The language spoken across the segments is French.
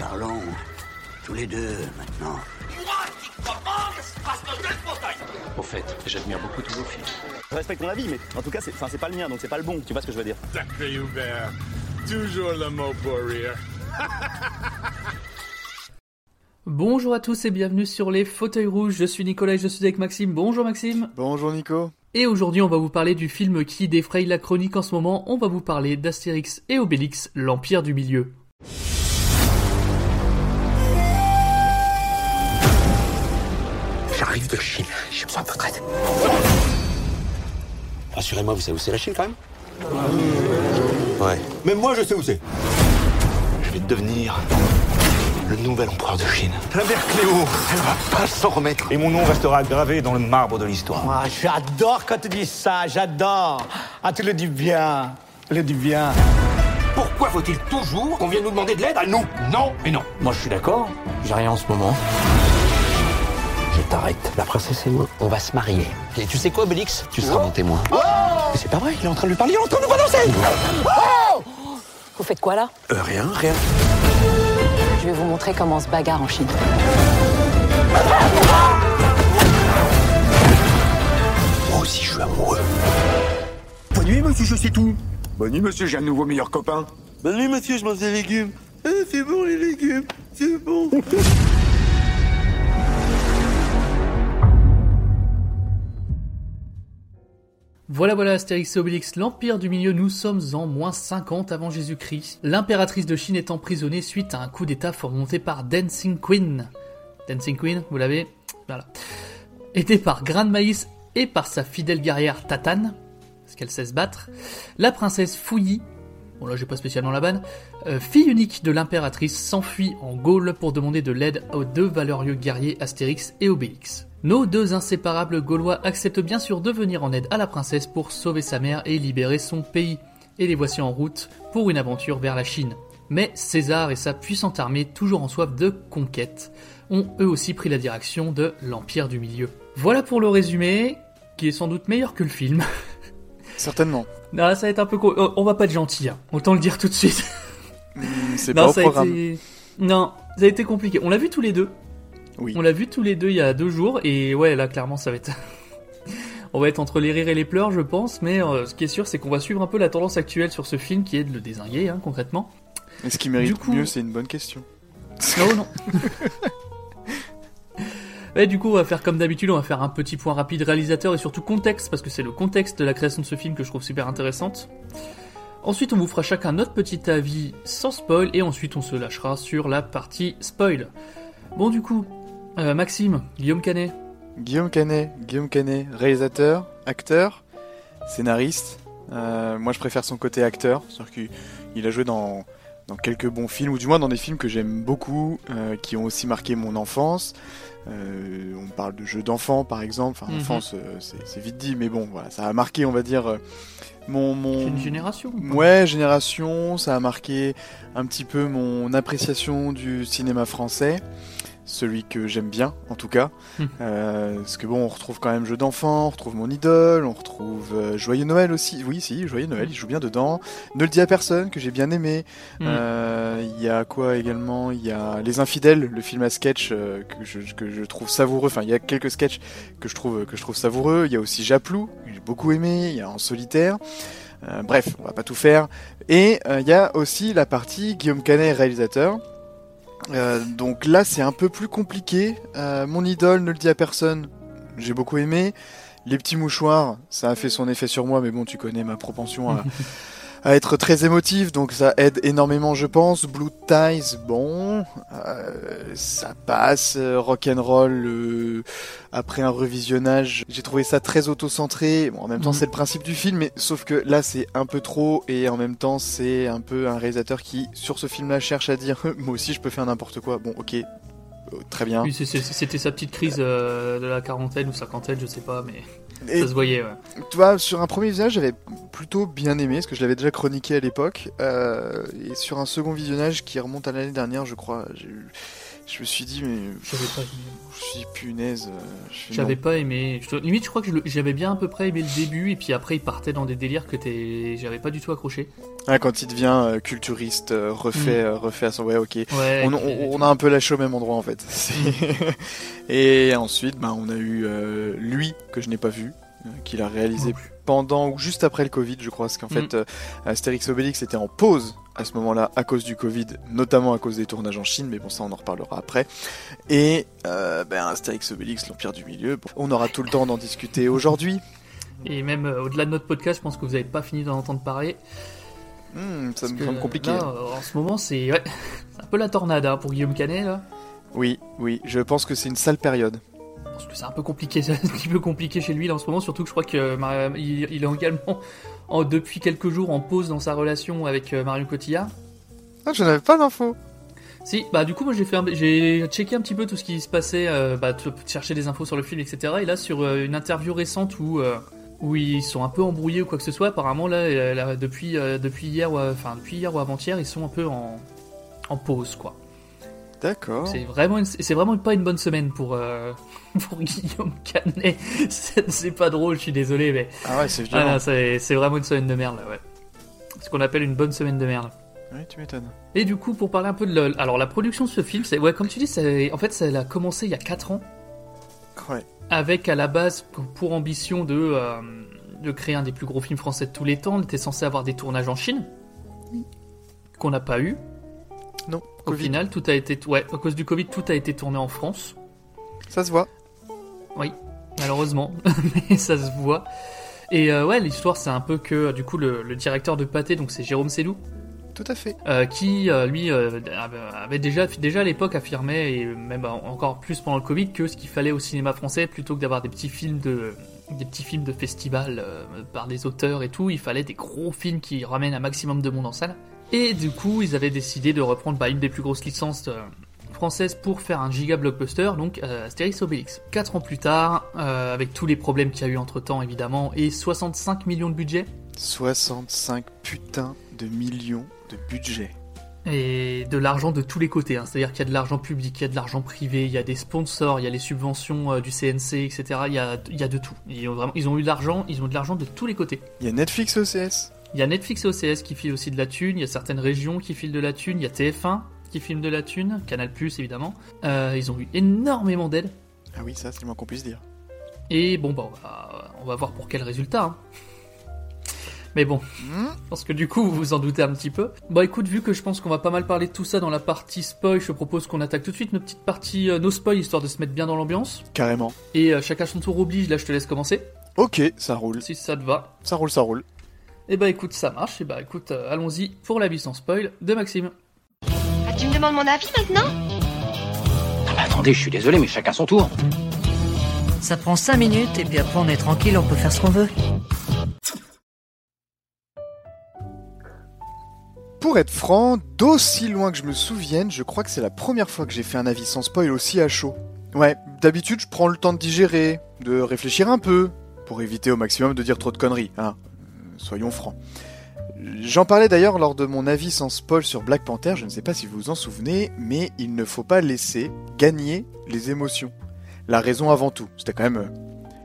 Parlons tous les deux maintenant. Au fait, j'admire beaucoup tous vos films. Je respecte ton avis, mais en tout cas, c'est, enfin, c'est pas le mien, donc c'est pas le bon. Tu vois ce que je veux dire Sacré Hubert. Toujours le mot pour rire. Bonjour à tous et bienvenue sur les fauteuils rouges. Je suis Nicolas et je suis avec Maxime. Bonjour Maxime. Bonjour Nico. Et aujourd'hui, on va vous parler du film qui défraye la chronique en ce moment. On va vous parler d'Astérix et Obélix, l'Empire du Milieu. J'arrive de Chine, j'ai besoin de retraite. Rassurez-moi, vous savez où c'est la Chine quand même Ouais. Même moi, je sais où c'est. Je vais devenir le nouvel empereur de Chine. La mère Cléo, elle va pas s'en remettre. Et mon nom restera gravé dans le marbre de l'histoire. Ah, j'adore quand tu dis ça, j'adore. Ah, tu le dis bien, le dis bien. Pourquoi faut-il toujours qu'on vienne nous demander de l'aide à nous? Non et non. Moi, je suis d'accord. J'ai rien en ce moment. Je t'arrête. La princesse et moi, on va se marier. Et tu sais quoi, Obélix? Tu seras mon témoin. Mais c'est pas vrai, il est en train de lui parler, il est en train de nous balancer Vous faites quoi là? Euh, rien, rien. Je vais vous montrer comment on se bagarre en Chine. Moi aussi, je suis amoureux. Bonne nuit, monsieur, je sais tout. Bonne nuit, monsieur, j'ai un nouveau meilleur copain. Bonne nuit, monsieur, je mange des légumes. Eh, c'est bon, les légumes, c'est bon. Voilà, voilà, Astérix et Obélix, l'Empire du Milieu, nous sommes en moins 50 avant Jésus-Christ. L'impératrice de Chine est emprisonnée suite à un coup d'état fomenté par Dancing Queen. Dancing Queen, vous l'avez Voilà. Aidée par Grain de Maïs et par sa fidèle guerrière Tatane, parce qu'elle sait se battre, la princesse Fouilly, bon là j'ai pas spécialement la banne, euh, fille unique de l'impératrice, s'enfuit en Gaule pour demander de l'aide aux deux valeureux guerriers Astérix et Obélix. Nos deux inséparables Gaulois acceptent bien sûr de venir en aide à la princesse pour sauver sa mère et libérer son pays. Et les voici en route pour une aventure vers la Chine. Mais César et sa puissante armée, toujours en soif de conquête, ont eux aussi pris la direction de l'Empire du Milieu. Voilà pour le résumé, qui est sans doute meilleur que le film. Certainement. non, ça va être un peu... On va pas être gentil, hein. autant le dire tout de suite. Hmm, C'est pas au programme. été... Non, ça a été compliqué. On l'a vu tous les deux. Oui. On l'a vu tous les deux il y a deux jours et ouais là clairement ça va être on va être entre les rires et les pleurs je pense mais euh, ce qui est sûr c'est qu'on va suivre un peu la tendance actuelle sur ce film qui est de le désinguer hein, concrètement. Et ce qui mérite coup- mieux, c'est une bonne question. Non non. Ouais, du coup, on va faire comme d'habitude, on va faire un petit point rapide réalisateur et surtout contexte, parce que c'est le contexte de la création de ce film que je trouve super intéressante. Ensuite, on vous fera chacun notre petit avis sans spoil, et ensuite on se lâchera sur la partie spoil. Bon, du coup, euh, Maxime, Guillaume Canet, Guillaume Canet, Guillaume Canet, réalisateur, acteur, scénariste. Euh, moi, je préfère son côté acteur, c'est-à-dire qu'il il a joué dans, dans quelques bons films, ou du moins dans des films que j'aime beaucoup, euh, qui ont aussi marqué mon enfance. Euh, on parle de jeux d'enfants, par exemple. Enfin, Mhm. enfance, c'est vite dit, mais bon, voilà, ça a marqué, on va dire, mon, mon, c'est une génération. Ouais, génération, ça a marqué un petit peu mon appréciation du cinéma français, celui que j'aime bien en tout cas. Hmm. Euh, parce que bon, on retrouve quand même Jeux d'enfants, on retrouve mon idole, on retrouve euh, Joyeux Noël aussi. Oui, si, Joyeux Noël, il joue bien dedans. Ne le dis à personne, que j'ai bien aimé. Hmm. Euh, Il y a quoi également? Il y a Les Infidèles, le film à sketch que, je, que je trouve savoureux. Enfin, il y a quelques sketchs que je trouve que je trouve savoureux. Il y a aussi Japlou, que j'ai beaucoup aimé. Il y a En solitaire. Bref, on va pas tout faire. Et il y a aussi la partie Guillaume Canet réalisateur. Euh, donc là, c'est un peu plus compliqué. Euh, mon idole ne le dit à personne. J'ai beaucoup aimé. Les petits mouchoirs, ça a fait son effet sur moi, mais bon, tu connais ma propension à, à être très émotif, donc ça aide énormément, je pense. Blue Ties, bon, euh, ça passe. Euh, Rock'n'roll, euh, après un revisionnage, j'ai trouvé ça très auto-centré. Bon, en même temps, Mhm. c'est le principe du film, mais sauf que là, c'est un peu trop, et en même temps, c'est un peu un réalisateur qui, sur ce film-là, cherche à dire, moi aussi, je peux faire n'importe quoi. Bon, ok, euh, très bien. Oui, c'était sa petite crise euh, de la quarantaine ou cinquantaine, je sais pas, mais Et ça se voyait. Ouais. tu vois, sur un premier visionnage, j'avais plutôt bien aimé, parce que je l'avais déjà chroniqué à l'époque. euh, et sur un second visionnage qui remonte à l'année dernière, je crois, j'ai eu- Je me suis dit, mais. J'avais pas Je suis punaise. euh, J'avais pas aimé. je- Limite, je crois que j'avais bien à peu près aimé le début, et puis après, il partait dans des délires que j'avais pas du tout accroché. Ah, quand il devient euh, culturiste, euh, refait, Mm. euh, refait à son. Ouais, ok. Ouais, on, a un peu lâché au même endroit en fait. C'est- Et ensuite, bah, on a eu lui, que je n'ai pas vu, qu'il a réalisé pendant ou juste après le Covid, je crois. Parce qu'en Mm. fait, euh, Astérix Obélix était en pause à ce moment-là à cause du Covid, notamment à cause des tournages en Chine, mais bon, ça on en reparlera après. Et euh, ben, Astérix Obélix, l'Empire du Milieu, bon, on aura tout le temps d'en discuter aujourd'hui. Et même euh, au-delà de notre podcast, je pense que vous avez pas fini d'en entendre parler. Hmm, ça me semble compliqué. là, euh, en ce moment, c'est ouais, c'est un peu la tornade hein, pour Guillaume Canet là. Oui, oui, je pense que c'est une sale période. Parce que c'est un peu compliqué, c'est un petit peu compliqué chez lui là en ce moment, surtout que je crois que il, il est également en- depuis quelques jours en pause dans sa relation avec euh, Marion Cotillard. Ah, je n'avais pas d'infos. Si, bah du coup moi j'ai fait, un- j'ai checké un petit peu tout ce qui se passait, euh, bah chercher des infos sur le film, etc. Et là sur euh, une interview récente où euh, où ils sont un peu embrouillés ou quoi que ce soit, apparemment là, là, depuis euh, depuis hier, ou, enfin depuis hier ou avant-hier, ils sont un peu en en pause quoi. D'accord. C'est vraiment, une- c'est vraiment pas une bonne semaine pour, euh, pour Guillaume Canet. C'est c'est pas drôle, je suis désolé, mais. Ah ouais, c'est Ah c'est c'est vraiment une semaine de merde, là, ouais. Ce qu'on appelle une bonne semaine de merde. Ouais, tu m'étonnes. Et du coup, pour parler un peu de. le- Alors, la production de ce film, c'est. Ouais, comme tu dis, c'est- en fait, ça a commencé il y a 4 ans. Ouais. Avec à la base pour ambition de, euh, de créer un des plus gros films français de tous les temps. On était censé avoir des tournages en Chine. Qu'on n'a pas eu. Non, Au Covid. final, tout a été. Ouais, à cause du Covid, tout a été tourné en France. Ça se voit. Oui, malheureusement, mais ça se voit. Et euh, ouais, l'histoire, c'est un peu que du coup le, le directeur de Pâté, donc c'est Jérôme Sélou, Tout à fait. euh, qui euh, lui euh, avait déjà déjà à l'époque affirmé et même encore plus pendant le Covid que ce qu'il fallait au cinéma français plutôt que d'avoir des petits films de des petits films de festival euh, par des auteurs et tout, il fallait des gros films qui ramènent un maximum de monde en salle. Et du coup, ils avaient décidé de reprendre bah, une des plus grosses licences euh, françaises pour faire un giga blockbuster, donc euh, Astérix Obélix. 4 ans plus tard, euh, avec tous les problèmes qu'il y a eu entre temps évidemment, et 65 millions de budget, 65 putains de millions de budget. et de l'argent de tous les côtés. hein. C'est-à-dire qu'il y a de l'argent public, il y a de l'argent privé, il y a des sponsors, il y a les subventions euh, du CNC, etc. Il y a, il y a de tout. Ils ont, vraiment, ils ont eu de l'argent, ils ont de l'argent de tous les côtés. Il y a Netflix OCS. Il y a Netflix et OCS qui filent aussi de la thune, il y a certaines régions qui filent de la thune, il y a TF1 qui filme de la thune, Canal évidemment. Euh, ils ont eu énormément d'aide. Ah oui, ça, c'est le moins qu'on puisse dire. Et bon, bah, on va, on va voir pour quel résultat. hein. Mais bon, parce que du coup, vous vous en doutez un petit peu. Bon, écoute, vu que je pense qu'on va pas mal parler de tout ça dans la partie spoil, je propose qu'on attaque tout de suite nos petites parties, euh, nos spoils, histoire de se mettre bien dans l'ambiance. Carrément. Et euh, chacun son tour oblige, là je te laisse commencer. Ok, ça roule. Si ça te va. Ça roule, ça roule. Et bah écoute, ça marche. Et bah écoute, euh, allons-y pour la vie sans spoil de Maxime. Ah, tu me demandes mon avis maintenant Ah bah attendez, je suis désolé, mais chacun son tour. Ça prend 5 minutes et puis après on est tranquille, on peut faire ce qu'on veut. Pour être franc, d'aussi loin que je me souvienne, je crois que c'est la première fois que j'ai fait un avis sans spoil aussi à chaud. Ouais, d'habitude je prends le temps de digérer, de réfléchir un peu, pour éviter au maximum de dire trop de conneries, hein. Soyons francs. J'en parlais d'ailleurs lors de mon avis sans spoil sur Black Panther, je ne sais pas si vous vous en souvenez, mais il ne faut pas laisser gagner les émotions. La raison avant tout, c'était quand même euh,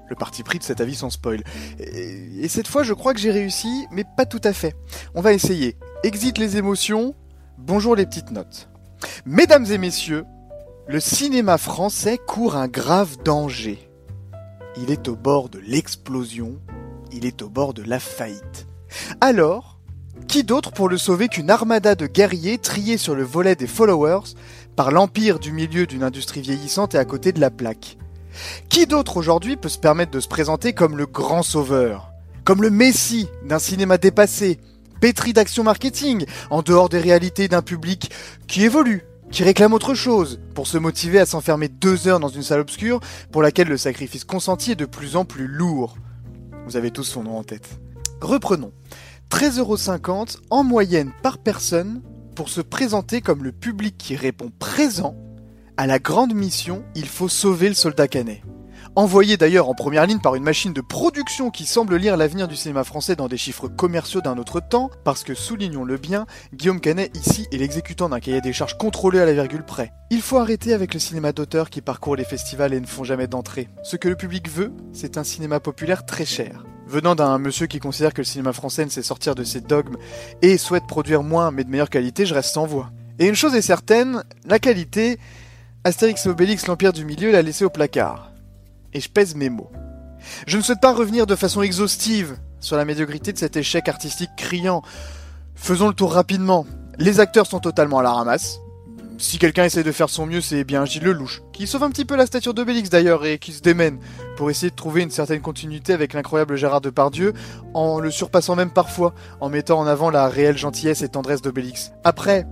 le parti pris de cet avis sans spoil. Et cette fois je crois que j'ai réussi, mais pas tout à fait. On va essayer. Exit les émotions, bonjour les petites notes. Mesdames et messieurs, le cinéma français court un grave danger. Il est au bord de l'explosion, il est au bord de la faillite. Alors, qui d'autre pour le sauver qu'une armada de guerriers triés sur le volet des followers par l'empire du milieu d'une industrie vieillissante et à côté de la plaque? Qui d'autre aujourd'hui peut se permettre de se présenter comme le grand sauveur? Comme le messie d'un cinéma dépassé pétri d'action marketing, en dehors des réalités d'un public qui évolue, qui réclame autre chose, pour se motiver à s'enfermer deux heures dans une salle obscure pour laquelle le sacrifice consenti est de plus en plus lourd. Vous avez tous son nom en tête. Reprenons. 13,50€ en moyenne par personne pour se présenter comme le public qui répond présent à la grande mission Il faut sauver le soldat canet. Envoyé d'ailleurs en première ligne par une machine de production qui semble lire l'avenir du cinéma français dans des chiffres commerciaux d'un autre temps, parce que soulignons-le bien, Guillaume Canet ici est l'exécutant d'un cahier des charges contrôlé à la virgule près. Il faut arrêter avec le cinéma d'auteur qui parcourt les festivals et ne font jamais d'entrée. Ce que le public veut, c'est un cinéma populaire très cher. Venant d'un monsieur qui considère que le cinéma français ne sait sortir de ses dogmes et souhaite produire moins mais de meilleure qualité, je reste sans voix. Et une chose est certaine, la qualité, Astérix et Obélix, l'Empire du Milieu, l'a laissé au placard. Et je pèse mes mots. Je ne souhaite pas revenir de façon exhaustive sur la médiocrité de cet échec artistique criant. Faisons le tour rapidement. Les acteurs sont totalement à la ramasse. Si quelqu'un essaie de faire son mieux, c'est bien Gilles Lelouch, qui sauve un petit peu la stature d'Obélix d'ailleurs et qui se démène pour essayer de trouver une certaine continuité avec l'incroyable Gérard Depardieu, en le surpassant même parfois, en mettant en avant la réelle gentillesse et tendresse d'Obélix. Après,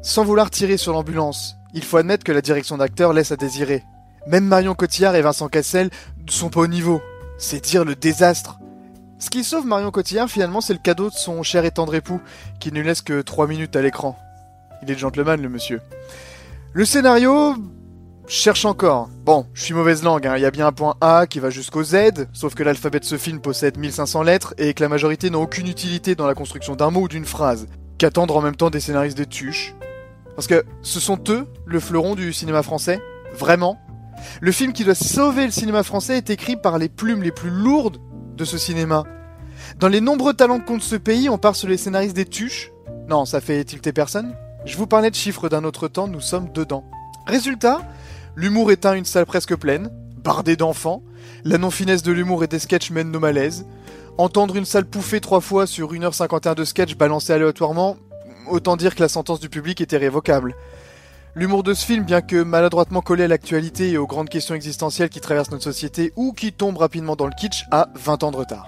sans vouloir tirer sur l'ambulance, il faut admettre que la direction d'acteur laisse à désirer. Même Marion Cotillard et Vincent Cassel ne sont pas au niveau. C'est dire le désastre. Ce qui sauve Marion Cotillard, finalement, c'est le cadeau de son cher et tendre époux, qui ne laisse que 3 minutes à l'écran. Il est gentleman, le monsieur. Le scénario, cherche encore. Bon, je suis mauvaise langue, hein. il y a bien un point A qui va jusqu'au Z, sauf que l'alphabet de ce film possède 1500 lettres et que la majorité n'a aucune utilité dans la construction d'un mot ou d'une phrase. Qu'attendre en même temps des scénaristes des tuches Parce que ce sont eux, le fleuron du cinéma français? Vraiment? Le film qui doit sauver le cinéma français est écrit par les plumes les plus lourdes de ce cinéma. Dans les nombreux talents compte ce pays, on part sur les scénaristes des tuches Non, ça fait tilter personne Je vous parlais de chiffres d'un autre temps, nous sommes dedans. Résultat, L'humour éteint une salle presque pleine, bardée d'enfants. La non-finesse de l'humour et des sketchs mène nos malaises. Entendre une salle pouffer trois fois sur 1h51 de sketch balancé aléatoirement, autant dire que la sentence du public était révocable. L'humour de ce film, bien que maladroitement collé à l'actualité et aux grandes questions existentielles qui traversent notre société ou qui tombent rapidement dans le kitsch, a 20 ans de retard.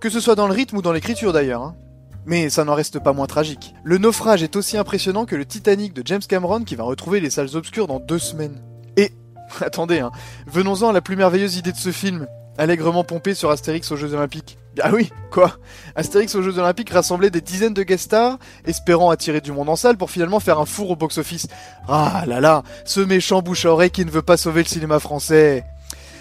Que ce soit dans le rythme ou dans l'écriture d'ailleurs. Hein. Mais ça n'en reste pas moins tragique. Le naufrage est aussi impressionnant que le Titanic de James Cameron qui va retrouver les salles obscures dans deux semaines. Et, attendez, hein, venons-en à la plus merveilleuse idée de ce film, allègrement pompé sur Astérix aux Jeux Olympiques. Ah oui, quoi? Astérix aux Jeux Olympiques rassemblait des dizaines de guest stars, espérant attirer du monde en salle pour finalement faire un four au box-office. Ah là là, ce méchant bouche à oreille qui ne veut pas sauver le cinéma français.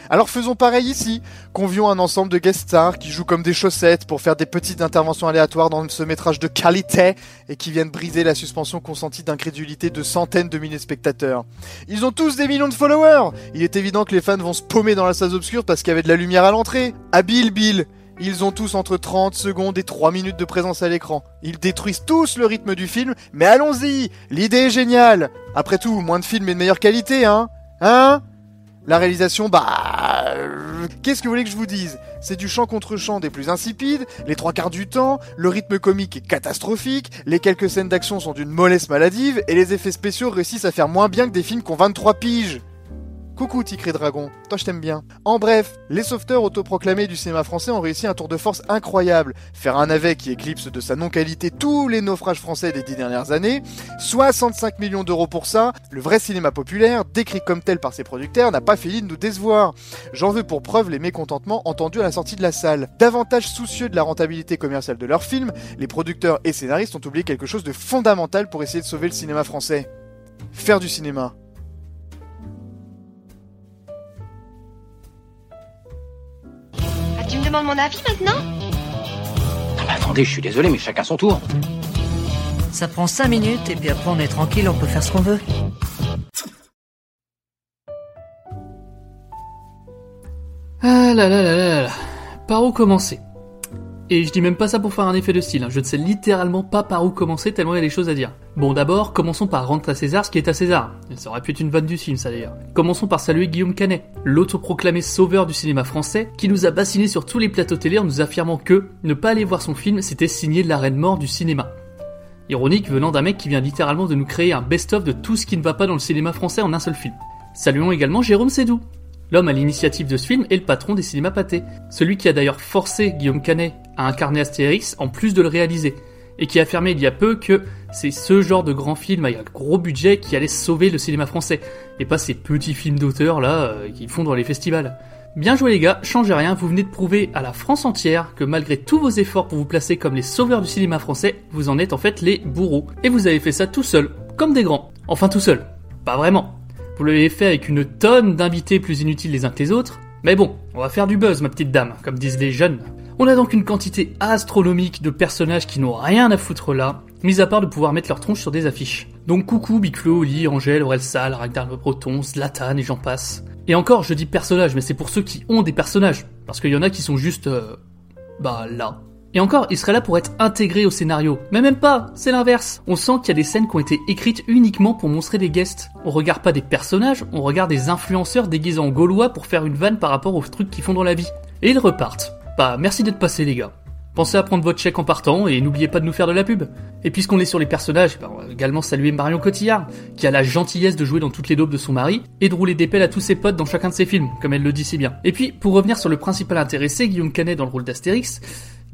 Alors faisons pareil ici. Convions un ensemble de guest stars qui jouent comme des chaussettes pour faire des petites interventions aléatoires dans ce métrage de qualité et qui viennent briser la suspension consentie d'incrédulité de centaines de milliers de spectateurs. Ils ont tous des millions de followers Il est évident que les fans vont se paumer dans la salle obscure parce qu'il y avait de la lumière à l'entrée. Habile Bill ils ont tous entre 30 secondes et 3 minutes de présence à l'écran. Ils détruisent tous le rythme du film, mais allons-y L'idée est géniale Après tout, moins de films et de meilleure qualité, hein? Hein? La réalisation, bah... Qu'est-ce que vous voulez que je vous dise? C'est du chant contre chant des plus insipides, les trois quarts du temps, le rythme comique est catastrophique, les quelques scènes d'action sont d'une mollesse maladive, et les effets spéciaux réussissent à faire moins bien que des films qui ont 23 piges Coucou Ticré Dragon, toi je t'aime bien. En bref, les sauveteurs autoproclamés du cinéma français ont réussi un tour de force incroyable. Faire un navet qui éclipse de sa non-qualité tous les naufrages français des dix dernières années. 65 millions d'euros pour ça. Le vrai cinéma populaire, décrit comme tel par ses producteurs, n'a pas fini de nous décevoir. J'en veux pour preuve les mécontentements entendus à la sortie de la salle. Davantage soucieux de la rentabilité commerciale de leurs films, les producteurs et scénaristes ont oublié quelque chose de fondamental pour essayer de sauver le cinéma français. Faire du cinéma. Demandes mon avis maintenant ah Attendez, je suis désolé, mais chacun son tour. Ça prend 5 minutes et puis après on est tranquille, on peut faire ce qu'on veut. Ah là là là là là. Par où commencer? Et je dis même pas ça pour faire un effet de style, hein. je ne sais littéralement pas par où commencer tellement il y a des choses à dire. Bon d'abord, commençons par rendre à César ce qui est à César. Ça aurait pu être une vanne du film ça d'ailleurs. Commençons par saluer Guillaume Canet, l'autoproclamé sauveur du cinéma français, qui nous a bassiné sur tous les plateaux télé en nous affirmant que ne pas aller voir son film c'était signer la reine mort du cinéma. Ironique venant d'un mec qui vient littéralement de nous créer un best-of de tout ce qui ne va pas dans le cinéma français en un seul film. Saluons également Jérôme Sédou, L'homme à l'initiative de ce film est le patron des cinémas pâtés, celui qui a d'ailleurs forcé Guillaume Canet à incarner Astérix en plus de le réaliser, et qui a affirmé il y a peu que c'est ce genre de grand film avec gros budget qui allait sauver le cinéma français, et pas ces petits films d'auteur là euh, qui font dans les festivals. Bien joué les gars, changez rien, vous venez de prouver à la France entière que malgré tous vos efforts pour vous placer comme les sauveurs du cinéma français, vous en êtes en fait les bourreaux. Et vous avez fait ça tout seul, comme des grands. Enfin tout seul. Pas vraiment. Vous l'avez fait avec une tonne d'invités plus inutiles les uns que les autres, Mais bon, on va faire du buzz, ma petite dame, comme disent les jeunes. On a donc une quantité astronomique de personnages qui n'ont rien à foutre là, mis à part de pouvoir mettre leur tronche sur des affiches. Donc coucou Big Flo, Oli, Angèle, Aurel Ragnar le Breton, Zlatan et j'en passe. Et encore, je dis personnages, mais c'est pour ceux qui ont des personnages, parce qu'il y en a qui sont juste... Euh, bah là. Et encore, ils seraient là pour être intégrés au scénario. Mais même pas, c'est l'inverse. On sent qu'il y a des scènes qui ont été écrites uniquement pour montrer des guests. On regarde pas des personnages, on regarde des influenceurs déguisés en gaulois pour faire une vanne par rapport aux trucs qu'ils font dans la vie. Et ils repartent. Bah, merci d'être passés les gars. Pensez à prendre votre chèque en partant et n'oubliez pas de nous faire de la pub. Et puisqu'on est sur les personnages, bah, on va également saluer Marion Cotillard, qui a la gentillesse de jouer dans toutes les daubes de son mari et de rouler des pelles à tous ses potes dans chacun de ses films, comme elle le dit si bien. Et puis, pour revenir sur le principal intéressé, Guillaume Canet dans le rôle d'Astérix,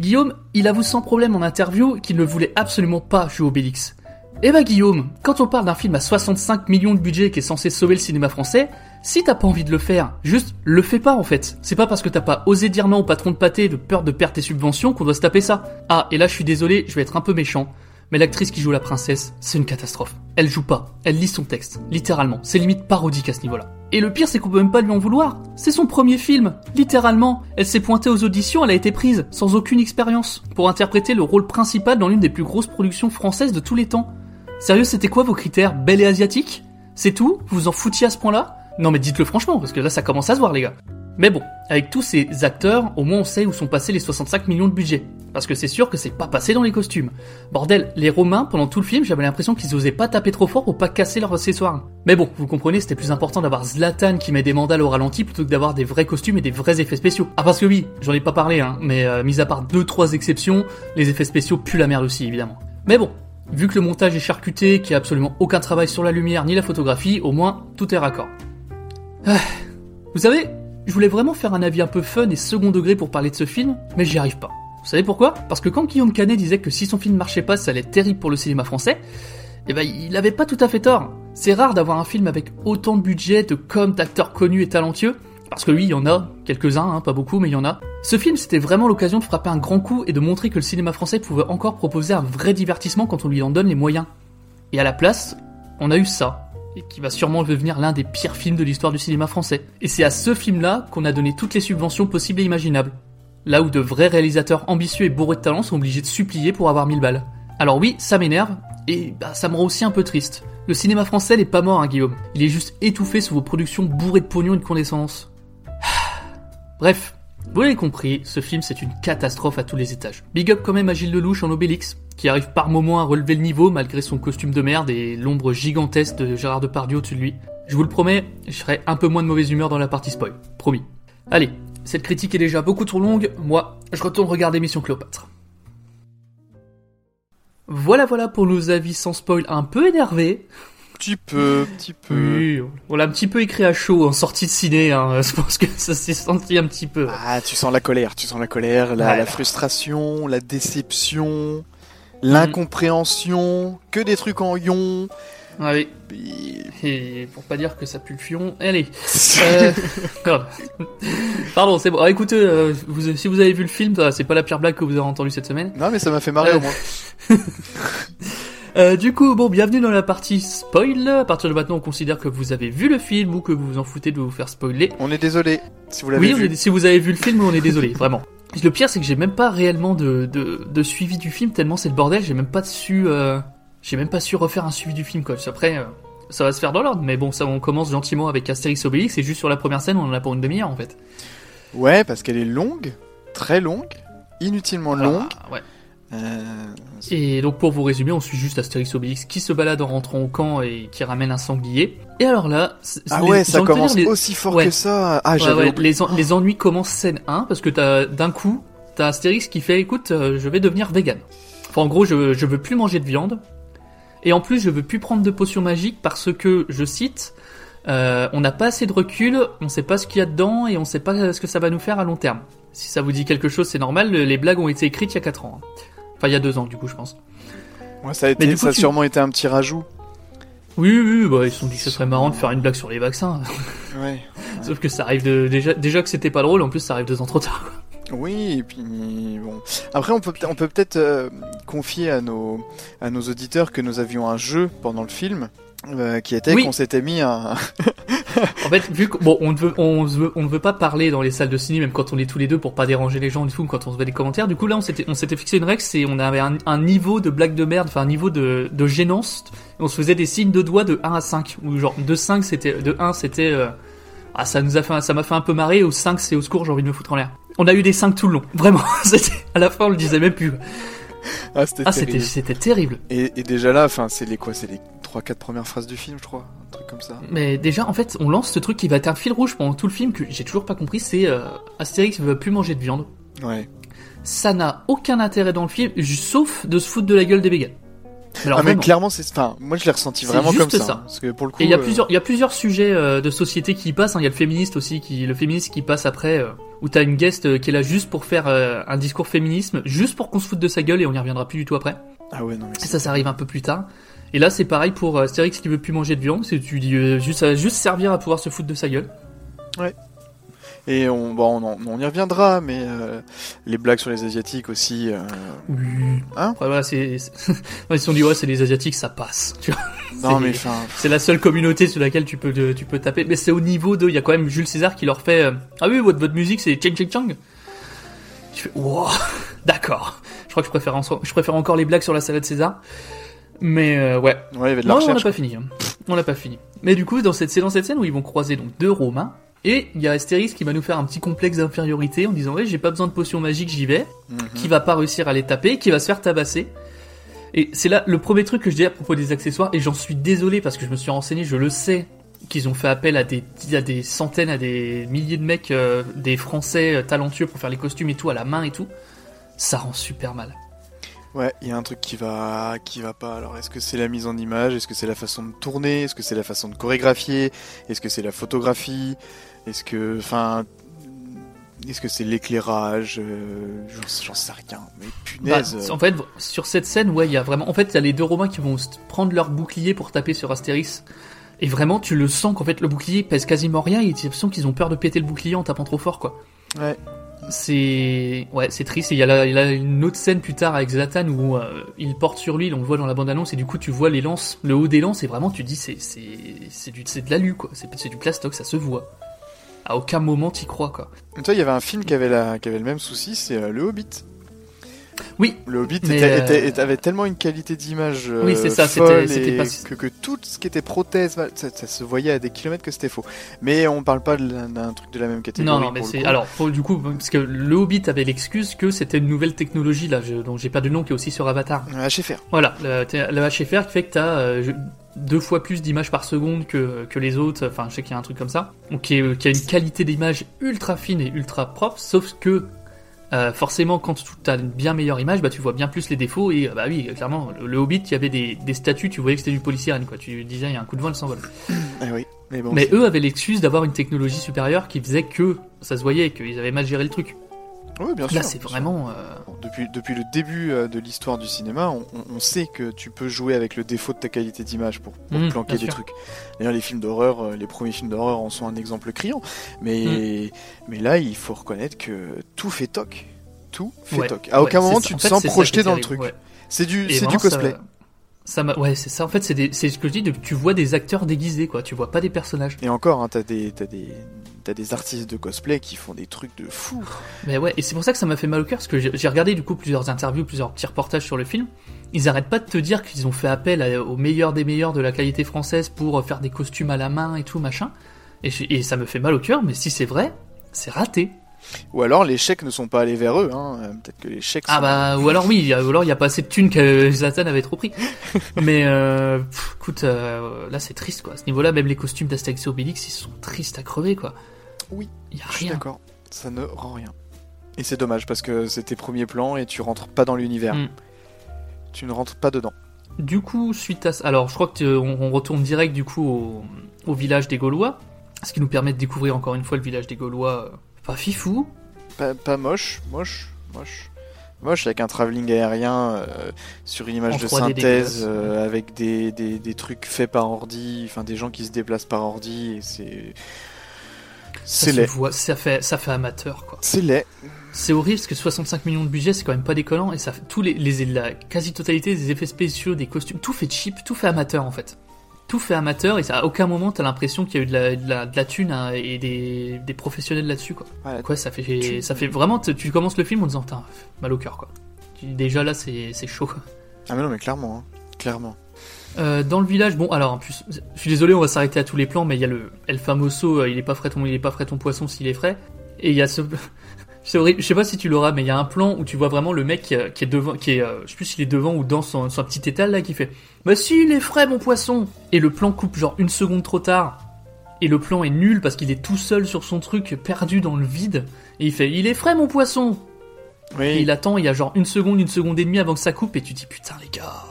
Guillaume, il avoue sans problème en interview qu'il ne voulait absolument pas jouer Obélix. Eh bah Guillaume, quand on parle d'un film à 65 millions de budget qui est censé sauver le cinéma français, si t'as pas envie de le faire, juste le fais pas en fait. C'est pas parce que t'as pas osé dire non au patron de pâté de peur de perdre tes subventions qu'on doit se taper ça. Ah, et là je suis désolé, je vais être un peu méchant, mais l'actrice qui joue la princesse, c'est une catastrophe. Elle joue pas, elle lit son texte, littéralement. C'est limite parodique à ce niveau-là. Et le pire, c'est qu'on peut même pas lui en vouloir. C'est son premier film, littéralement. Elle s'est pointée aux auditions, elle a été prise, sans aucune expérience, pour interpréter le rôle principal dans l'une des plus grosses productions françaises de tous les temps. Sérieux, c'était quoi vos critères? Belle et asiatique? C'est tout? Vous en foutiez à ce point-là? Non mais dites-le franchement, parce que là ça commence à se voir les gars. Mais bon, avec tous ces acteurs, au moins on sait où sont passés les 65 millions de budget. Parce que c'est sûr que c'est pas passé dans les costumes. Bordel, les Romains, pendant tout le film, j'avais l'impression qu'ils osaient pas taper trop fort pour pas casser leurs accessoires. Mais bon, vous comprenez, c'était plus important d'avoir Zlatan qui met des mandales au ralenti plutôt que d'avoir des vrais costumes et des vrais effets spéciaux. Ah parce que oui, j'en ai pas parlé, hein, mais euh, mis à part deux trois exceptions, les effets spéciaux puent la merde aussi, évidemment. Mais bon, vu que le montage est charcuté, qu'il y a absolument aucun travail sur la lumière ni la photographie, au moins, tout est raccord. Ah. Vous savez, je voulais vraiment faire un avis un peu fun et second degré pour parler de ce film, mais j'y arrive pas. Vous savez pourquoi? Parce que quand Guillaume Canet disait que si son film marchait pas, ça allait être terrible pour le cinéma français, eh ben il avait pas tout à fait tort. C'est rare d'avoir un film avec autant de budget, de com, d'acteurs connus et talentueux, parce que oui, il y en a, quelques-uns, hein, pas beaucoup, mais il y en a. Ce film, c'était vraiment l'occasion de frapper un grand coup et de montrer que le cinéma français pouvait encore proposer un vrai divertissement quand on lui en donne les moyens. Et à la place, on a eu ça, et qui va sûrement devenir l'un des pires films de l'histoire du cinéma français. Et c'est à ce film-là qu'on a donné toutes les subventions possibles et imaginables. Là où de vrais réalisateurs ambitieux et bourrés de talent sont obligés de supplier pour avoir 1000 balles. Alors oui, ça m'énerve, et bah, ça me rend aussi un peu triste. Le cinéma français n'est pas mort, hein, Guillaume. Il est juste étouffé sous vos productions bourrées de pognon et de condescendance. Bref, vous l'avez compris, ce film c'est une catastrophe à tous les étages. Big up quand même à Gilles Lelouch en Obélix, qui arrive par moments à relever le niveau malgré son costume de merde et l'ombre gigantesque de Gérard Depardieu au-dessus de lui. Je vous le promets, je serai un peu moins de mauvaise humeur dans la partie spoil. Promis. Allez, cette critique est déjà beaucoup trop longue, moi, je retourne regarder Mission Cléopâtre. Voilà voilà pour nos avis sans spoil un peu énervés. Petit peu, petit peu. Oui, on l'a un petit peu écrit à chaud en sortie de ciné, hein. je pense que ça s'est senti un petit peu. Ah, tu sens la colère, tu sens la colère, la, la frustration, la déception, l'incompréhension, que des trucs en ion. Ah oui. Et pour pas dire que ça pue le fion, allez. euh... Pardon, c'est bon. Ah, écoutez, euh, vous, si vous avez vu le film, c'est pas la pire blague que vous avez entendue cette semaine. Non, mais ça m'a fait marrer Euh, au moins. Euh, du coup, bon, bienvenue dans la partie spoil. À partir de maintenant, on considère que vous avez vu le film ou que vous vous en foutez de vous faire spoiler. On est désolé si vous l'avez Oui, vu. est- si vous avez vu le film, on est désolé, vraiment. Le pire, c'est que j'ai même pas réellement de, de, de suivi du film, tellement c'est le bordel, j'ai même pas su, euh, j'ai même pas su refaire un suivi du film, quoi. Après, euh, ça va se faire dans l'ordre, mais bon, ça, on commence gentiment avec Astérix Obélix, et juste sur la première scène, on en a pour une demi-heure, en fait. Ouais, parce qu'elle est longue, très longue, inutilement longue. Ah, ouais. Euh, Et donc pour vous résumer, on suit juste Astérix Obélix qui se balade en rentrant au camp et qui ramène un sanglier. Et alors là, Ah les- ouais, ça commence dire, les- aussi fort Ouais. que ça. Ah, Ouais, les, en- les ennuis commencent scène 1 parce que t'as d'un coup, t'as Astérix qui fait écoute, euh, je vais devenir vegan. Enfin en gros, je, je veux plus manger de viande. Et en plus, je veux plus prendre de potions magiques parce que, je cite, euh, on n'a pas assez de recul, on sait pas ce qu'il y a dedans et on sait pas ce que ça va nous faire à long terme. Si ça vous dit quelque chose, c'est normal, le- les blagues ont été écrites il y a 4 ans. hein. Enfin, il y a 2 ans du coup, je pense. Ouais, ça a, Mais été, du coup, ça a tu- sûrement été un petit rajout. Oui, oui, bah, ils se sont dit que ce serait marrant de faire une blague sur les vaccins. Ouais. Sauf que ça arrive de, déjà, déjà que c'était pas drôle, en plus ça arrive deux ans trop tard. Oui, et puis bon. Après, on peut, peut- on peut peut-être euh, confier à nos, à nos auditeurs que nous avions un jeu pendant le film. Euh, qui était Oui. qu'on s'était mis un, en fait, vu que bon, on ne veut, on veut, on ne veut pas parler dans les salles de ciné, même quand on est tous les deux pour pas déranger les gens du tout, quand on se fait des commentaires. Du coup, là, on s'était, on s'était fixé une règle, c'est on avait un, un, niveau de blague de merde, enfin un niveau de, de gênance. on se faisait des signes de doigts de 1 à 5, ou genre de 5 c'était, de 1 c'était, euh, ah ça nous a fait, ça m'a fait un peu marrer, au 5 c'est au secours, j'ai envie de me foutre en l'air. On a eu des 5 tout le long, vraiment. c'était, à la fin, on le disait même plus. Ah, c'était ah, terrible. C'était terrible. Et, et, déjà là, enfin, c'est les quoi C'est les 3-4 premières phrases du film, je crois. Un truc comme ça. Mais déjà, en fait, on lance ce truc qui va être un fil rouge pendant tout le film que j'ai toujours pas compris c'est euh, Astérix veut plus manger de viande. Ouais. Ça n'a aucun intérêt dans le film, sauf de se foutre de la gueule des végans. Alors, ah, mais clairement, c'est, enfin, moi je l'ai ressenti vraiment comme ça. ça. Hein, parce que pour le coup, et il y a euh, plusieurs, il y a plusieurs sujets euh, de société qui y passent. hein. Il y a le féministe aussi, qui, le féministe qui passe après, euh, où t'as une guest qui est là juste pour faire un discours féminisme, juste pour qu'on se foute de sa gueule et on y reviendra plus du tout après. Ah ouais, non mais Et ça, ça arrive un peu plus tard. Et là, c'est pareil pour Astérix qui veut plus manger de viande. C'est tu dis euh, juste, ça va juste servir à pouvoir se foutre de sa gueule. Ouais. Et on, bon, on, on y reviendra, mais euh, les blagues sur les asiatiques aussi. Euh... Oui. Hein Ouais, voilà, c'est. Ils se sont dit ouais, c'est les asiatiques, ça passe. Tu vois. Non C'est- mais enfin, C'est la seule communauté sur laquelle tu peux tu peux taper. Mais c'est au niveau de, il y a quand même Jules César qui leur fait euh, ah oui votre votre musique c'est Cheng Cheng Chang. Je fais wow, d'accord. Je crois que je préfère en- je préfère encore les blagues sur la salade César. Mais euh, ouais. ouais, il y avait de la Non, on n'a pas fini. hein. On n'a pas fini. Mais du coup, dans cette, c'est dans cette scène où ils vont croiser donc deux Romains. Et il y a Astérix qui va nous faire un petit complexe d'infériorité en disant ouais j'ai pas besoin de potion magique j'y vais, Mhm. qui va pas réussir à les taper, qui va se faire tabasser. Et c'est là le premier truc que je dis à propos des accessoires et j'en suis désolé parce que je me suis renseigné, je le sais qu'ils ont fait appel à des à des centaines, à des milliers de mecs, euh, des Français euh, talentueux pour faire les costumes et tout à la main et tout. Ça rend super mal. Ouais, il y a un truc qui va, qui va pas. Alors, est-ce que c'est la mise en image? Est-ce que c'est la façon de tourner? Est-ce que c'est la façon de chorégraphier? Est-ce que c'est la photographie? Est-ce que, enfin, est-ce que c'est l'éclairage Euh, J'en sais rien. Mais punaise. Bah, en fait, sur cette scène, ouais, il y a vraiment. En fait, il y a les deux Romains qui vont prendre leur bouclier pour taper sur Astérix. Et vraiment, tu le sens qu'en fait, le bouclier pèse quasiment rien. Et tu l'impression qu'ils ont peur de péter le bouclier en tapant trop fort, quoi. Ouais. C'est. Ouais, c'est triste. Et il y, a la- il y a une autre scène plus tard avec Zlatan où euh, il porte sur lui, on le voit dans la bande-annonce, et du coup, tu vois les lances, le haut des lances, et vraiment, tu dis, c'est c'est c'est du- c'est de l'alu, quoi. C'est c'est du plastoc, ça se voit. À aucun moment, t'y crois, quoi. Toi, il y avait un film qui avait, la, qui avait le même souci, c'est euh, Le Hobbit. Oui. Le Hobbit était- euh, était- était- avait tellement une qualité d'image euh, Oui, c'est ça, folle c'était- pas- que, que tout ce qui était prothèse, ça, ça se voyait à des kilomètres que c'était faux. Mais on parle pas d'un truc de la même catégorie. Non, non, mais le c'est alors pour, du coup parce que le Hobbit avait l'excuse que c'était une nouvelle technologie là, je, dont j'ai pas de nom qui est aussi sur Avatar. Un HFR. Voilà, le, le HFR qui fait que t'as euh, je- deux fois plus d'images par seconde que, que les autres. Enfin, je sais qu'il y a un truc comme ça, donc qui, est- qui a une qualité d'image ultra fine et ultra propre. Sauf que euh, forcément, quand tu as une bien meilleure image, bah tu vois bien plus les défauts et bah oui, clairement, le, le Hobbit, il y avait des, des statues, tu voyais que c'était du polystyrène quoi. Tu disais il y a un coup de vent, elle s'envole. Eh oui, mais bon. Mais c'est- eux avaient l'excuse d'avoir une technologie supérieure qui faisait que ça se voyait qu'ils avaient mal géré le truc. Oui, bien sûr. Là, c'est sûr. vraiment. euh, Bon, depuis, depuis le début euh, de l'histoire du cinéma, on, on- on sait que tu peux jouer avec le défaut de ta qualité d'image pour, pour Mmh, planquer des sûr. trucs. D'ailleurs, les films d'horreur, euh, les premiers films d'horreur en sont un exemple criant. Mais, Mmh. mais là, il faut reconnaître que tout fait toc. Tout fait ouais, toc. À aucun ouais, moment, tu. En te fait, sens projeté dans le truc. ouais. C'est du, c'est du ça- cosplay. Ça m'a, ouais, c'est ça. En fait, c'est des- c'est ce que je dis. de- Tu vois des acteurs déguisés, quoi. Tu vois pas des personnages. Et encore, hein, t'as des, t'as des, t'as des artistes de cosplay qui font des trucs de fou. Mais ouais, et c'est pour ça que ça m'a fait mal au cœur, parce que j'ai j'ai regardé du coup plusieurs interviews, plusieurs petits reportages sur le film. Ils arrêtent pas de te dire qu'ils ont fait appel à- aux meilleurs des meilleurs de la qualité française pour faire des costumes à la main et tout machin. Et, je- et ça me fait mal au cœur, mais si c'est vrai, c'est raté. Ou alors, les chèques ne sont pas allés vers eux. Hein. Peut-être que les chèques. Ah sont- bah ou alors oui, ou alors il y a pas assez de thunes que Zlatan avait trop pris. Mais euh, pff, écoute, euh, là c'est triste quoi. À ce niveau-là, même les costumes d'Astérix et Obélix, ils sont tristes à crever quoi. Oui, Il y a je suis rien. d'accord. Ça ne rend rien. Et c'est dommage parce que c'est tes premiers plans et tu rentres pas dans l'univers. Mm. Tu ne rentres pas dedans. Du coup, suite à ça, alors je crois que euh, on, on retourne direct du coup au, au village des Gaulois, ce qui nous permet de découvrir encore une fois le village des Gaulois. Pas fifou. Pas, pas moche, moche, moche. Moche avec un travelling aérien euh, sur une image En de 3D synthèse euh, avec des, des, des trucs faits par ordi, enfin des gens qui se déplacent par ordi et c'est. C'est laid. voit, ça fait, ça fait amateur quoi. C'est laid. C'est horrible parce que 65 millions de budget, c'est quand même pas déconnant et ça fait tous les, les la quasi-totalité des effets spéciaux, des costumes, tout fait cheap, tout fait amateur en fait. Tout fait amateur et ça, à aucun moment t'as l'impression qu'il y a eu de la, de la, de la thune hein, et des, des professionnels là-dessus quoi. Ouais, Quoi, ça fait, ça fait vraiment, tu, commences le film en disant, mal au cœur quoi. Déjà là, c'est chaud. quoi. Ah mais non mais clairement, hein. clairement. Euh, dans le village, bon, alors en plus, je suis désolé, on va s'arrêter à tous les plans, mais il y a le El Famoso, euh, il est pas frais ton, il est pas frais ton poisson s'il est frais. Et il y a ce, je sais pas si tu l'auras, mais il y a un plan où tu vois vraiment le mec qui, euh, est devant, qui est, euh, je sais plus s'il est devant ou dans son, son petit étal là, qui fait, bah si, il est frais mon poisson. Et le plan coupe genre une seconde trop tard. Et le plan est nul parce qu'il est tout seul sur son truc, perdu dans le vide. Et il fait, il est frais mon poisson. Oui. Et il attend, il y a genre une seconde, une seconde et demie avant que ça coupe, et tu dis putain les gars.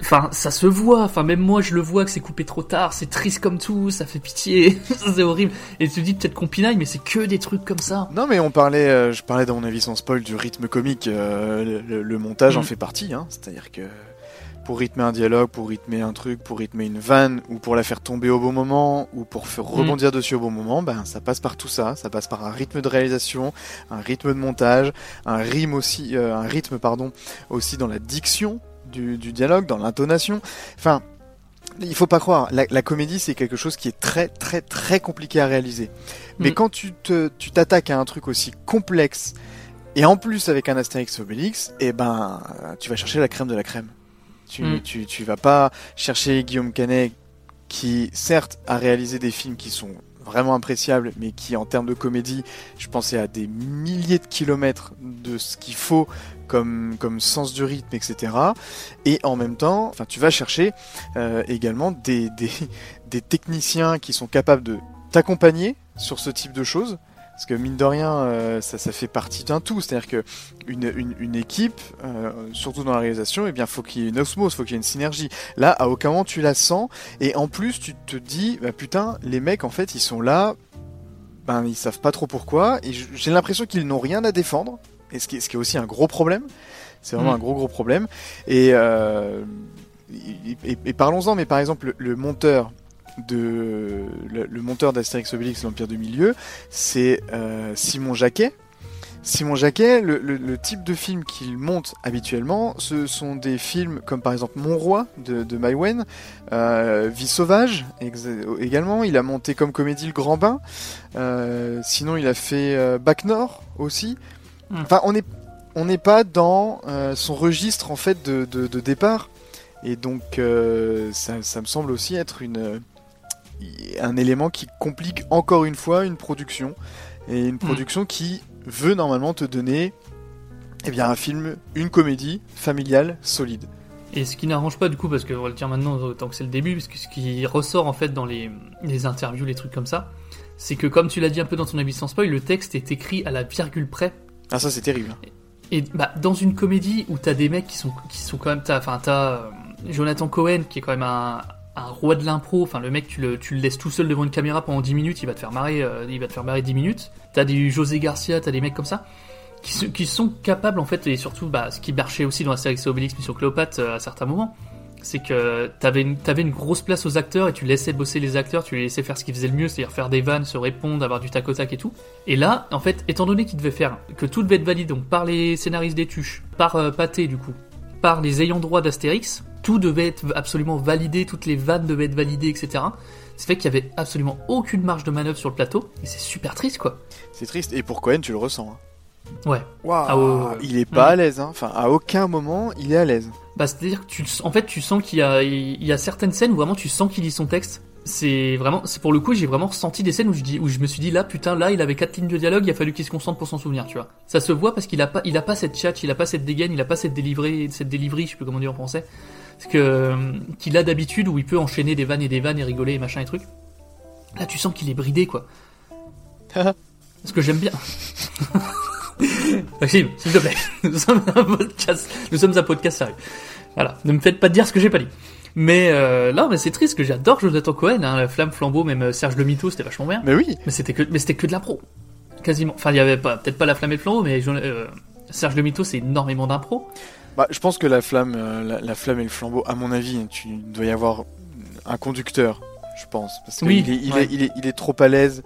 Enfin, ça se voit, enfin même moi je le vois que c'est coupé trop tard, c'est triste comme tout, ça fait pitié, c'est horrible. Et tu te dis peut-être qu'on pinaille, mais c'est que des trucs comme ça. Non mais on parlait, euh, je parlais dans mon avis sans spoil du rythme comique, euh, le, montage en Mm. fait partie, hein. c'est-à-dire que pour rythmer un dialogue, pour rythmer un truc, pour rythmer une vanne, ou pour la faire tomber au bon moment, ou pour faire rebondir dessus au bon moment, ben ça passe par tout ça, ça passe par un rythme de réalisation, un rythme de montage, un rythme aussi, euh, un rythme pardon, aussi dans la diction du, du dialogue, dans l'intonation, enfin. Il faut pas croire, la, la comédie c'est quelque chose qui est très très très compliqué à réaliser. Mais Mm. quand tu te, tu t'attaques à un truc aussi complexe et en plus avec un Astérix Obélix, eh ben tu vas chercher la crème de la crème. Tu, Mm. tu, tu vas pas chercher Guillaume Canet qui certes a réalisé des films qui sont vraiment appréciables, mais qui en termes de comédie, je pensais à des milliers de kilomètres de ce qu'il faut comme, sens du rythme, etc. Et en même temps, tu vas chercher euh, également des techniciens qui sont capables de t'accompagner sur ce type de choses. Parce que mine de rien, euh, ça, ça fait partie d'un tout. C'est-à-dire que une, une, une équipe, euh, surtout dans la réalisation, eh bien, faut qu'il y ait une osmose, faut qu'il y ait une synergie. Là, à aucun moment tu la sens. Et en plus, tu te dis, bah, putain, les mecs, en fait, ils sont là, ben, ils savent pas trop pourquoi. Et j'ai l'impression qu'ils n'ont rien à défendre. Et ce qui, est, ce qui est aussi un gros problème. C'est vraiment Mm. un gros, gros problème. Et, euh, et, et- et parlons-en, mais par exemple, le, le monteur de le, le monteur d'Astérix Obélix l'Empire du Milieu, c'est euh, Simon Jacquet. Simon Jacquet, le, le- le type de film qu'il monte habituellement, ce sont des films comme par exemple Mon Roi de, de Maïwen, euh, Vie sauvage également. Il a monté comme comédie Le Grand Bain. Euh, sinon, il a fait Bac Nord aussi. Mm. Enfin, on n'est on n'est pas dans son registre en fait de, de- de départ. Et donc, euh, ça, ça me semble aussi être une, un élément qui complique encore une fois une production. Et une production qui veut normalement te donner eh bien, un film, une comédie familiale solide. Et ce qui n'arrange pas du coup, parce qu'on va le dire maintenant tant que c'est le début, parce que ce qui ressort en fait dans les, les interviews, les trucs comme ça, c'est que comme tu l'as dit un peu dans ton avis sans spoil, le texte est écrit à la virgule près. Ah, ça c'est terrible. Et bah, dans une comédie où t'as des mecs qui sont, qui sont quand même. Enfin, t'as euh, Jonathan Cohen qui est quand même un, un roi de l'impro. Enfin, le mec, tu le, laisses tout seul devant une caméra pendant 10 minutes, il va te faire marrer, euh, il va faire marrer 10 minutes. T'as des José Garcia, t'as des mecs comme ça. Qui, sont capables en fait, et surtout bah, ce qui marchait aussi dans la série Obélix Mission Cléopâtre euh, à certains moments, c'est que t'avais une, une grosse place aux acteurs et tu laissais bosser les acteurs, tu les laissais faire ce qu'ils faisaient le mieux, c'est-à-dire faire des vannes, se répondre, avoir du tac au tac et tout. Et là, en fait, étant donné qu'ils devaient faire, que tout devait être validé, donc par les scénaristes des Tuches, par euh, Pathé du coup, par les ayants droit d'Astérix, tout devait être absolument validé, toutes les vannes devaient être validées, etc. C'est fait qu'il y avait absolument aucune marge de manœuvre sur le plateau, et c'est super triste quoi. C'est triste. Et pour Cohen, tu le ressens. hein. Ouais. Waouh, Ah ouais, ouais, ouais. il est pas Mm. à l'aise. hein. Enfin, à aucun moment, il est à l'aise. Bah, c'est-à-dire que tu, en fait, tu sens qu'il y a, il y a certaines scènes où vraiment tu sens qu'il lit son texte. C'est vraiment, c'est pour le coup, j'ai vraiment ressenti des scènes où je dis, où je me suis dit là, putain, là, il avait quatre lignes de dialogue, il a fallu qu'il se concentre pour s'en souvenir, tu vois. Ça se voit parce qu'il a pas, il a pas cette chat, il a pas cette dégaine, il a pas cette délivrée, cette délivrerie, je sais plus comment dire en français, parce que euh, qu'il a d'habitude où il peut enchaîner des vannes et des vannes et rigoler et machin et trucs. Là, tu sens qu'il est bridé, quoi. Ce que j'aime bien. Maxime, s'il te plaît, nous sommes un podcast, nous sommes un podcast sérieux. Voilà, ne me faites pas dire ce que j'ai pas dit. Mais euh, là, mais c'est triste que j'adore Jonathan Cohen, hein, la Flamme Flambeau, même euh, Serge Le Mito, c'était vachement bien. Mais oui. Mais c'était que, mais c'était que de l'impro, quasiment. Enfin, il y avait pas, peut-être pas la Flamme et le Flambeau, mais euh, Serge Le Mito, c'est énormément d'impro. Bah, je pense que la flamme, euh, la, la flamme et le flambeau, à mon avis, tu dois y avoir un conducteur, je pense, parce qu'il Oui, est, il, ouais. est, il, est, il est trop à l'aise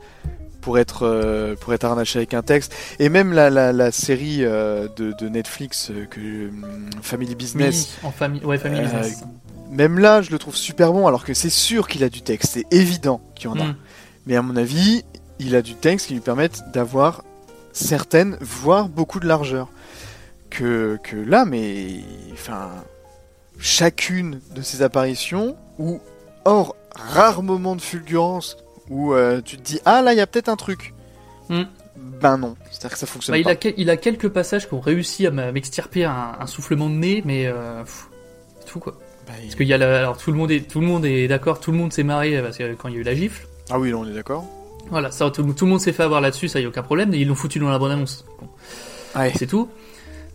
pour être euh, pour être harnaché avec un texte. Et même la, la, la série euh, de, de Netflix euh, que hum, Family Business. Oui, en famille, ouais, Family Business. même là, je le trouve super bon, alors que c'est sûr qu'il a du texte, c'est évident qu'il y en a. Mm. Mais à mon avis, il a du texte qui lui permettent d'avoir certaines, voire beaucoup de largeur. Que, que là, mais. Enfin. Chacune de ces apparitions, ou hors rare moment de fulgurance, où euh, tu te dis, ah là, il y a peut-être un truc. Mm. Ben non, c'est-à-dire que ça fonctionne Bah, il, pas. a, quel- il a quelques passages qui ont réussi à m'extirper un, un soufflement de nez, mais euh, c'est tout quoi. Bah, Parce qu'il y a la- alors tout le monde est tout le monde est d'accord, tout le monde s'est marré parce que quand il y a eu la gifle. Ah oui, là, on est d'accord. Voilà, ça tout, tout le monde s'est fait avoir là-dessus, ça y a aucun problème. Et ils l'ont foutu dans la bonne annonce. Bon. Ouais. C'est tout.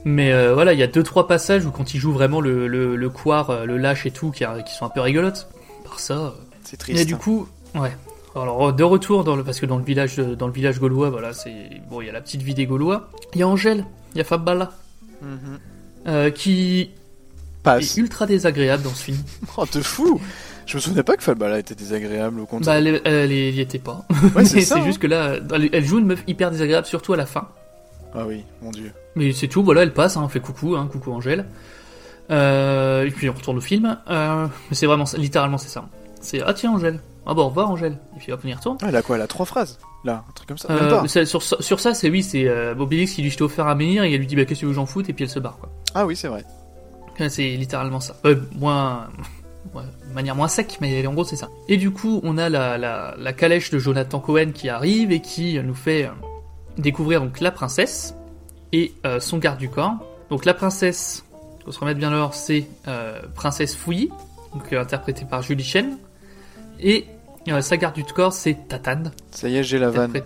Mais euh, voilà, il y a deux trois passages où quand il joue vraiment le le, le couard, euh, le lâche et tout, qui, a- qui sont un peu rigolotes. Par ça. euh, C'est triste. Et du coup, ouais. Alors de retour dans le parce que dans le village dans le village gaulois, voilà, c'est bon, il y a la petite vie des Gaulois. Il y a Angèle, il y a Fabala, Mhm. euh, qui Passe. est ultra désagréable dans ce film. Oh, te fou Je me souvenais pas que Falbala était désagréable, au Bah, contraire. elle, elle, elle y était pas. Ouais, c'est Mais hein. juste que là, elle, elle joue une meuf hyper désagréable, surtout à la fin. Ah oui, mon dieu. Mais c'est tout, voilà, elle passe, hein, fait coucou, hein, coucou Angèle. Euh, et puis on retourne au film. Euh, mais c'est vraiment, littéralement, c'est ça. C'est ah tiens Angèle. Ah bon, au revoir Angèle. Et puis hop, on y retourne. Ah, elle a quoi Elle a trois phrases Là, un truc comme ça? Euh, sur, sur ça, c'est oui, c'est euh, Obélix qui lui jetait offert à menhir et elle lui dit bah qu'est-ce que que j'en foute? Et puis elle se barre quoi. Ah oui, c'est vrai. C'est littéralement ça. Moins, ouais, de manière moins sec, mais en gros c'est ça. Et du coup, on a la, la, la calèche de Jonathan Cohen qui arrive et qui nous fait découvrir donc la princesse et euh, son garde du corps. Donc la princesse, faut se remettre bien l'or, c'est euh, princesse Fouilly, donc euh, interprétée par Julie Chen, et euh, sa garde du corps c'est Tatane. Ça y est, j'ai la vanne.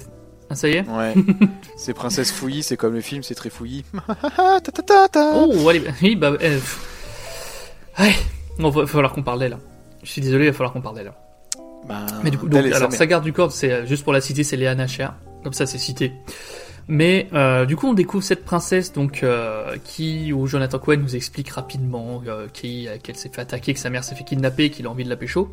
Ah ça y est. Ouais. c'est Princesse Fouilly, c'est comme le film, c'est très fouillis. Oh, allez, oui, bah, euh, ouais, bon, va, va falloir qu'on parle d'elle. Je suis désolé, il va falloir qu'on parle d'elle. Bah, Mais du coup, donc, alors sa garde du corps, c'est euh, juste pour la citer, c'est Léa Nacher. Comme ça, c'est cité. Mais euh, du coup, on découvre cette princesse donc euh, qui, où Jonathan Cohen nous explique rapidement euh, qui, euh, qu'elle s'est fait attaquer, que sa mère s'est fait kidnapper, qu'il a envie de la pécho.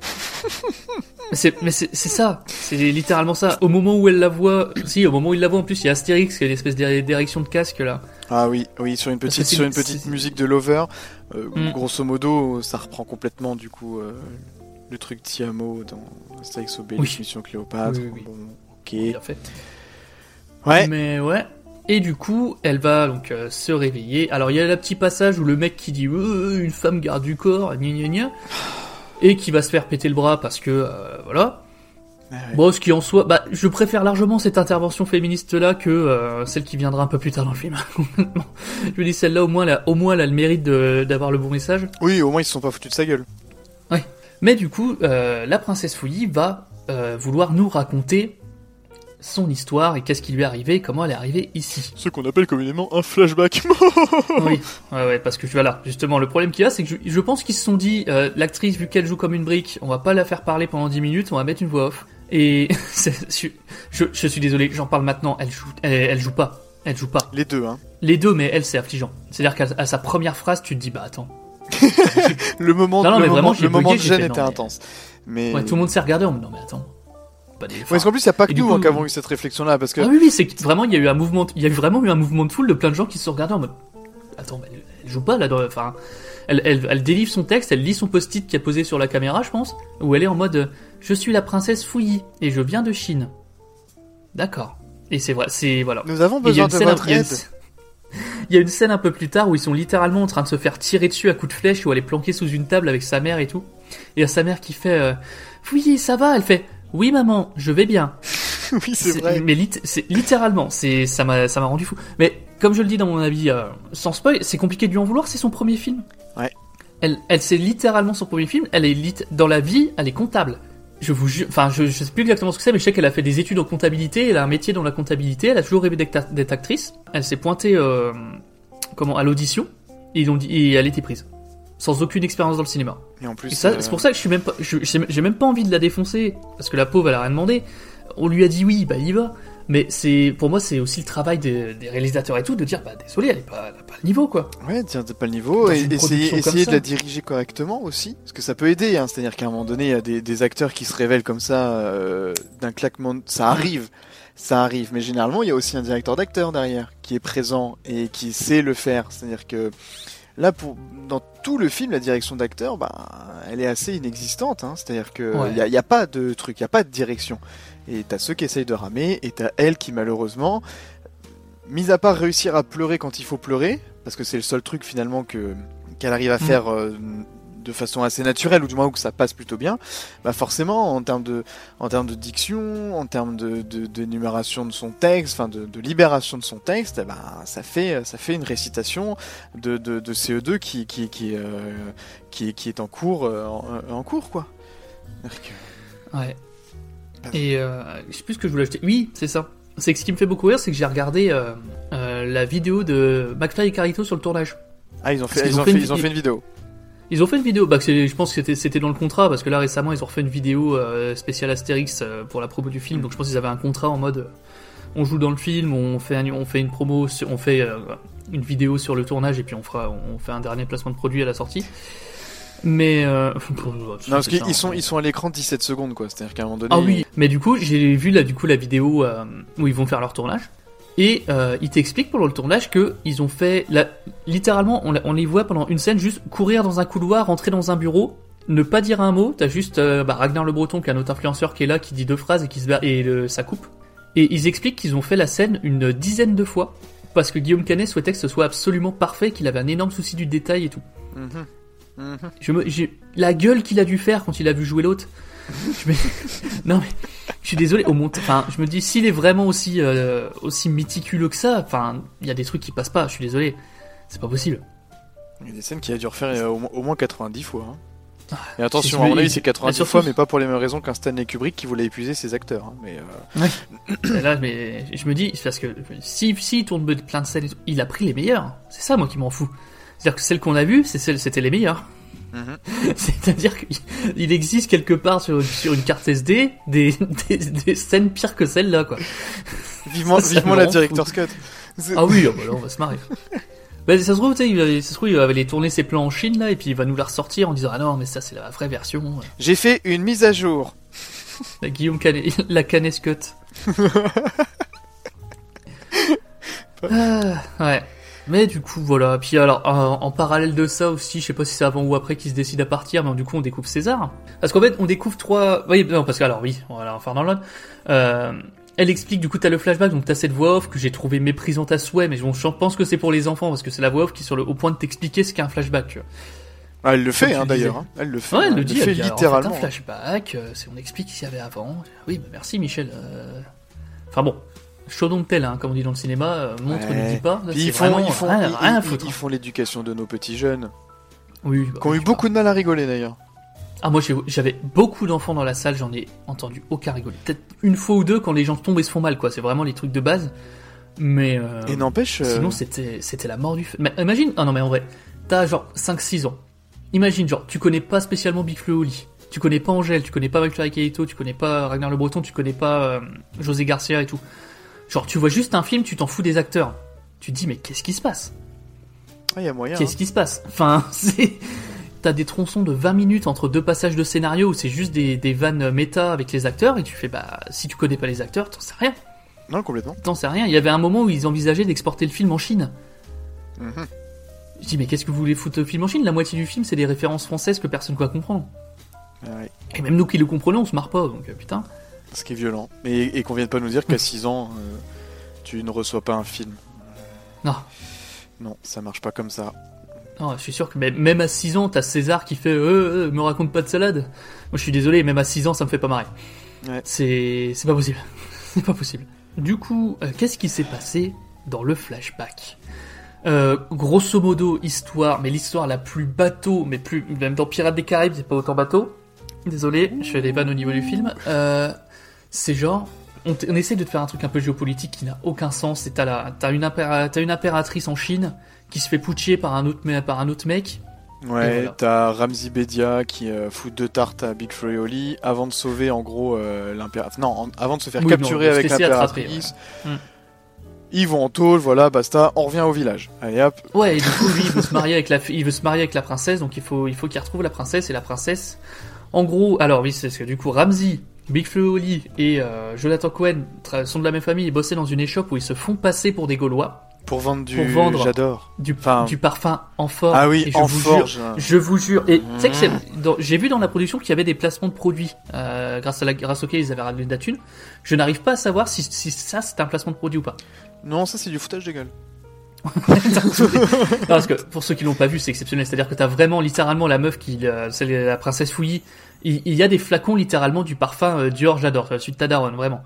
mais c'est, mais c'est, c'est ça, c'est littéralement ça. Au moment où elle la voit, si, au moment où il la voit, en plus, il y a Astérix qui a une espèce d'é- d'érection de casque là. Ah oui, oui, sur une petite, sur une petite c'est- musique de Lover. euh, Mm. Grosso modo, ça reprend complètement du coup euh, le truc Tiamo dans Astérix Obélix, Oui. Mission Cléopâtre. Oui, oui, oui. Bon, ok. Bien fait. Ouais. Mais ouais. Et du coup, elle va donc euh, se réveiller. Alors il y a le petit passage où le mec qui dit Euh, une femme garde du corps, gna gna gna, et qui va se faire péter le bras parce que euh, voilà. Ah ouais. Bon, ce qui en soit, bah, je préfère largement cette intervention féministe là que euh, celle qui viendra un peu plus tard dans le film. je me dis celle-là au moins, elle a, au moins, elle a le mérite d'avoir le bon message. Oui, au moins ils se sont pas foutus de sa gueule. Mais du coup, euh, la princesse Fouilly va euh, vouloir nous raconter son histoire et qu'est-ce qui lui est arrivé, comment elle est arrivée ici. Ce qu'on appelle communément un flashback. oui, ouais, ouais, parce que voilà, justement, le problème qu'il y a, c'est que je, je pense qu'ils se sont dit, euh, l'actrice, vu qu'elle joue comme une brique, on va pas la faire parler pendant 10 minutes, on va mettre une voix off. Et je, suis désolé, j'en parle maintenant, elle joue, elle, elle joue pas, elle joue pas. Les deux, hein. Les deux, mais elle, c'est affligeant. C'est-à-dire qu'à sa première phrase, tu te dis, bah attends. Le moment, Non, non, le mais moment, vraiment, le moment bugué, de gêne était mais- intense. Mais... Ouais, tout le monde s'est regardé en mode, non mais attends. Pas des- Ouais, parce qu'en plus, il n'y a pas que nous coup- hein, qui avons eu cette réflexion-là, parce que... Ah oui, oui, c'est que vraiment, il y a eu un mouvement, il y a eu vraiment eu un mouvement de foule de plein de gens qui se sont regardés en mode, attends, mais elle, elle joue pas là, dans- enfin, elle, elle, elle délivre son texte, elle lit son post-it qui a posé sur la caméra, je pense, où elle est en mode, je suis la princesse Fouilly et je viens de Chine. D'accord. Et c'est vrai, c'est voilà. Nous avons besoin de votre il y a une aide. scène- Il y a une scène un peu plus tard où ils sont littéralement en train de se faire tirer dessus à coups de flèche, où elle est planquée sous une table avec sa mère et tout. Et il y a sa mère qui fait euh, Oui, ça va? Elle fait Oui, maman, je vais bien. oui, c'est vrai. Mais lit- littéralement, c'est ça m'a ça m'a rendu fou. Mais comme je le dis dans mon avis, euh, sans spoil, c'est compliqué de lui en vouloir. C'est son premier film. Ouais. Elle, elle c'est littéralement son premier film. Elle est lit- dans la vie, elle est comptable. Je vous jure, enfin, je, je sais plus exactement ce que c'est, mais je sais qu'elle a fait des études en comptabilité. Elle a un métier dans la comptabilité. Elle a toujours rêvé d'être actrice. Elle s'est pointée, euh, comment, à l'audition. Et ils ont dit, et elle était prise, sans aucune expérience dans le cinéma. Et en plus, euh, c'est pour ça que je suis même pas, j'ai même pas envie de la défoncer parce que la pauvre elle a rien demandé. On lui a dit oui, bah il y va. Mais c'est, pour moi, c'est aussi le travail des, des réalisateurs et tout de dire bah désolé, elle est pas, pas le niveau quoi. Ouais, t'as pas le niveau. Dans Et essayer, de la diriger correctement aussi. Parce que ça peut aider. Hein. C'est-à-dire qu'à un moment donné, il y a des, des acteurs qui se révèlent comme ça euh, d'un claquement. Ça arrive. Ça arrive. Mais généralement, il y a aussi un directeur d'acteur derrière qui est présent et qui sait le faire. C'est-à-dire que Là, pour dans tout le film, la direction d'acteur, bah, elle est assez inexistante. Hein. C'est-à-dire que il Ouais. n'y a, pas de truc, il y a pas de direction. Et t'as ceux qui essayent de ramer, et t'as elle qui malheureusement, mis à part réussir à pleurer quand il faut pleurer, parce que c'est le seul truc finalement que qu'elle arrive à Mm. faire euh, de façon assez naturelle, ou du moins où ça passe plutôt bien, bah forcément en termes de, en termes de diction, en termes de, de, d'énumération de son texte, enfin de, de libération de son texte, eh ben, ça fait, ça fait une récitation de, de, de CE2 qui, qui, qui, euh, qui, qui est en cours, euh, en, en cours quoi. Ouais. Et euh, je sais plus ce que je voulais acheter. Oui, c'est ça. C'est que ce qui me fait beaucoup rire, c'est que j'ai regardé euh, euh, la vidéo de McFly et Carito sur le tournage. Ah, ils ont fait, Parce ils qu'ils ont ont fait, fait ils ont une- fait une vidéo. Ils ont fait une vidéo, bah, je pense que c'était- dans le contrat, parce que là récemment ils ont refait une vidéo euh, spéciale Astérix euh, pour la promo du film, donc je pense qu'ils avaient un contrat en mode euh, on joue dans le film, on fait, un- on fait une promo, on fait une vidéo sur le tournage et puis on fera, on fait un dernier placement de produit à la sortie. Mais euh, Non, parce qu'ils sont, ils sont à l'écran 17 secondes quoi. C'est-à-dire qu'à un moment donné. Ah oui, mais du coup, j'ai vu là du coup la vidéo euh, où ils vont faire leur tournage et euh, ils t'expliquent pendant le tournage que ils ont fait la... littéralement on, les voit pendant une scène juste courir dans un couloir, rentrer dans un bureau, ne pas dire un mot, t'as juste euh, bah, Ragnar le Breton qui est un autre influenceur qui est là qui dit deux phrases et qui se et ça coupe. Et ils expliquent qu'ils ont fait la scène une dizaine de fois parce que Guillaume Canet souhaitait que ce soit absolument parfait, qu'il avait un énorme souci du détail et tout. Mhm. Mhm. Je me, j'ai la gueule qu'il a dû faire quand il a vu jouer l'autre. Je me- non mais, je suis désolé. Au enfin, je me dis s'il est vraiment aussi euh, aussi méticuleux que ça, enfin, il y a des trucs qui passent pas. Je suis désolé, c'est pas possible. Il y a des scènes qui a dû refaire euh, au, moins- au moins 90 fois. hein. Et c'est- attention, à mon avis, c'est 90 mais surtout- fois, mais pas pour les mêmes raisons qu'un Stanley Kubrick qui voulait épuiser ses acteurs. hein, Mais euh, Et là, mais je me dis parce que si si il tourne plein de scènes, et il a pris les meilleurs. C'est ça moi qui m'en fous. C'est-à-dire que celles qu'on a vues, c'était les meilleures. Mhm. C'est-à-dire qu'il il existe quelque part sur, sur une carte SD des, des, des scènes pires que celle-là, quoi. vivement, Ça, ça vivement me la director's cut. Ah oui, ah bah là, on va se marrer. Bah, ça se trouve, il ça se trouve, il va aller tourner ses plans en Chine, là, et puis il va nous la ressortir en disant, ah non, mais ça, c'est la vraie version. J'ai fait une mise à jour. La Guillaume Canet, la Canet Cut. Ah, ouais. Mais du coup, voilà. Puis alors, en, en parallèle de ça aussi, je sais pas si c'est avant ou après qu'il se décide à partir, mais du coup, on découvre César. Parce qu'en fait, on découvre trois... Oui, non, parce que, alors oui, la refaire dans l'ordre. Euh, elle explique, du coup, t'as le flashback, donc t'as cette voix off que j'ai trouvé méprisante à souhait, mais bon, je pense que c'est pour les enfants, parce que c'est la voix off qui est sur le, au point de t'expliquer ce qu'est un flashback, tu vois. Ah, elle le fait, hein, d'ailleurs. hein. Elle le fait. Ouais, elle hein, le dit, fait elle dit, littéralement. En fait, un flashback, euh, on explique ce qu'il y avait avant. Oui, bah merci Michel. euh. Enfin bon, chaud donc tel, hein, comme on dit dans le cinéma, euh, montre Ouais. ne dit pas. Là, ils font, vraiment ils font, rien, ils- rien à ils- foutre. ils font l'éducation de nos petits jeunes. Oui, bah, Qui ont eu beaucoup de mal à rigoler d'ailleurs. Ah moi j'avais beaucoup d'enfants dans la salle, j'en ai entendu aucun rigoler. Peut-être une fois ou deux quand les gens tombent et se font mal, quoi. C'est vraiment les trucs de base. Mais euh, Et n'empêche. euh, Sinon, c'était, c'était la mort du feu. Mais imagine, ah non, mais en vrai, t'as genre 5-6 ans. Imagine, genre, tu connais pas spécialement Big Flo et Oli. Tu connais pas Angèle, tu connais pas et Carito, tu connais pas Ragnar le Breton, tu connais pas euh, José Garcia et tout. Genre, tu vois juste un film, tu t'en fous des acteurs. Tu te dis, mais qu'est-ce qui se passe? Ah, il y a moyen. Qu'est-ce qui se passe? Enfin, c'est. T'as des tronçons de 20 minutes entre deux passages de scénario où c'est juste des, des vannes méta avec les acteurs et tu fais, bah, si tu connais pas les acteurs, t'en sais rien. Non, complètement. T'en sais rien. Il y avait un moment où ils envisageaient d'exporter le film en Chine. Mhm. Je dis, mais qu'est-ce que vous voulez foutre le film en Chine? La moitié du film, c'est des références françaises que personne ne va comprendre. Ah ouais. Et même nous qui le comprenons, on se marre pas, donc euh, putain. Ce qui est violent. Et, et qu'on vienne pas nous dire qu'à 6 ans, euh, tu ne reçois pas un film. Non. Non, ça marche pas comme ça. Non, je suis sûr que même à 6 ans, t'as César qui fait euh, euh, me raconte pas de salade. Moi, je suis désolé, même à 6 ans, ça me fait pas marrer. Ouais. C'est c'est pas possible. c'est pas possible. Du coup, euh, qu'est-ce qui s'est passé dans le flashback? Euh, grosso modo, histoire, mais l'histoire la plus bateau, mais plus même dans Pirates des Caraïbes, c'est pas autant bateau. Désolé, je fais des vannes au niveau du film. C'est genre, on, on essaie de te faire un truc un peu géopolitique qui n'a aucun sens. Et t'as t'as une, impéra- t'as une impératrice en Chine qui se fait putcher par un autre, me- par un autre mec. Ouais, voilà. t'as Ramzi Bedia qui euh, fout deux tartes à Big Flo et Oli avant de sauver en gros euh, l'impératrice. Non, en- avant de se faire Oui, non, capturer se avec attraper, l'impératrice. Mm. Ils vont en tôle, voilà, basta, on revient au village. Allez hop. Ouais, et du coup, lui, il veut se marier avec la, il veut se marier avec la princesse, donc il faut, il faut qu'il retrouve la princesse et la princesse. En gros, alors oui, c'est ce que du coup, Ramsey, Big Flo Oli et euh, Jonathan Cohen sont de la même famille et bossaient dans une échoppe où ils se font passer pour des Gaulois. Pour vendre du. Pour vendre J'adore. du, Enfin- du parfum amphore. Ah oui, Et je vous jure, je vous jure. Et tu sais que dans- j'ai vu dans la production qu'il y avait des placements de produits, euh, grâce à la, grâce auquel ils avaient ramené de la thune. Je n'arrive pas à savoir si, si ça c'est un placement de produit ou pas. Non, ça c'est du foutage de gueule. Non, parce que pour ceux qui l'ont pas vu, c'est exceptionnel. C'est-à-dire que t'as vraiment littéralement la meuf qui, euh, c'est la princesse Fouilly. Il, y a des flacons littéralement du parfum euh, Dior, j'adore, celui de Tadaron, vraiment.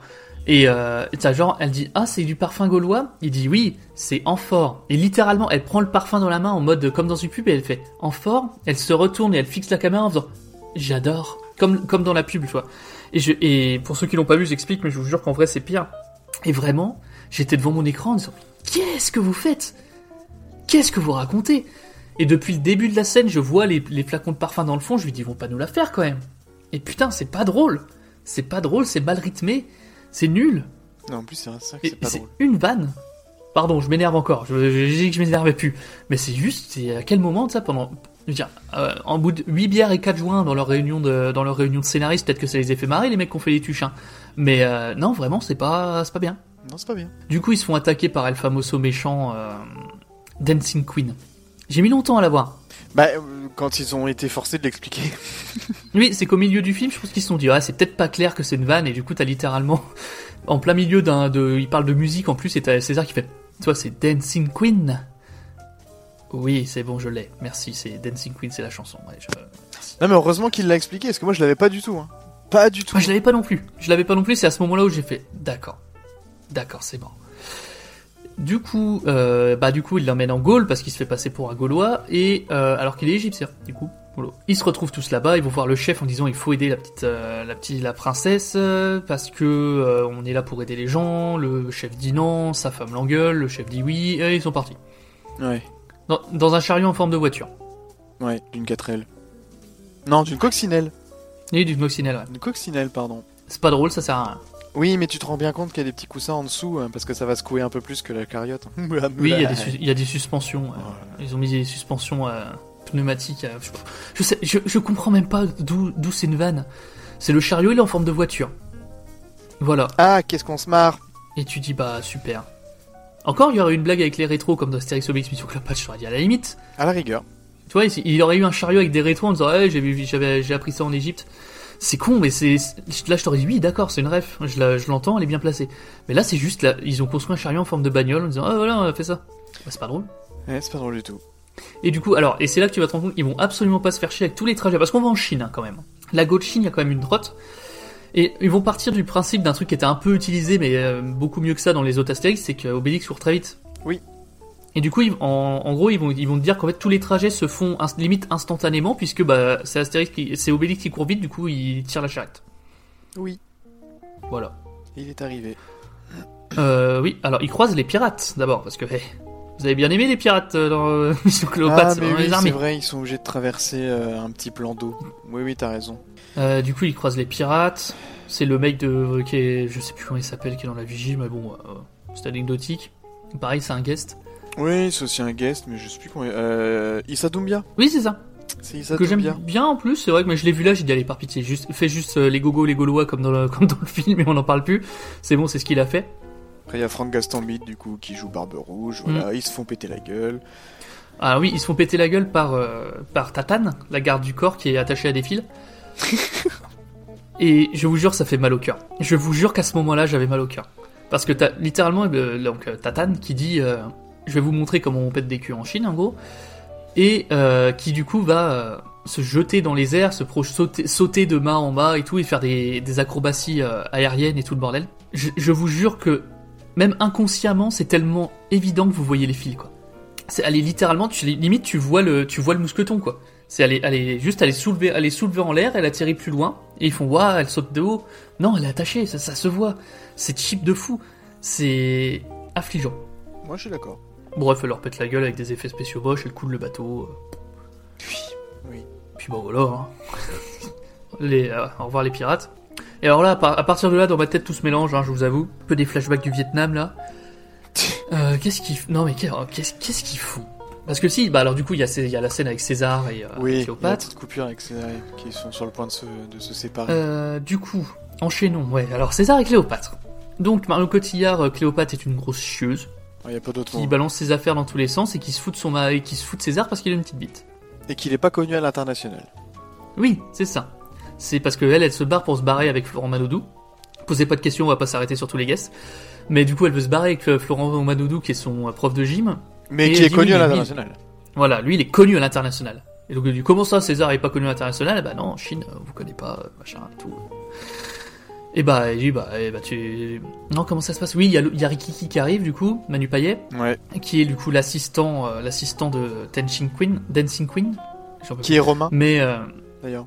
Et euh, genre, elle dit ah c'est du parfum gaulois? Il dit oui, c'est amphore. Et littéralement, elle prend le parfum dans la main en mode comme dans une pub et elle fait amphore. Elle se retourne et elle fixe la caméra en faisant j'adore, comme comme dans la pub, tu vois. Et pour ceux qui l'ont pas vu, j'explique, mais je vous jure qu'en vrai c'est pire. Et vraiment, j'étais devant mon écran en disant qu'est-ce que vous faites? Qu'est-ce que vous racontez? Et depuis le début de la scène, je vois les, les flacons de parfum dans le fond, je lui dis, ils vont pas nous la faire quand même. Et putain, c'est pas drôle. C'est pas drôle, c'est mal rythmé, c'est nul. Non, en plus, c'est ça que c'est pas c'est drôle. une vanne. Pardon, je m'énerve encore. J'ai dit que je m'énervais plus. Mais c'est juste, c'est à quel moment ça pendant. Je veux dire, euh, en bout de 8 bières et 4 joints dans leur réunion de, dans leur réunion de scénaristes, peut-être que ça les a fait marrer les mecs qui ont fait les tuches. hein. Mais euh, non, vraiment, c'est pas, c'est pas bien. Non, c'est pas bien. Du coup, ils se font attaquer par El Famoso méchant euh, Dancing Queen. J'ai mis longtemps à la voir. Bah, euh, quand ils ont été forcés de l'expliquer. Oui, c'est qu'au milieu du film, je pense qu'ils se sont dit, ah, c'est peut-être pas clair que c'est une vanne, et du coup, t'as littéralement, en plein milieu d'un, de, il parle de musique en plus, et t'as César qui fait, toi, c'est Dancing Queen? Oui, c'est bon, je l'ai. Merci, c'est Dancing Queen, c'est la chanson. Ouais, je... Non, mais heureusement qu'il l'a expliqué, parce que moi je l'avais pas du tout. Hein. Pas du tout. Moi, je l'avais pas non plus. Je l'avais pas non plus, c'est à ce moment-là où j'ai fait, d'accord. D'accord, c'est bon. Du coup, euh, bah du coup, il l'emmène en Gaule parce qu'il se fait passer pour un Gaulois et euh, alors qu'il est égyptien. Du coup, ils se retrouvent tous là-bas. Ils vont voir le chef en disant il faut aider la petite, euh, la petite, la princesse parce que on est là pour aider les gens. Le chef dit non, sa femme l'engueule, le chef dit oui et ils sont partis. Ouais. Dans, dans un chariot en forme de voiture. Ouais, d'une 4L. Non, d'une coccinelle. Et d'une coccinelle. Ouais. Une coccinelle, pardon. C'est pas drôle, ça sert à rien. Oui, mais tu te rends bien compte qu'il y a des petits coussins en dessous, hein, parce que ça va secouer un peu plus que la cariote. Oui, il y, a des sus- il y a des suspensions. euh, Ils ont mis des suspensions euh, pneumatiques. euh, je, je sais, je, je comprends même pas d'où c'est une vanne. C'est le chariot, il est en forme de voiture. Voilà. Ah, qu'est-ce qu'on se marre Et tu dis, bah super. Encore, il y aurait une blague avec les rétros comme dans Astérix Obélix Mission Cléopâtre, j'aurais dit à la limite. À la rigueur. Tu vois, il il aurait eu un chariot avec des rétros en disant, ouais, j'ai vu- j'avais, j'ai appris ça en Égypte. C'est con, mais c'est, là je t'aurais dit, oui, d'accord, c'est une ref. Je, l'entends, elle est bien placée. Mais là, c'est juste, là, ils ont construit un chariot en forme de bagnole en disant, ah voilà, on a fait ça. Bah, c'est pas drôle. Ouais, c'est pas drôle du tout. Et du coup, alors, et c'est là que tu vas te rendre compte qu'ils vont absolument pas se faire chier avec tous les trajets, parce qu'on va en Chine hein, quand même. La Go de Chine, il y a quand même une droite. Et ils vont partir du principe d'un truc qui était un peu utilisé, mais euh, beaucoup mieux que ça dans les autres Astérix, c'est qu'Obélix court très vite. Oui. Et du coup, ils- en, en gros, ils vont, ils vont te dire qu'en fait tous les trajets se font limite instantanément, puisque bah, c'est Astérix, qui- c'est Obélix qui court vite, du coup il tire la charrette. Oui. Voilà. Il est arrivé. Euh, oui, alors ils croisent les pirates d'abord, parce que hey, vous avez bien aimé les pirates euh, dans euh, Mission Cléopâtre, Ah, c'est mais dans oui, les c'est armées. vrai, ils sont obligés de traverser euh, un petit plan d'eau. Oui, oui, t'as raison. Euh, du coup, il croise les pirates. C'est le mec de qui est, je sais plus comment il s'appelle, qui est dans la vigie, mais bon, euh, c'est anecdotique. Pareil, c'est un guest. Oui, c'est aussi un guest, mais je sais plus comment. Euh, Issa Doumbia Oui, c'est ça. C'est Issa que j'aime bien en plus. C'est vrai que mais je l'ai vu là, j'ai dit allez par pitié, juste fais juste euh, les gogos, les gaulois comme dans le comme dans le film, et on n'en parle plus. C'est bon, c'est ce qu'il a fait. Après, il y a Franck Gastambide, du coup, qui joue Barbe Rouge. Mm. Voilà, ils se font péter la gueule. Ah oui, ils se font péter la gueule par euh, par Tatane, la garde du corps qui est attachée à des fils. Et je vous jure, ça fait mal au cœur. Je vous jure qu'à ce moment-là, j'avais mal au cœur. Parce que t'as littéralement euh, donc, euh, Tatane qui dit Je vais vous montrer comment on pète des culs en Chine, en gros. Et euh, qui du coup va euh, se jeter dans les airs, se sauter, sauter de main en bas et tout, et faire des, acrobaties euh, aériennes et tout le bordel. Je, je vous jure que, même inconsciemment, c'est tellement évident que vous voyez les fils, quoi. C'est aller littéralement, tu, limite tu vois le, tu vois le mousqueton, quoi. C'est aller, aller, juste aller soulever, aller soulever en l'air, elle atterrit plus loin, et ils font, waouh, elle saute de haut. Non, elle est attachée, ça, ça se voit. C'est cheap de fou. C'est affligeant. Moi, je suis d'accord. Bref, elle leur pète la gueule avec des effets spéciaux boches, elle coule le bateau. Oui, oui. Puis bon, voilà. hein. les, euh, au revoir les pirates. Et alors là, à par- à partir de là, dans ma tête, tout se mélange, hein, je vous avoue. Un peu des flashbacks du Vietnam, là. Euh, qu'est-ce qu'ils... Non, mais qu'est- qu'est-ce qu'est-ce qu'ils font Parce que si, bah alors du coup, il y, a y la scène avec César et euh, Oui, y a la Cléopâtre. petite coupure avec ces qui sont sur le point de se, de se séparer. Euh, du coup, enchaînons. Ouais, alors César et Cléopâtre. Donc, Marion Cotillard, euh, Cléopâtre est une grosse chieuse. Il y a pas d'autre qui balance ses affaires dans tous les sens et qui se fout de son et qui se fout de César parce qu'il a une petite bite. Et qu'il est pas connu à l'international. Oui, c'est ça. C'est parce que elle, elle se barre pour se barrer avec Florent Manodou. Posez pas de questions, on va pas s'arrêter sur tous les guests. Mais du coup, elle veut se barrer avec euh, Florent Manodou, qui est son euh, prof de gym. Mais Et qui est dit, connu oui, à lui- l'international. Voilà, lui, il est connu à l'international. Et donc, elle dit, comment ça, César est pas connu à l'international? Eh bah non, en Chine, euh, vous connaissez pas, machin, tout. Et bah, il dit, bah, eh bah, tu. Non, comment ça se passe? Oui, il y, a le- il y a Rikiki qui arrive, du coup, Manu Payet, Ouais. qui est du coup l'assistant euh, l'assistant de Dancing Queen. Dancing Queen Qui est romain, Mais. euh, d'ailleurs.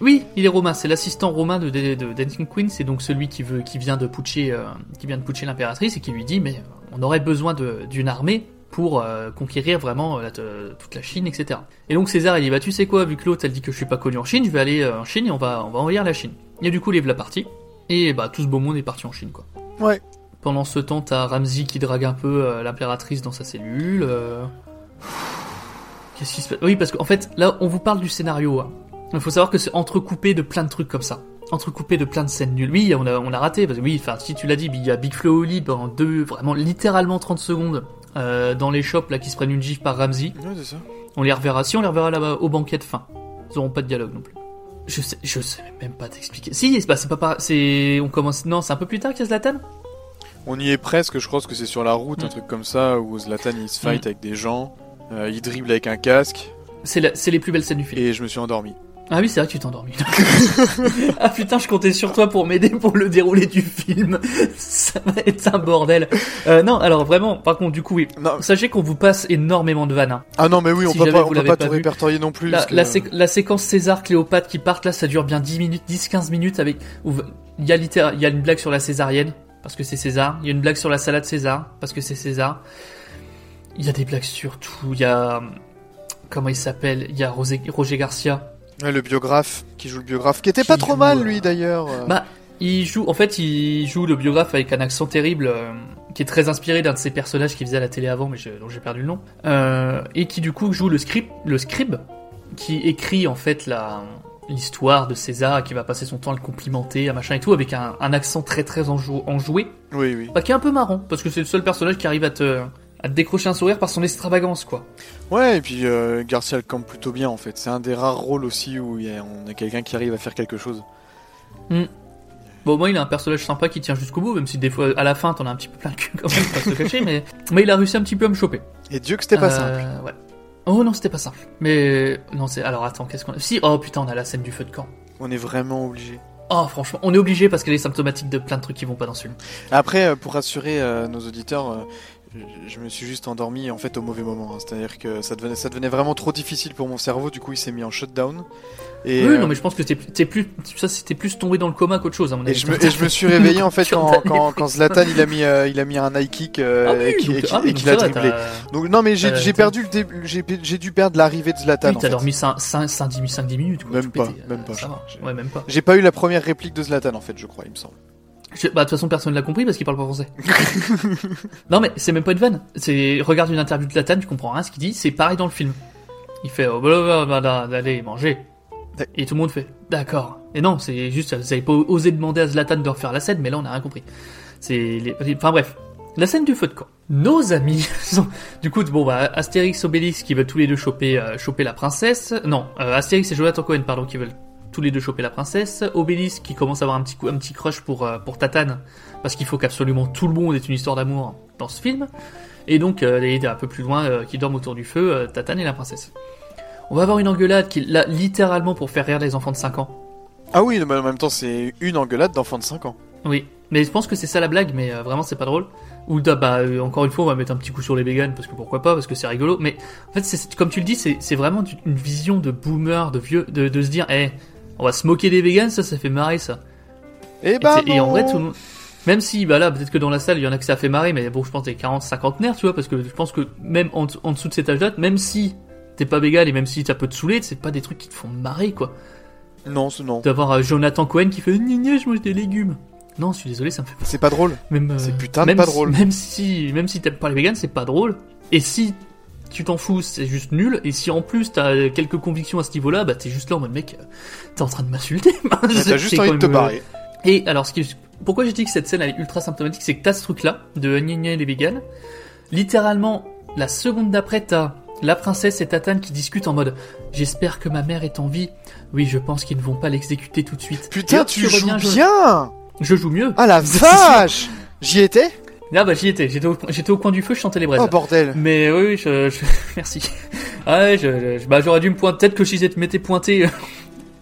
oui, il est romain. C'est l'assistant romain de, de, de Dancing Queen. C'est donc celui qui veut, qui vient de putcher, euh, qui vient de putcher l'impératrice et qui lui dit, mais on aurait besoin d'une armée pour euh, conquérir vraiment la- toute la Chine, etc. Et donc César, il dit, bah tu sais quoi, vu que l'autre elle dit que je suis pas connu en Chine, je vais aller en Chine et on va, on va envahir la Chine. Et du coup, lève la partie. Et bah tout ce beau monde est parti en Chine, quoi. Ouais. Pendant ce temps, t'as Ramsey qui drague un peu euh, l'impératrice dans sa cellule. euh. Qu'est-ce qui se passe Oui, parce qu'en fait, là, on vous parle du scénario. hein. Il faut savoir que c'est entrecoupé de plein de trucs comme ça. Entrecoupé de plein de scènes nulles. Oui, on a, on a raté, parce que oui, enfin, si tu l'as dit, il y a Big Flo Oli pendant deux, vraiment littéralement 30 secondes, euh, dans les shops, là, qui se prennent une gifle par Ramsey. Ouais, c'est ça. On les reverra, si on les reverra là-bas au banquet de fin. Ils auront pas de dialogue non plus. Je sais, je sais même pas t'expliquer. Si, c'est pas, c'est pas, c'est, on commence, non, c'est un peu plus tard qu'il y a Zlatan? On y est presque, je crois que c'est sur la route, un Mm. truc comme ça, où Zlatan il se fight Mm. avec des gens, euh, il dribble avec un casque, C'est la- c'est les plus belles scènes du film. et je me suis endormi. Ah oui, c'est vrai que tu t'es endormi. ah putain, je comptais sur toi pour m'aider pour le déroulé du film. Ça va être un bordel. Euh, non, alors vraiment, par contre, du coup, oui. Non. Sachez qu'on vous passe énormément de vannes. hein. Ah non, mais oui, on Si peut pas, vous on peut pas pas tout vu. répertorier non plus. La, parce que- la sé- la séquence César Cléopâtre qui partent là, ça dure bien 10 minutes, 10-15 minutes avec. Il y a littér- il y a une blague sur la césarienne parce que c'est César. Il y a une blague sur la salade César parce que c'est César. Il y a des blagues sur tout. Il y a comment il s'appelle? Il y a Rosé- Roger Garcia. Le biographe, qui joue le biographe, qui était Qui pas trop joue, mal lui d'ailleurs. euh. Bah, il joue, en fait, il joue le biographe avec un accent terrible, euh, qui est très inspiré d'un de ses personnages qui faisait à la télé avant, mais je- dont j'ai perdu le nom, euh, et qui du coup joue le script, le scribe, qui écrit en fait la l'histoire de César, qui va passer son temps à le complimenter, à machin et tout, avec un, un accent très très enjou- enjoué, Oui, oui. bah, qui est un peu marrant, parce que c'est le seul personnage qui arrive à te à te décrocher un sourire par son extravagance, quoi. Ouais, et puis euh, Garcia le campe plutôt bien en fait. C'est un des rares rôles aussi où il y a, on a quelqu'un qui arrive à faire quelque chose. Bon, moi, il a un personnage sympa qui tient jusqu'au bout, même si des fois, à la fin, t'en as un petit peu plein le cul quand même, pas se cacher, mais, mais il a réussi un petit peu à me choper. Et Dieu que c'était pas Euh, simple. Ouais. Oh non, c'était pas simple. Mais non, c'est. Alors attends, qu'est-ce qu'on a? Si, oh putain, on a la scène du feu de camp. On est vraiment obligé. Oh, franchement, on est obligé parce qu'elle est symptomatique de plein de trucs qui vont pas dans ce film. Après, euh, pour rassurer euh, nos auditeurs, euh, je- me suis juste endormi en fait au mauvais moment. hein. C'est-à-dire que ça devenait, ça devenait vraiment trop difficile pour mon cerveau. Du coup, il s'est mis en shutdown. Et, oui, euh, non, mais je pense que t'es plus. Ça, c'était plus tombé dans le coma qu'autre chose, à mon Et je, me, et je me suis réveillé en fait quand, quand, quand Zlatan il a mis, euh, il a mis un high kick euh, Ah oui, et ah oui, et qu'il a dribblé. Donc non mais j'ai perdu le début, j'ai dû perdre l'arrivée de Zlatan. Oui, t'as dormi 5-10 minutes, quoi. Même pas, pété, Ouais, même pas. J'ai pas eu la première réplique de Zlatan en fait, je crois, il me semble. Je- Bah, de toute façon, personne l'a compris parce qu'il parle pas français. non, mais c'est même pas une vanne. C'est, regarde une interview de Zlatan, tu comprends rien ce qu'il dit, c'est pareil dans le film. Il fait, oh, blablabla, allez, manger. Et tout le monde fait, d'accord. Et non, c'est juste, vous avez pas osé demander à Zlatan de refaire la scène, mais là, on a rien compris. C'est les, enfin bref. La scène du feu de camp. Nos amis sont, du coup, bon, bah, Astérix, Obélix qui veulent tous les deux choper, euh, choper la princesse. Non, euh, Astérix et Jonathan Cohen, pardon, qui veulent tous les deux choper la princesse. Obélix qui commence à avoir un petit, un petit crush pour, euh, pour Tatane, parce qu'il faut qu'absolument tout le monde ait une histoire d'amour dans ce film. Et donc, euh, les un peu plus loin, euh, qui dorment autour du feu, euh, Tatane et la princesse. On va avoir une engueulade qui, là, littéralement pour faire rire les enfants de 5 ans. Ah oui, mais en même temps c'est une engueulade d'enfant de 5 ans. Oui, mais je pense que c'est ça la blague, mais vraiment c'est pas drôle. Ou bah encore une fois on va mettre un petit coup sur les vegans parce que pourquoi pas parce que c'est rigolo. Mais en fait c'est comme tu le dis c'est c'est vraiment une vision de boomer de vieux de, de se dire eh on va se moquer des vegans ça ça fait marrer ça. Et bah et, et en vrai tout le monde même si bah là peut-être que dans la salle il y en a que ça fait marrer mais bon je pense des 40 50 tu vois parce que je pense que même en, en dessous de cet âge-là même si t'es pas vegan et même si ça peut te saouler c'est pas des trucs qui te font marrer quoi. Non, c'est non. D'avoir euh, Jonathan Cohen qui fait gna, je mange des légumes. Non, je suis désolé, ça me fait C'est pas drôle. même euh, C'est putain de même pas si- drôle. Même si même si t'aimes pas les vegans, c'est pas drôle. Et si tu t'en fous, c'est juste nul. Et si en plus t'as quelques convictions à ce niveau-là, bah t'es juste là en mode mec, euh, t'es en train de m'insulter. T'as juste envie de te même, euh, barrer. Et alors, ce qui, pourquoi j'ai dit que cette scène elle est ultra symptomatique, c'est que t'as ce truc-là de gna gna les vegans. Littéralement, la seconde d'après, t'as la princesse et Tatane qui discutent en mode J'espère que ma mère est en vie. Oui, je pense qu'ils ne vont pas l'exécuter tout de suite. Putain, tu reviens, joues je- bien Je joue mieux. Ah la vache J'y étais Ah bah j'y étais, j'étais au, j'étais au coin du feu, je chantais les braises. Oh bordel Mais oui, oui, je, je- merci. Ah ouais, je, je- bah j'aurais dû me pointer, peut-être que si je m'étais pointé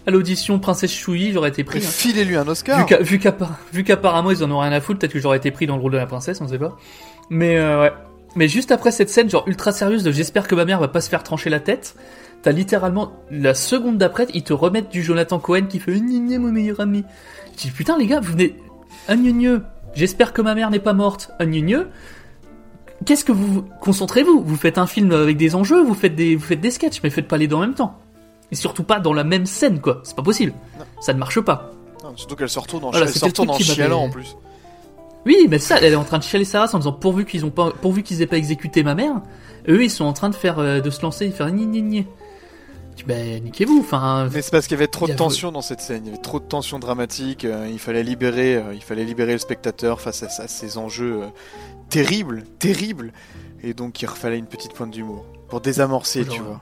à l'audition Princesse Chouï, j'aurais été pris. hein. filez-lui un Oscar Vu qu'à- vu qu'appar- vu qu'apparemment ils en ont rien à foutre, peut-être que j'aurais été pris dans le rôle de la princesse, on sait pas. Mais euh, ouais. Mais juste après cette scène, genre ultra sérieuse de j'espère que ma mère va pas se faire trancher la tête, t'as littéralement la seconde d'après, ils te remettent du Jonathan Cohen qui fait Gna gna, mon meilleur ami. Je dis putain les gars, vous venez un gna gna, j'espère que ma mère n'est pas morte, gna. Qu'est-ce que vous concentrez-vous? Vous faites un film avec des enjeux, vous faites des vous faites des sketchs, mais faites pas les deux en même temps. Et surtout pas dans la même scène quoi, c'est pas possible. Ça ne marche pas. Non, Surtout qu'elle se retourne en, Voilà, elle se retourne en chialant en plus. Oui, mais ça, elle est en train de chialer sa race en disant pourvu qu'ils ont pas, pourvu qu'ils aient pas exécuté ma mère. Eux, ils sont en train de faire, euh, de se lancer, de faire ni ni ni. Ben niquez-vous. Enfin, Mais c'est parce qu'il y avait trop de tension dans cette scène, il y avait trop de tension dramatique, euh, il fallait libérer, euh, il fallait libérer le spectateur face à, à ces enjeux euh, terribles, terribles, et donc il fallait une petite pointe d'humour pour désamorcer, Genre, tu vois.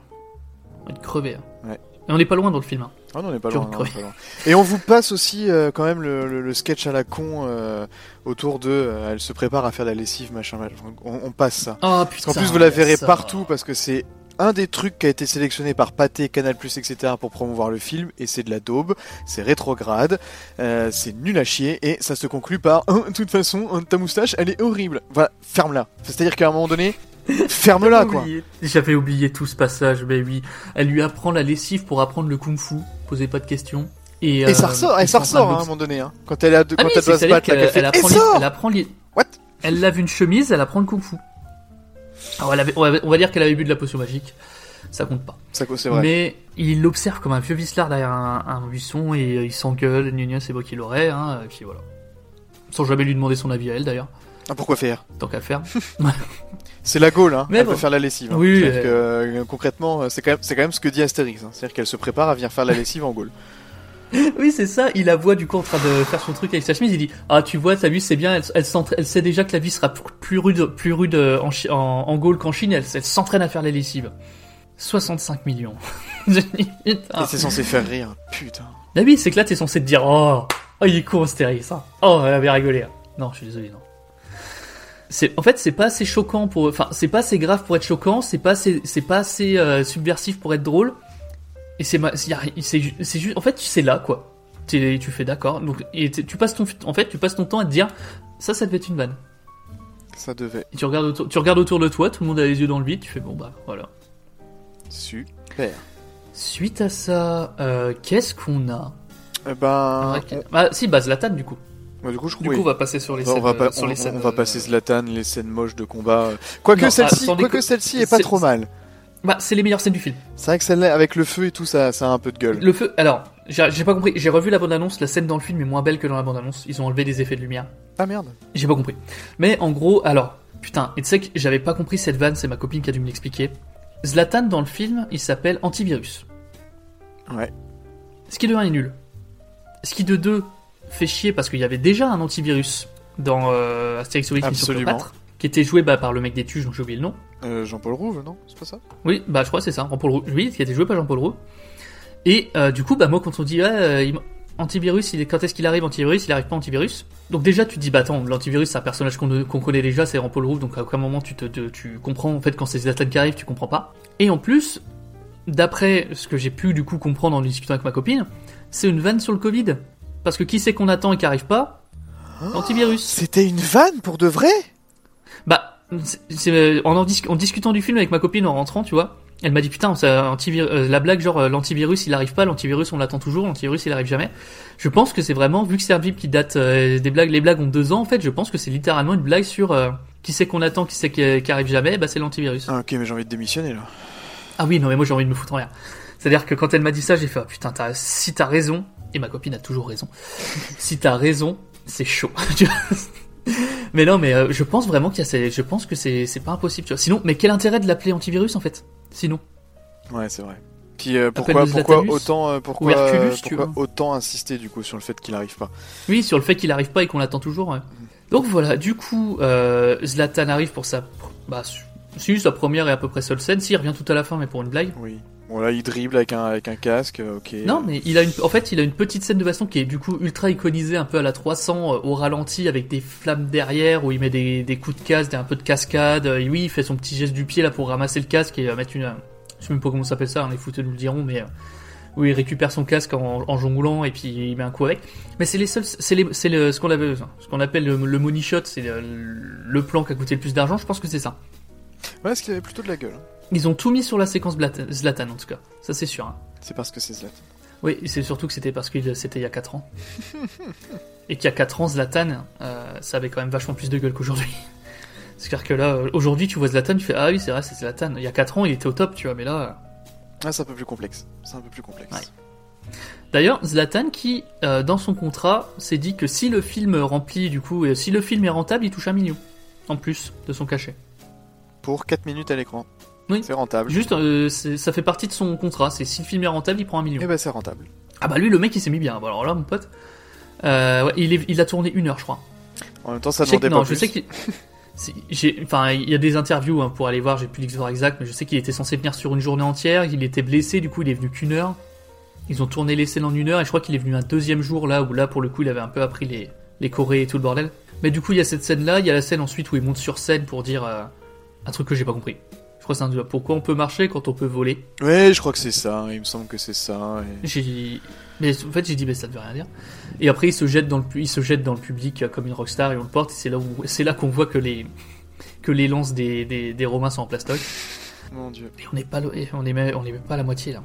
on être crevé. hein. Ouais. Et on n'est pas loin dans le film. hein. Ah non, on n'est pas loin, est pas. Et on vous passe aussi euh, quand même le, le- le sketch à la con euh, autour de, euh, elle se prépare à faire la lessive, machin, machin. On, on passe ça. Oh Parce putain. plus vous la verrez ça. partout parce que c'est un des trucs qui a été sélectionné par Pathé, Canal+, etc. pour promouvoir le film et c'est de la daube, c'est rétrograde, euh, c'est nul à chier et ça se conclut par Oh, de toute façon ta moustache elle est horrible. Voilà, ferme-la. C'est-à-dire qu'à un moment donné, ferme-la quoi. J'avais oublié tout ce passage, mais oui. Elle lui apprend la lessive pour apprendre le kung-fu. Posez pas de questions. Et, Et ça euh, ressort, elle ça ressort hein, à un moment donné. Hein. Quand elle, a, quand Ah oui, elle doit se battre, elle apprend, elle apprend What? Elle lave une chemise, elle apprend le kung-fu. Alors, elle avait- on, va, on va dire qu'elle avait bu de la potion magique. Ça compte pas. Ça, c'est vrai. Mais il l'observe comme un vieux vicelard derrière un, un buisson et euh, il s'engueule. Gna c'est moi qui l'aurais. Hein, et puis voilà. Sans jamais lui demander son avis à elle d'ailleurs. Ah, pourquoi faire? Tant qu'à faire. C'est la Gaule, hein. Mais elle bon. peut faire la lessive. hein. Oui, C'est-à-dire euh, que, euh, concrètement, c'est quand, même- c'est quand même ce que dit Astérix. hein. C'est-à-dire qu'elle se prépare à venir faire la lessive en Gaule. Oui, c'est ça. Il la voit du coup en train de faire son truc avec sa chemise. Il dit Ah, tu vois, t'as vu, c'est bien. Elle, elle, elle sait déjà que la vie sera plus rude, plus rude euh, en, en, en Gaule qu'en Chine. Elle, elle s'entraîne à faire les lessives. 65 millions. Putain. Et c'est censé faire rire. Putain. Ah oui, c'est que là, t'es censé te dire Oh, oh il est con, Astérix. Hein. Oh, elle avait rigolé. Non, je suis désolé, non. En fait, c'est pas assez choquant pour, enfin, c'est pas assez grave pour être choquant, c'est pas assez, c'est pas assez euh, subversif pour être drôle. Et c'est, juste, en fait, c'est là, quoi. Tu fais d'accord. Donc, et tu passes ton, en fait, tu passes ton temps à te dire, ça, ça devait être une vanne. Ça devait. Et tu regardes autour, tu regardes autour de toi, tout le monde a les yeux dans le vide, tu fais bon bah voilà. Super. Suite à ça, euh, qu'est-ce qu'on a? Eh ben. Ah, ok. Ah, si, bah Zlatan du coup. Bah, du coup, je Du oui. coup, on va passer sur les on scènes, va, pas- euh, sur on- les on scènes, va euh, passer Zlatan, les scènes moches de combat. euh. Quoique ah, celle-ci, sans quoique celle-ci est pas trop mal. Bah, c'est les meilleures scènes du film. C'est vrai que celle-là, avec le feu et tout, ça, ça a un peu de gueule. Le feu, alors, j'ai pas compris. J'ai revu la bande-annonce. La scène dans le film est moins belle que dans la bande-annonce. Ils ont enlevé des effets de lumière. Ah merde. J'ai pas compris. Mais en gros, alors, putain, et tu sais que j'avais pas compris cette vanne, c'est ma copine qui a dû me l'expliquer. Zlatan dans le film, il s'appelle Antivirus. Ouais. Ce qui de 1 est nul. Ce qui de 2 fait chier parce qu'il y avait déjà un antivirus dans euh, Astérix Obélix Mission Absolument. Cléopâtre, qui était joué bah, par le mec des Tuches dont j'ai oublié le nom. Euh, Jean-Paul Rouve, non C'est pas ça Oui, bah je crois que c'est ça, Jean-Paul Roux. Oui, qui a été joué par Jean-Paul Roux. Et euh, du coup, bah moi quand on dit euh, il- antivirus, il est... quand est-ce qu'il arrive antivirus? Il arrive pas antivirus. Donc déjà tu te dis bah attends, l'antivirus c'est un personnage qu'on connaît déjà, c'est Jean-Paul Roux, donc à aucun moment tu te, te- tu comprends en fait quand c'est Zlatan qui arrive, tu comprends pas. Et en plus, d'après ce que j'ai pu du coup comprendre en discutant avec ma copine, c'est une vanne sur le Covid. Parce que qui c'est qu'on attend et qui arrive pas? L'antivirus. C'était une vanne pour de vrai? Bah, c'est- c'est en, en, dis- en discutant du film avec ma copine en rentrant, tu vois, elle m'a dit putain, ça, euh, la blague genre euh, l'antivirus il arrive pas, l'antivirus on l'attend toujours, l'antivirus il arrive jamais. Je pense que c'est vraiment vu que c'est un film qui date euh, des blagues, les blagues ont deux ans en fait, je pense que c'est littéralement une blague sur euh, qui c'est qu'on attend, qui c'est qui, qui arrive jamais, bah c'est l'antivirus. Ah, ok, mais j'ai envie de démissionner là. Ah oui, non mais moi j'ai envie de me foutre en l'air. C'est-à-dire que quand elle m'a dit ça, j'ai fait ah, putain, si t'as raison, et ma copine a toujours raison, si t'as raison, c'est chaud. mais non, mais euh, je pense vraiment qu'il y a ces... Je pense que c'est pas impossible, tu vois. Sinon, mais quel intérêt de l'appeler antivirus en fait Sinon? Ouais, c'est vrai. Puis euh, pourquoi, pourquoi autant, euh, ou pourquoi, Herculus, euh, pourquoi autant insister du coup sur le fait qu'il arrive pas? Oui, sur le fait qu'il arrive pas et qu'on l'attend toujours. ouais. Donc voilà, du coup, euh, Zlatan arrive pour sa Bah, si, sa première est à peu près seule scène. Si, il revient tout à la fin, mais pour une blague. Oui. Bon là, il dribble avec un, avec un casque, euh, ok. Non, mais il a une, en fait, il a une petite scène de baston qui est du coup ultra iconisée, un peu à la 300, euh, au ralenti, avec des flammes derrière, où il met des, des coups de casque, un peu de cascade. Et oui, il fait son petit geste du pied là pour ramasser le casque et mettre une, je sais même pas comment ça s'appelle ça, hein, les footeux nous le diront, mais où il récupère son casque en, en, jonglant et puis il met un coup avec. Mais c'est les seuls, c'est le, ce qu'on avait, ce qu'on appelle le, le, money shot, c'est le, le, plan qui a coûté le plus d'argent. Je pense que c'est ça. Ouais, ce qui avait plutôt de la gueule. Ils ont tout mis sur la séquence Zlatan en tout cas, ça c'est sûr. Hein. C'est parce que c'est Zlatan. Oui, c'est surtout que c'était parce que c'était il y a 4 ans. et qu'il y a 4 ans, Zlatan, euh, ça avait quand même vachement plus de gueule qu'aujourd'hui. C'est-à-dire que là, aujourd'hui, tu vois Zlatan, tu fais Ah oui, c'est vrai, c'est Zlatan. Il y a 4 ans, il était au top, tu vois, mais là. Ah, c'est un peu plus complexe. C'est un peu plus complexe. D'ailleurs, Zlatan qui, euh, dans son contrat, s'est dit que si le film remplit, du coup, si le film est rentable, il touche un million. En plus de son cachet. Pour 4 minutes à l'écran. Oui. C'est rentable. Juste, euh, ça fait partie de son contrat. C'est si le film est rentable, il prend un million. Et eh ben, c'est rentable. Ah bah lui, le mec, il s'est mis bien. alors là, mon pote, euh, ouais, il, il, a tourné une heure, je crois. En même temps, ça demandait pas non, plus. je sais qu'il enfin, il y a des interviews hein, pour aller voir, j'ai plus l'histoire exacte, mais je sais qu'il était censé venir sur une journée entière, il était blessé, du coup il est venu qu'une heure. Ils ont tourné les scènes en une heure, et je crois qu'il est venu un deuxième jour là, où là pour le coup il avait un peu appris les, les chorés et tout le bordel. Mais du coup il y a cette scène là, il y a la scène ensuite où il monte sur scène pour dire euh, un truc que j'ai pas compris. Je crois que c'est un pourquoi on peut marcher quand on peut voler. Ouais, je crois que c'est ça, il me semble que c'est ça. J'ai mais en fait, j'ai dit, mais ça ne veut rien dire. Et après, il se jette dans le, il se jette dans le public comme une rockstar et on le porte. Et c'est là où, c'est là qu'on voit que les, que les lances des, des, Romains sont en plastoc. Mon dieu. Et on n'est pas, on est, on est même pas à la moitié là.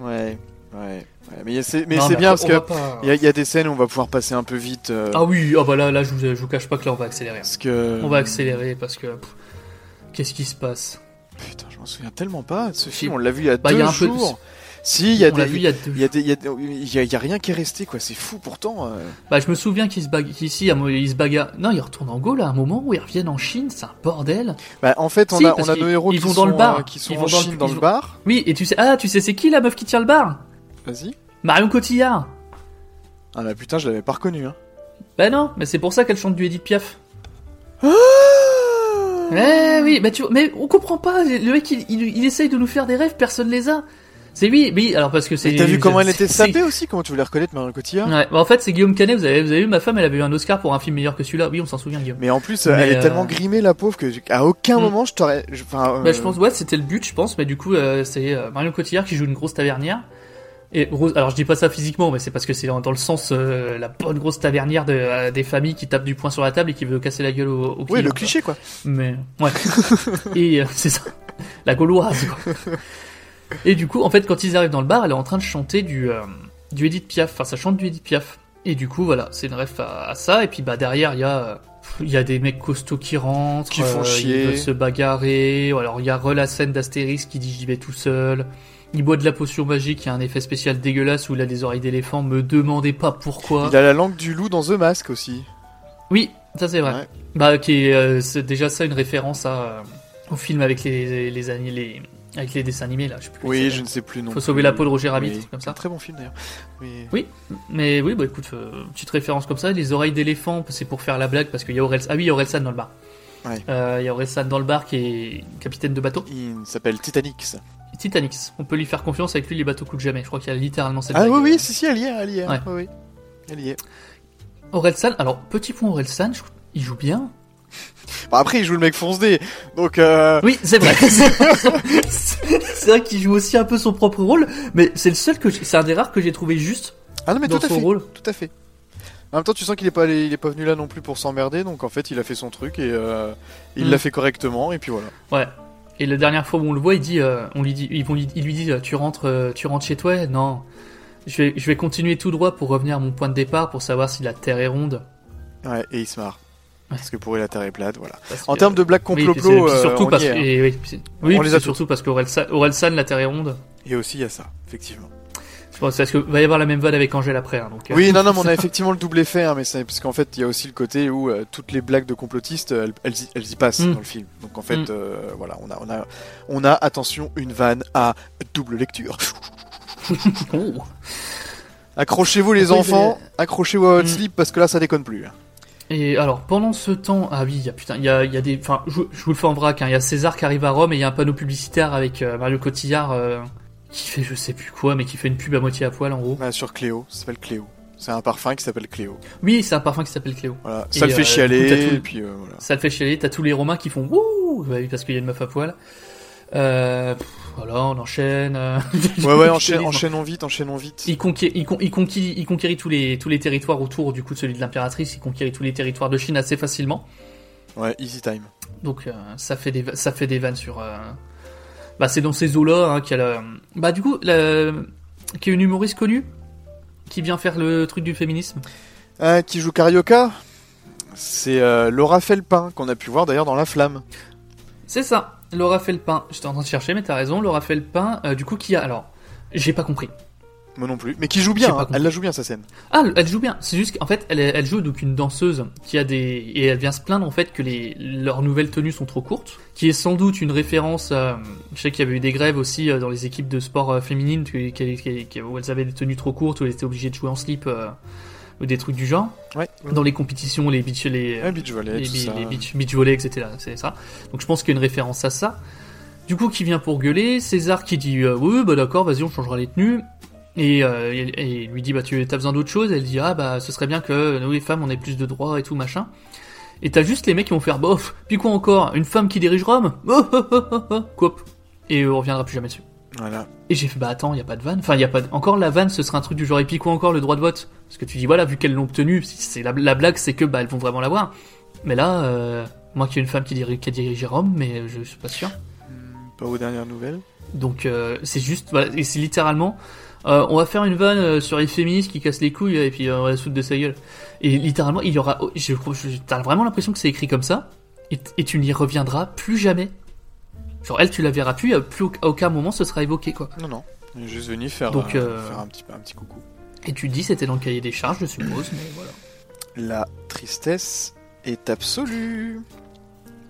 Ouais. Ouais, mais c'est mais c'est bien parce que il y, a des scènes où on va pouvoir passer un peu vite. Euh. Ah oui, ah bah là, là je, vous, je vous cache pas que là on va accélérer. Parce que on va accélérer parce que qu'est-ce qui se passe? Putain, je m'en souviens tellement pas de ce film. On l'a vu il y a bah, deux y a un jours. Peu... Si, il y a des, il y a, y, a, rien qui est resté quoi. C'est fou pourtant. Euh. Bah je me souviens qu'il se bagarre ici, il se bagarre. Non, il retourne en Gaule à un moment où ils reviennent en Chine, c'est un bordel. Bah en fait on a on a nos héros ils qui vont sont dans le bar, euh, qui sont en Chine dans le bar. Oui, et tu sais ah tu sais c'est qui la meuf qui tient le bar? Vas-y. Marion Cotillard. Ah bah putain, je l'avais pas reconnue hein. Bah non, mais c'est pour ça qu'elle chante du Edith Piaf. Ah eh oui, bah tu vois, mais on comprend pas. Le mec, il, il, il, essaye de nous faire des rêves, personne les a. C'est lui, oui, alors parce que c'est. T'as vu comment elle était sapée aussi Comment tu voulais reconnaître Marion Cotillard Ouais, bah en fait c'est Guillaume Canet. Vous avez, vous avez vu ma femme, elle avait eu un Oscar pour un film meilleur que celui-là. Oui, on s'en souvient Guillaume. Mais en plus, elle est tellement grimée la pauvre que à aucun mm. moment je t'aurais. Enfin. Euh... Bah je pense ouais, c'était le but, je pense. Mais du coup, euh, c'est euh, Marion Cotillard qui joue une grosse tavernière. Et alors je dis pas ça physiquement, mais c'est parce que c'est dans, le sens euh, la bonne grosse tavernière de, euh, des familles qui tapent du poing sur la table et qui veut casser la gueule au, au Oui, le cliché quoi. Mais ouais. et euh, c'est ça, la gauloise. Quoi. et du coup, en fait, quand ils arrivent dans le bar, elle est en train de chanter du du Edith Piaf. Enfin, ça chante du Edith Piaf. Et du coup, voilà, c'est une ref à, ça. Et puis bah derrière, il y a il y a des mecs costauds qui rentrent, qui font chier, ils veulent se bagarrer. Alors il y a Re la scène d'Astérix qui dit j'y vais tout seul. Il boit de la potion magique, il y a un effet spécial dégueulasse où il a des oreilles d'éléphant, me demandez pas pourquoi. Il a la langue du loup dans The Mask aussi. Oui, ça c'est vrai. Bah qui est, euh, c'est déjà ça une référence à, euh, au film avec les, les, les, avec les dessins animés là. Je sais plus oui, je ne sais plus non. Faut sauver la peau de Roger Rabbit, comme ça. Un très bon film d'ailleurs. Oui, mais oui, bah écoute, euh, petite référence comme ça. Les oreilles d'éléphant, c'est pour faire la blague parce qu'il y a Orelsan. Ah oui, il y a Orelsan dans le bar. Ouais. Il y a Orelsan dans le bar qui est capitaine de bateau. Il s'appelle Titanic. Titanic. On peut lui faire confiance avec lui, les bateaux coulent jamais. Je crois qu'il y a littéralement cette Ah blague. oui, oui, si, si, elle y est, elle y est. Ouais. Oui, Elle y est. Orelsan, alors petit point Orelsan, il joue bien. Bah après, il joue le mec fonce-dé, donc euh... Oui, c'est vrai. c'est vrai qu'il joue aussi un peu son propre rôle, mais c'est le seul que c'est un des rares que j'ai trouvé juste. Ah non, mais dans tout à fait. rôle. Tout à fait. En même temps, tu sens qu'il est pas allé, il est pas venu là non plus pour s'emmerder, donc en fait, il a fait son truc et euh, il Mm. l'a fait correctement, et puis voilà. Ouais. Et la dernière fois où on le voit, il dit, euh, on lui dit, ils vont, il lui dit, euh, tu rentres, euh, tu rentres chez toi? Non. Je vais, je vais continuer tout droit pour revenir à mon point de départ pour savoir si la Terre est ronde. Ouais, et il se marre. Parce que pour lui, la Terre est plate, voilà. Parce En que- termes de blagues Oui, complot, puis c'est- puis euh, surtout on y parce est, que, hein. et oui, oui, On les a c'est surtout parce qu'Orelsan, Orelsan, la Terre est ronde. Et aussi, il y a ça, effectivement. Je pense parce que va y avoir la même vanne avec Angèle après. hein, donc, euh, Oui, non, non, mais on a effectivement le double effet, hein, mais c'est parce qu'en fait, il y a aussi le côté où euh, toutes les blagues de complotistes, elles, elles, y- elles y passent Mm. dans le film. Donc en fait, Mm. euh, voilà, on a, on a, on a, attention, une vanne à double lecture. Oh. Accrochez-vous les enfants, accrochez-vous à votre Mm. slip parce que là, ça déconne plus. hein. Et alors, pendant ce temps, ah oui, il y a putain, il y a, y a des, enfin, je, je vous le fais en vrac, hein, il y a César qui arrive à Rome et il y a un panneau publicitaire avec Mario Cotillard qui fait je sais plus quoi, mais qui fait une pub à moitié à poil en gros. Bah, sur Cléo, ça s'appelle Cléo. C'est un parfum qui s'appelle Cléo. Oui, c'est un parfum qui s'appelle Cléo. Voilà, Et, ça le fait euh, chialer, tout- et puis euh, voilà. Ça le fait chialer, t'as tous les Romains qui font wouh, bah oui, parce qu'il y a une meuf à poil. Euh, pff, voilà, on enchaîne. Ouais, ouais, enchaîne- enchaînons vite, enchaînons vite. Il conquiert, il, con- il il conquérit tous les, tous les territoires autour du coup de celui de l'impératrice, il conquérit tous les territoires de Chine assez facilement. Ouais, easy time. Donc ça fait des ça fait des vannes sur euh, bah c'est dans ces eaux là hein, qu'il y a la... bah du coup la... qui est une humoriste connue qui vient faire le truc du féminisme. Ah, qui joue Carioca C'est euh, Laura Felpin, qu'on a pu voir d'ailleurs dans La Flamme. C'est ça, Laura Felpin. J'étais en train de chercher mais t'as raison, Laura Felpin euh, du coup qui a alors j'ai pas compris. Moi non plus. Mais qui joue bien, hein. elle la joue bien sa scène. Ah, elle joue bien. C'est juste qu'en fait, elle, elle joue donc une danseuse qui a des et elle vient se plaindre en fait que les leurs nouvelles tenues sont trop courtes, qui est sans doute une référence. à- je sais qu'il y avait eu des grèves aussi euh, dans les équipes de sport euh, féminines qui- qui- qui- qui- où elles avaient des tenues trop courtes, où elles étaient obligées de jouer en slip euh, ou des trucs du genre. Ouais. Dans les compétitions, les beach les Ouais, beach volley, les, les beach, beach volley, etc. C'est ça. Donc je pense qu'il y a une référence à ça. Du coup, qui vient pour gueuler, César qui dit euh, oui, bah d'accord, vas-y, on changera les tenues. Et, euh, et, et il lui dit bah tu as besoin d'autre chose? Elle dit ah bah ce serait bien que nous les femmes on ait plus de droits et tout machin. Et t'as juste les mecs qui vont faire bof. Puis quoi encore? Une femme qui dirige Rome? Oh. Coupe. Et on reviendra plus jamais dessus. Voilà. Et j'ai fait bah attends, il y a pas de vanne. Enfin, il y a pas de... encore la vanne, ce serait un truc du genre et puis quoi encore le droit de vote? Parce que tu dis voilà, vu qu'elles l'ont obtenu, c'est la, la blague, c'est que bah elles vont vraiment l'avoir. Mais là, euh, moi qui ai une femme qui dirige, qui a dirigé Rome, mais je suis pas sûr. Pas aux dernières nouvelles. Donc euh, c'est juste, voilà, et c'est littéralement, euh, on va faire une vanne euh, sur les féministes qui cassent les couilles et puis euh, on va la foutre de sa gueule. Et littéralement, il y aura, oh, je, je- t'as vraiment l'impression que c'est écrit comme ça et, et tu n'y reviendras plus jamais. Genre elle, tu la verras plus, à plus au- à aucun moment ce sera évoqué quoi. Non, non. Juste venu faire, Donc, euh, faire un, petit, un petit coucou. Et tu dis c'était dans le cahier des charges, je suppose, mais voilà. La tristesse est absolue.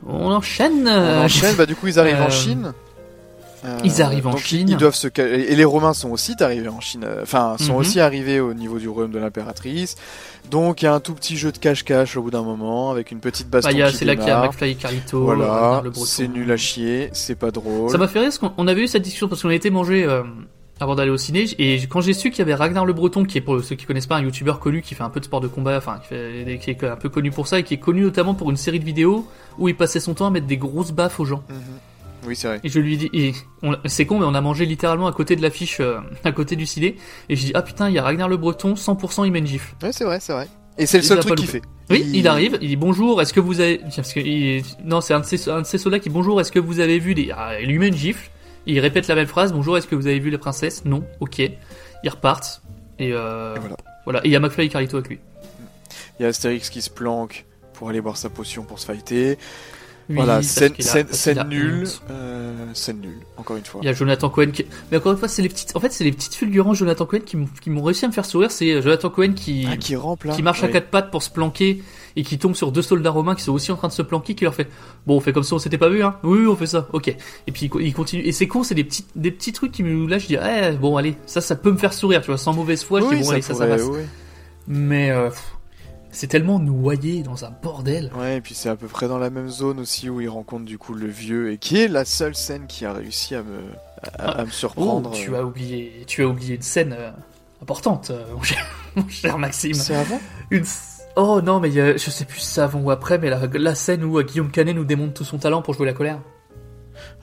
On enchaîne. On enchaîne, bah du coup ils arrivent en Chine. Euh, Ils arrivent en Chine. Ils doivent se et les Romains sont aussi arrivés en Chine. euh, Enfin, sont Mhm. aussi arrivés au niveau du royaume de l'impératrice. Donc il y a un tout petit jeu de cache-cache au bout d'un moment avec une petite baston Bah, c'est là qu'il y a. McFly et Carlito, Voilà, Breton. c'est nul à chier, c'est pas drôle. Ça m'a fait rire parce qu'on on avait eu cette discussion parce qu'on a été manger euh, avant d'aller au ciné et quand j'ai su qu'il y avait Ragnar Le Breton qui est pour ceux qui connaissent pas un youtubeur connu qui fait un peu de sport de combat, enfin qui, fait- qui est un peu connu pour ça et qui est connu notamment pour une série de vidéos où il passait son temps à mettre des grosses baffes aux gens. Mhm. Oui, c'est vrai. Et je lui dis, et c'est con mais on a mangé littéralement à côté de l'affiche, euh, à côté du ciné et je dis ah putain il y a Ragnar Le Breton 100% il met une gifle. Ouais, c'est vrai, c'est vrai. Et c'est le seul truc qu'il fait. Oui, il... arrive, il dit bonjour, est-ce que vous avez. Parce que il- Non, c'est un de ces, un de ces soldats qui bonjour, est-ce que vous avez vu les. Ah, il lui met une gifle, il répète la même phrase bonjour, est-ce que vous avez vu la princesse? Non, ok. Ils repartent, et, euh... voilà. voilà. Et il y a McFly et Carlito avec lui. Il y a Astérix qui se planque pour aller boire sa potion pour se fighter. Oui, voilà, scène, a- scène, scène nulle. euh, scène nulle, encore une fois. Il y a Jonathan Cohen qui. Mais encore une fois, c'est les petites. En fait, c'est les petites fulgurances Jonathan Cohen qui m'ont- qui m'ont réussi à me faire sourire. C'est euh, Jonathan Cohen qui. Ah, qui rampe là. qui marche à quatre pattes pour se planquer et qui tombe sur deux soldats romains qui sont aussi en train de se planquer qui leur fait bon on fait comme ça on s'était pas vu hein oui on fait ça ok et puis il co- il continue et c'est con c'est des petits des petits trucs qui me là je dis eh, bon allez ça ça peut me faire sourire tu vois sans mauvaise foi je Oui, dis bon ça allez ça ça passe oui. mais euh, pff, c'est tellement noyé dans un bordel Ouais, et puis c'est à peu près dans la même zone aussi où il rencontre du coup le vieux et qui est la seule scène qui a réussi à me, à, à me oh, surprendre. tu as oublié tu as oublié une scène euh, importante euh, mon, cher, mon cher Maxime C'est avant? Une Oh non, mais a- je sais plus si c'est avant ou après, mais la, la scène où euh, Guillaume Canet nous démontre tout son talent pour jouer la colère.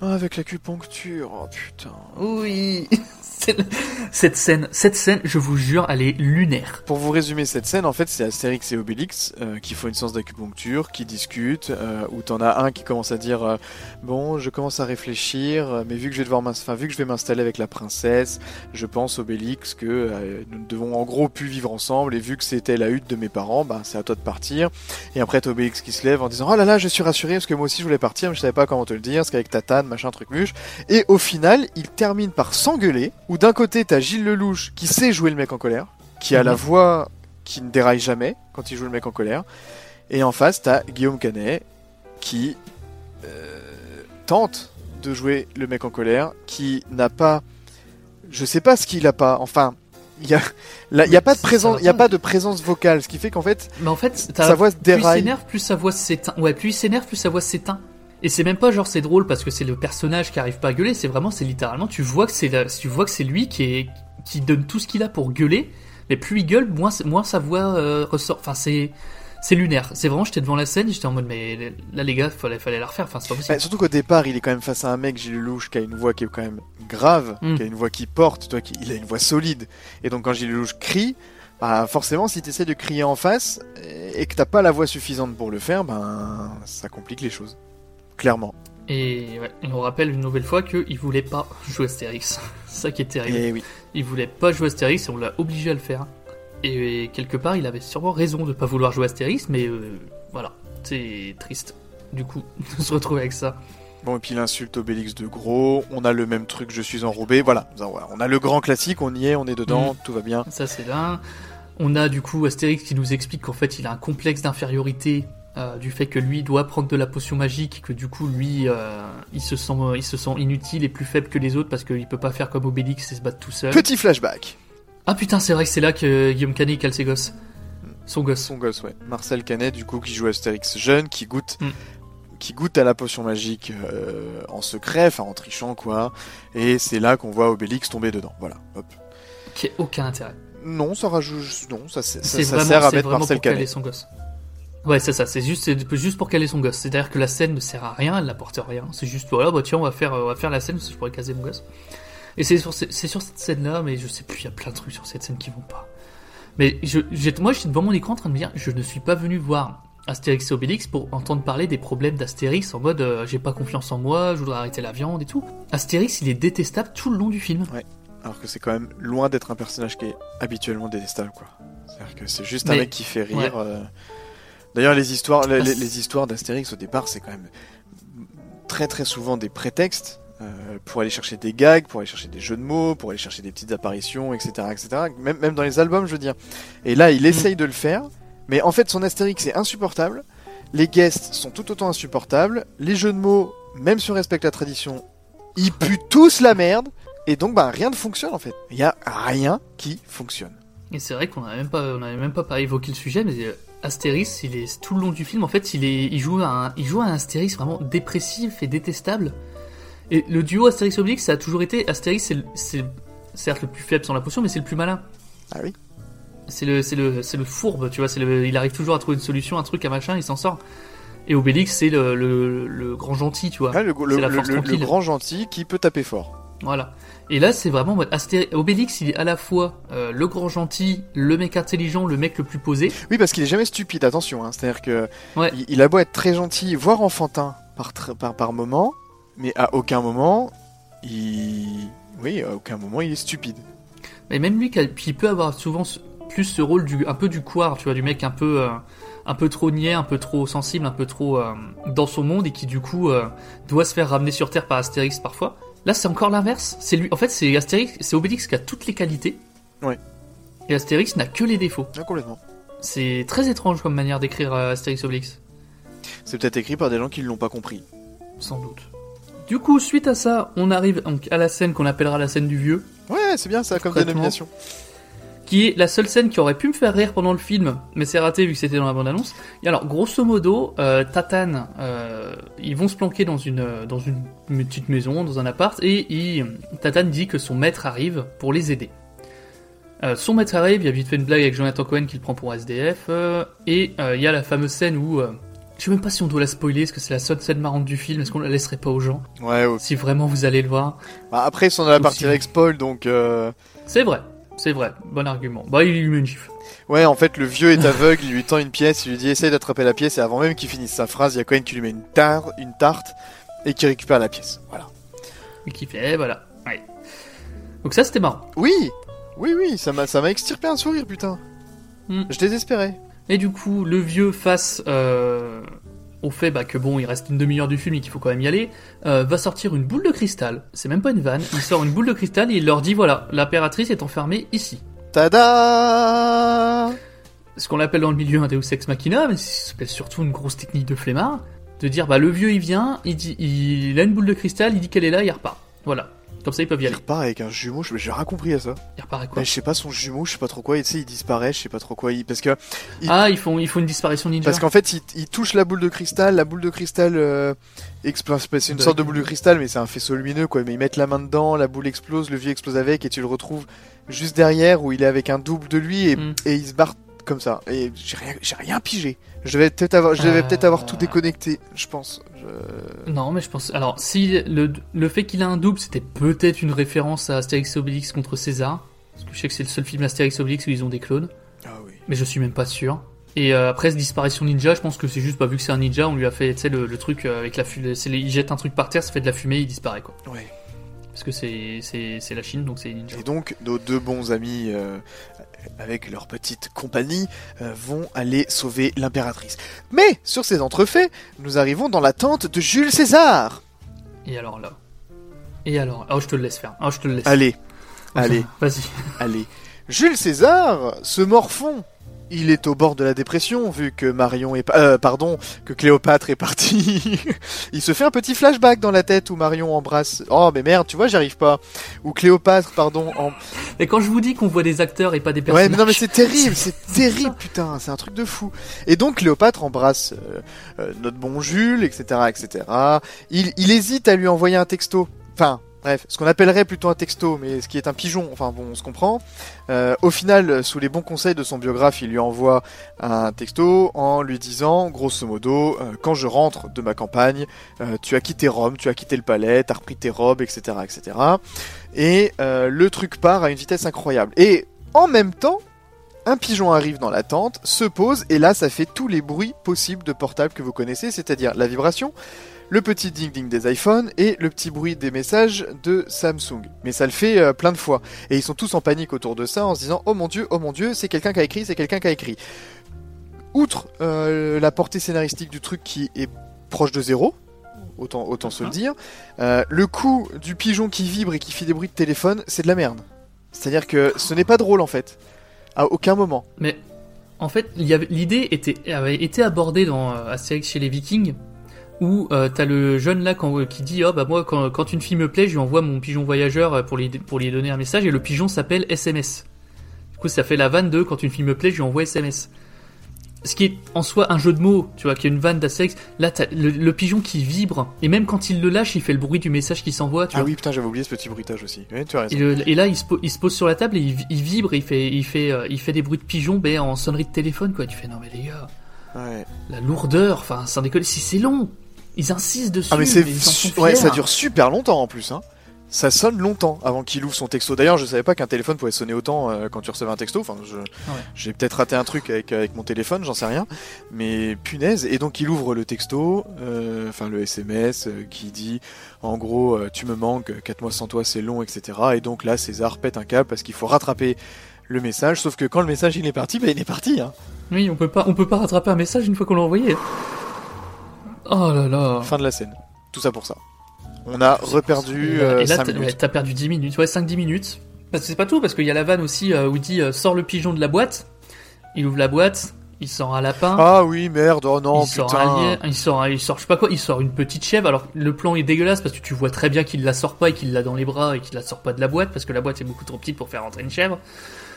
Ah, avec l'acupuncture, oh putain. Oui. Cette scène, cette scène, je vous jure, elle est lunaire. Pour vous résumer cette scène, en fait, c'est Astérix et Obélix euh, qui font une séance d'acupuncture, qui discutent, euh, où t'en as un qui commence à dire euh, bon, je commence à réfléchir, euh, mais vu que je vais devoir enfin, vu que je vais m'installer avec la princesse, je pense Obélix que euh, nous devons en gros plus vivre ensemble, et vu que c'était la hutte de mes parents, bah c'est à toi de partir. Et après t'as Obélix qui se lève en disant oh là là, je suis rassuré parce que moi aussi je voulais partir, mais je savais pas comment te le dire, parce qu'avec Tatane, machin truc muche. Et au final, il termine par s'engueuler, où d'un côté t'as Gilles Lelouch qui sait jouer le mec en colère, qui a la Mhm. voix qui ne déraille jamais quand il joue le mec en colère. Et en face, t'as Guillaume Canet qui euh, tente de jouer le mec en colère, qui n'a pas. Je sais pas ce qu'il a pas. Enfin, il y a, là, y a pas de présence, il y a pas de présence vocale, ce qui fait qu'en fait, Mais en fait, sa voix se plus il déraille. s'énerve, plus sa voix s'éteint. Ouais, plus il s'énerve, plus sa voix s'éteint. Et c'est même pas genre c'est drôle parce que c'est le personnage qui arrive pas à gueuler, c'est vraiment c'est littéralement tu vois que c'est tu vois que c'est lui qui est qui donne tout ce qu'il a pour gueuler, mais plus il gueule, moins moins sa voix euh, ressort. Enfin c'est c'est lunaire. C'est vraiment j'étais devant la scène, j'étais en mode mais là les gars, fallait fallait la refaire. Enfin c'est pas possible. Bah, surtout qu'au départ, il est quand même face à un mec, Gilles Lelouch, qui a une voix qui est quand même grave, Mm. qui a une voix qui porte, toi, qui, il a une voix solide. Et donc quand Gilles Lelouch crie, bah, forcément, si tu essaies de crier en face et et que t'as pas la voix suffisante pour le faire, ben ça complique les choses. Clairement. Et ouais, et on rappelle une nouvelle fois qu'il voulait pas jouer Astérix. ça qui est terrible. Et oui. Il voulait pas jouer Astérix et on l'a obligé à le faire. Et quelque part, il avait sûrement raison de pas vouloir jouer Astérix, mais euh, voilà, c'est triste. Du coup, de se retrouver avec ça. Bon, et puis l'insulte Obélix de gros, on a le même truc, je suis enrobé, voilà. Voilà, On a le grand classique, on y est, on est dedans, Mm. tout va bien. Ça, c'est là. On a du coup Astérix qui nous explique qu'en fait, il a un complexe d'infériorité euh, du fait que lui doit prendre de la potion magique, que du coup, lui, euh, il, se sent, il se sent inutile et plus faible que les autres parce qu'il peut pas faire comme Obélix et se battre tout seul. Petit flashback. Ah putain, c'est vrai que c'est là que Guillaume Canet cale ses gosses. Son gosse. Son gosse, ouais. Marcel Canet, du coup, qui joue Astérix jeune, qui goûte, Mm. qui goûte à la potion magique euh, en secret, enfin en trichant, quoi. Et c'est là qu'on voit Obélix tomber dedans. Voilà, hop. Qui a aucun intérêt. Non, ça rajoute. Non, ça, ça, C'est ça vraiment, sert à mettre Marcel Canet. son gosse. Ouais, c'est ça, c'est juste, juste pour caler son gosse. C'est-à-dire que la scène ne sert à rien, elle n'apporte rien. C'est juste, voilà, bah tiens, on va faire, euh, on va faire la scène, parce que je pourrais caser mon gosse. Et c'est sur, c'est sur cette scène-là, mais je sais plus, il y a plein de trucs sur cette scène qui vont pas. Mais je, moi, j'étais devant mon écran en train de me dire, je ne suis pas venu voir Astérix et Obélix pour entendre parler des problèmes d'Astérix en mode, euh, j'ai pas confiance en moi, je voudrais arrêter la viande et tout. Astérix, il est détestable tout le long du film. Ouais. Alors que c'est quand même loin d'être un personnage qui est habituellement détestable, quoi. C'est-à-dire que c'est juste un Mais- mec qui fait rire. ouais. euh. D'ailleurs, les histoires, les, les- c'est- les histoires d'Astérix au départ, c'est quand même très très souvent des prétextes euh, pour aller chercher des gags, pour aller chercher des jeux de mots, pour aller chercher des petites apparitions, etc., etc. Même, même dans les albums, je veux dire. Et là, Mm. il essaye de le faire, mais en fait, son Astérix est insupportable. Les guests sont tout autant insupportables. Les jeux de mots, même si on respecte la tradition, ils puent tous la merde. Et donc, bah, rien ne fonctionne en fait. Il y a rien qui fonctionne. Et c'est vrai qu'on n'avait même pas, on avait même pas pas évoqué le sujet, mais Astérix, il est tout le long du film. En fait, il est, il joue un, il joue un Astérix vraiment dépressif et détestable. Et le duo Astérix Obélix, ça a toujours été Astérix, c'est, certes le plus faible sans la potion, mais c'est le plus malin. Ah oui. C'est le, c'est le, c'est le fourbe, tu vois. Le, il arrive toujours à trouver une solution, un truc, un machin, il s'en sort. Et Obélix, c'est le, le, grand gentil, tu vois. Ah, le, la force le- grand gentil qui peut taper fort. Voilà. Et là, c'est vraiment Astérix, Obélix, il est à la fois euh, le grand gentil, le mec intelligent, le mec le plus posé. Oui, parce qu'il est jamais stupide, attention. hein. C'est-à-dire que Ouais. il, il a beau être très gentil, voire enfantin par, par, par moment, mais à aucun moment, il. Oui, à aucun moment, il est stupide. Mais même lui, qui- peut avoir souvent plus ce rôle du, un peu du couard, tu vois, du mec un peu, euh, un peu trop niais, un peu trop sensible, un peu trop euh, dans son monde et qui du coup euh, doit se faire ramener sur Terre par Astérix parfois. Là, c'est encore l'inverse. C'est lui. En fait, c'est Astérix, c'est Obélix qui a toutes les qualités. Ouais. Et Astérix n'a que les défauts. Ah, complètement. C'est très étrange comme manière d'écrire euh, Astérix Obélix, C'est peut-être écrit par des gens qui ne l'ont pas compris. sans doute. Du coup, suite à ça, on arrive donc à la scène qu'on appellera la scène du vieux. Ouais, c'est bien ça comme dénomination. Qui est la seule scène qui aurait pu me faire rire pendant le film, mais c'est raté vu que c'était dans la bande-annonce. Et alors, grosso modo, euh, Tatane, euh, ils vont se planquer dans une, euh, dans une petite maison, dans un appart, et il, Tatane dit que son maître arrive pour les aider. Euh, son maître arrive, il a vite fait une blague avec Jonathan Cohen qui le prend pour SDF, et il y a la fameuse scène où... je sais même pas si on doit la spoiler, est-ce que c'est la seule scène marrante du film, est-ce qu'on la laisserait pas aux gens Ouais, ouais. Si vraiment vous allez le voir. Bah, après, ils sont dans la partie avec spoil, donc. euh, C'est vrai, c'est vrai, bon argument. Bah, il lui met une gifle. Ouais, en fait, le vieux est aveugle, il lui tend une pièce, il lui dit essaye d'attraper la pièce, et avant même qu'il finisse sa phrase, il y a Cohen qui lui met une, tar- une tarte et qui récupère la pièce. Voilà. Et qui fait, eh, voilà. Ouais. Donc ça, c'était marrant. Oui Oui, oui, ça m'a ça m'a extirpé un sourire, putain. Hmm. Je désespérais. Et du coup, le vieux face euh, au fait bah, que bon, il reste une demi-heure du film et qu'il faut quand même y aller, euh, va sortir une boule de cristal. C'est même pas une vanne. Il sort une boule de cristal et il leur dit voilà, l'impératrice est enfermée ici. Tada Ce qu'on appelle dans le milieu un Deus Ex Machina, mais s'appelle surtout une grosse technique de flemmard, de dire bah le vieux il vient, il dit, il a une boule de cristal, il dit qu'elle est là, il repart. Voilà. Comme ça, ils peuvent y Il aller. repart avec un jumeau, je- j'ai rien compris à ça. Il repart avec quoi Mais je sais pas, son jumeau, je sais pas trop quoi, et tu sais, il disparaît, je sais pas trop quoi, il... parce que... il- Ah, ils font, ils font une disparition ninja. Parce qu'en fait, il, il touche la boule de cristal, la boule de cristal euh, explose. C'est une sorte de boule de cristal, mais c'est un faisceau lumineux, quoi. Mais ils mettent la main dedans, la boule explose, le vieux explose avec, et tu le retrouves juste derrière où il est avec un double de lui, et, Mm. et il se barre comme ça. Et j'ai rien, j'ai rien pigé. Je vais peut-être avoir, je devais Euh. peut-être avoir tout déconnecté, je pense. Je- Non, mais je pense. Alors, si le, le fait qu'il a un double, c'était peut-être une référence à Astérix et Obélix contre César. Parce que je sais que c'est le seul film Astérix et Obélix où ils ont des clones. Ah oui. Mais je suis même pas sûr. Et euh, après, cette disparition ninja, je pense que c'est juste pas vu que c'est un ninja, on lui a fait, tu sais, le, le truc euh, avec la fumée. Il jette un truc par terre, ça fait de la fumée, il disparaît, quoi. Ouais. Parce que c'est la Chine, donc c'est ninja. Et donc, nos deux bons amis, euh, avec leur petite compagnie, euh, vont aller sauver l'impératrice. Mais, sur ces entrefaits, nous arrivons dans la tente de Jules César. Et alors là Et alors Oh, je te le laisse faire. Oh, je te le laisse. Allez, allez, Vas-y. allez. Jules César se morfond. Il est au bord de la dépression vu que Marion est euh, pardon que Cléopâtre est partie. il se fait un petit flashback dans la tête où Marion embrasse. Oh mais merde, tu vois, j'y arrive pas. Ou Cléopâtre, pardon. En... Et quand je vous dis qu'on voit des acteurs et pas des personnages. Ouais, mais non mais c'est terrible, c'est terrible, putain, c'est un truc de fou. Et donc Cléopâtre embrasse euh, euh, notre bon Jules, etc., etc. Il, il hésite à lui envoyer un texto. Enfin, bref, ce qu'on appellerait plutôt un texto, mais ce qui est un pigeon. Enfin bon, on se comprend. Euh, au final, sous les bons conseils de son biographe, il lui envoie un texto en lui disant, grosso modo, euh, quand je rentre de ma campagne, euh, tu as quitté Rome, tu as quitté le palais, t'as repris tes robes, etc., etc. Et le truc part à une vitesse incroyable. Et en même temps, un pigeon arrive dans la tente, se pose, et là, ça fait tous les bruits possibles de portable que vous connaissez, c'est-à-dire la vibration, le petit ding-ding des iPhones et le petit bruit des messages de Samsung. Mais ça le fait euh, plein de fois. Et ils sont tous en panique autour de ça en se disant Oh mon dieu, oh mon dieu, c'est quelqu'un qui a écrit, c'est quelqu'un qui a écrit. Outre euh, la portée scénaristique du truc qui est proche de zéro, autant, autant se le dire, euh, le coup du pigeon qui vibre et qui fait des bruits de téléphone, c'est de la merde. C'est-à-dire que ce n'est pas drôle en fait. À aucun moment. Mais en fait, l'idée avait été abordée dans euh, Astérix chez les Vikings, où euh, t'as le jeune là quand- qui dit oh bah moi quand, une fille me plaît, je lui envoie mon pigeon voyageur euh, pour lui pour lui donner un message et le pigeon s'appelle SMS. Du coup, ça fait la vanne de quand une fille me plaît, je lui envoie SMS. Ce qui est en soi un jeu de mots, tu vois, qui est une vanne d'Astérix. Là, t'as le, le pigeon qui vibre et même quand il le lâche, il fait le bruit du message qui s'envoie. Tu Ah vois. oui, putain, j'avais oublié ce petit bruitage aussi. Oui, tu as raison. Et, le- et là, il se, po- il se pose sur la table et il, il vibre, et il fait, il fait, euh, il fait des bruits de pigeon, ben en sonnerie de téléphone, quoi. Tu fais non mais les gars, Ouais. la lourdeur, enfin, sans déconner, si c'est long, ils insistent dessus. Ah mais c'est ouais, ça dure super longtemps en plus hein. Ça sonne longtemps avant qu'il ouvre son texto. D'ailleurs, je savais pas qu'un téléphone pouvait sonner autant euh, quand tu recevais un texto. Enfin, je- j'ai peut-être raté un truc avec, avec mon téléphone, j'en sais rien. Mais punaise. Et donc il ouvre le texto, euh, enfin le SMS euh, qui dit, en gros, tu me manques, 4 mois sans toi c'est long, etc. Et donc là, César pète un câble parce qu'il faut rattraper le message. Sauf que quand le message il est parti, bah, il est parti. Hein. Oui, on peut pas, on peut pas rattraper un message une fois qu'on l'a envoyé. Oh là là. Fin de la scène. Tout ça pour ça. On a reperdu Et là, euh, et là, 5 t'as- ouais, perdu 10 minutes, ouais, 5-10 minutes. Parce que c'est pas tout, parce qu'il y a la vanne aussi euh, où il dit euh, sors le pigeon de la boîte. Il ouvre la boîte, il sort un lapin. Ah oui, merde, oh non, il sort un il sort, il sort, je sais pas quoi, il sort une petite chèvre. Alors le plan est dégueulasse parce que tu vois très bien qu'il la sort pas et qu'il l'a dans les bras et qu'il la sort pas de la boîte parce que la boîte est beaucoup trop petite pour faire rentrer une chèvre.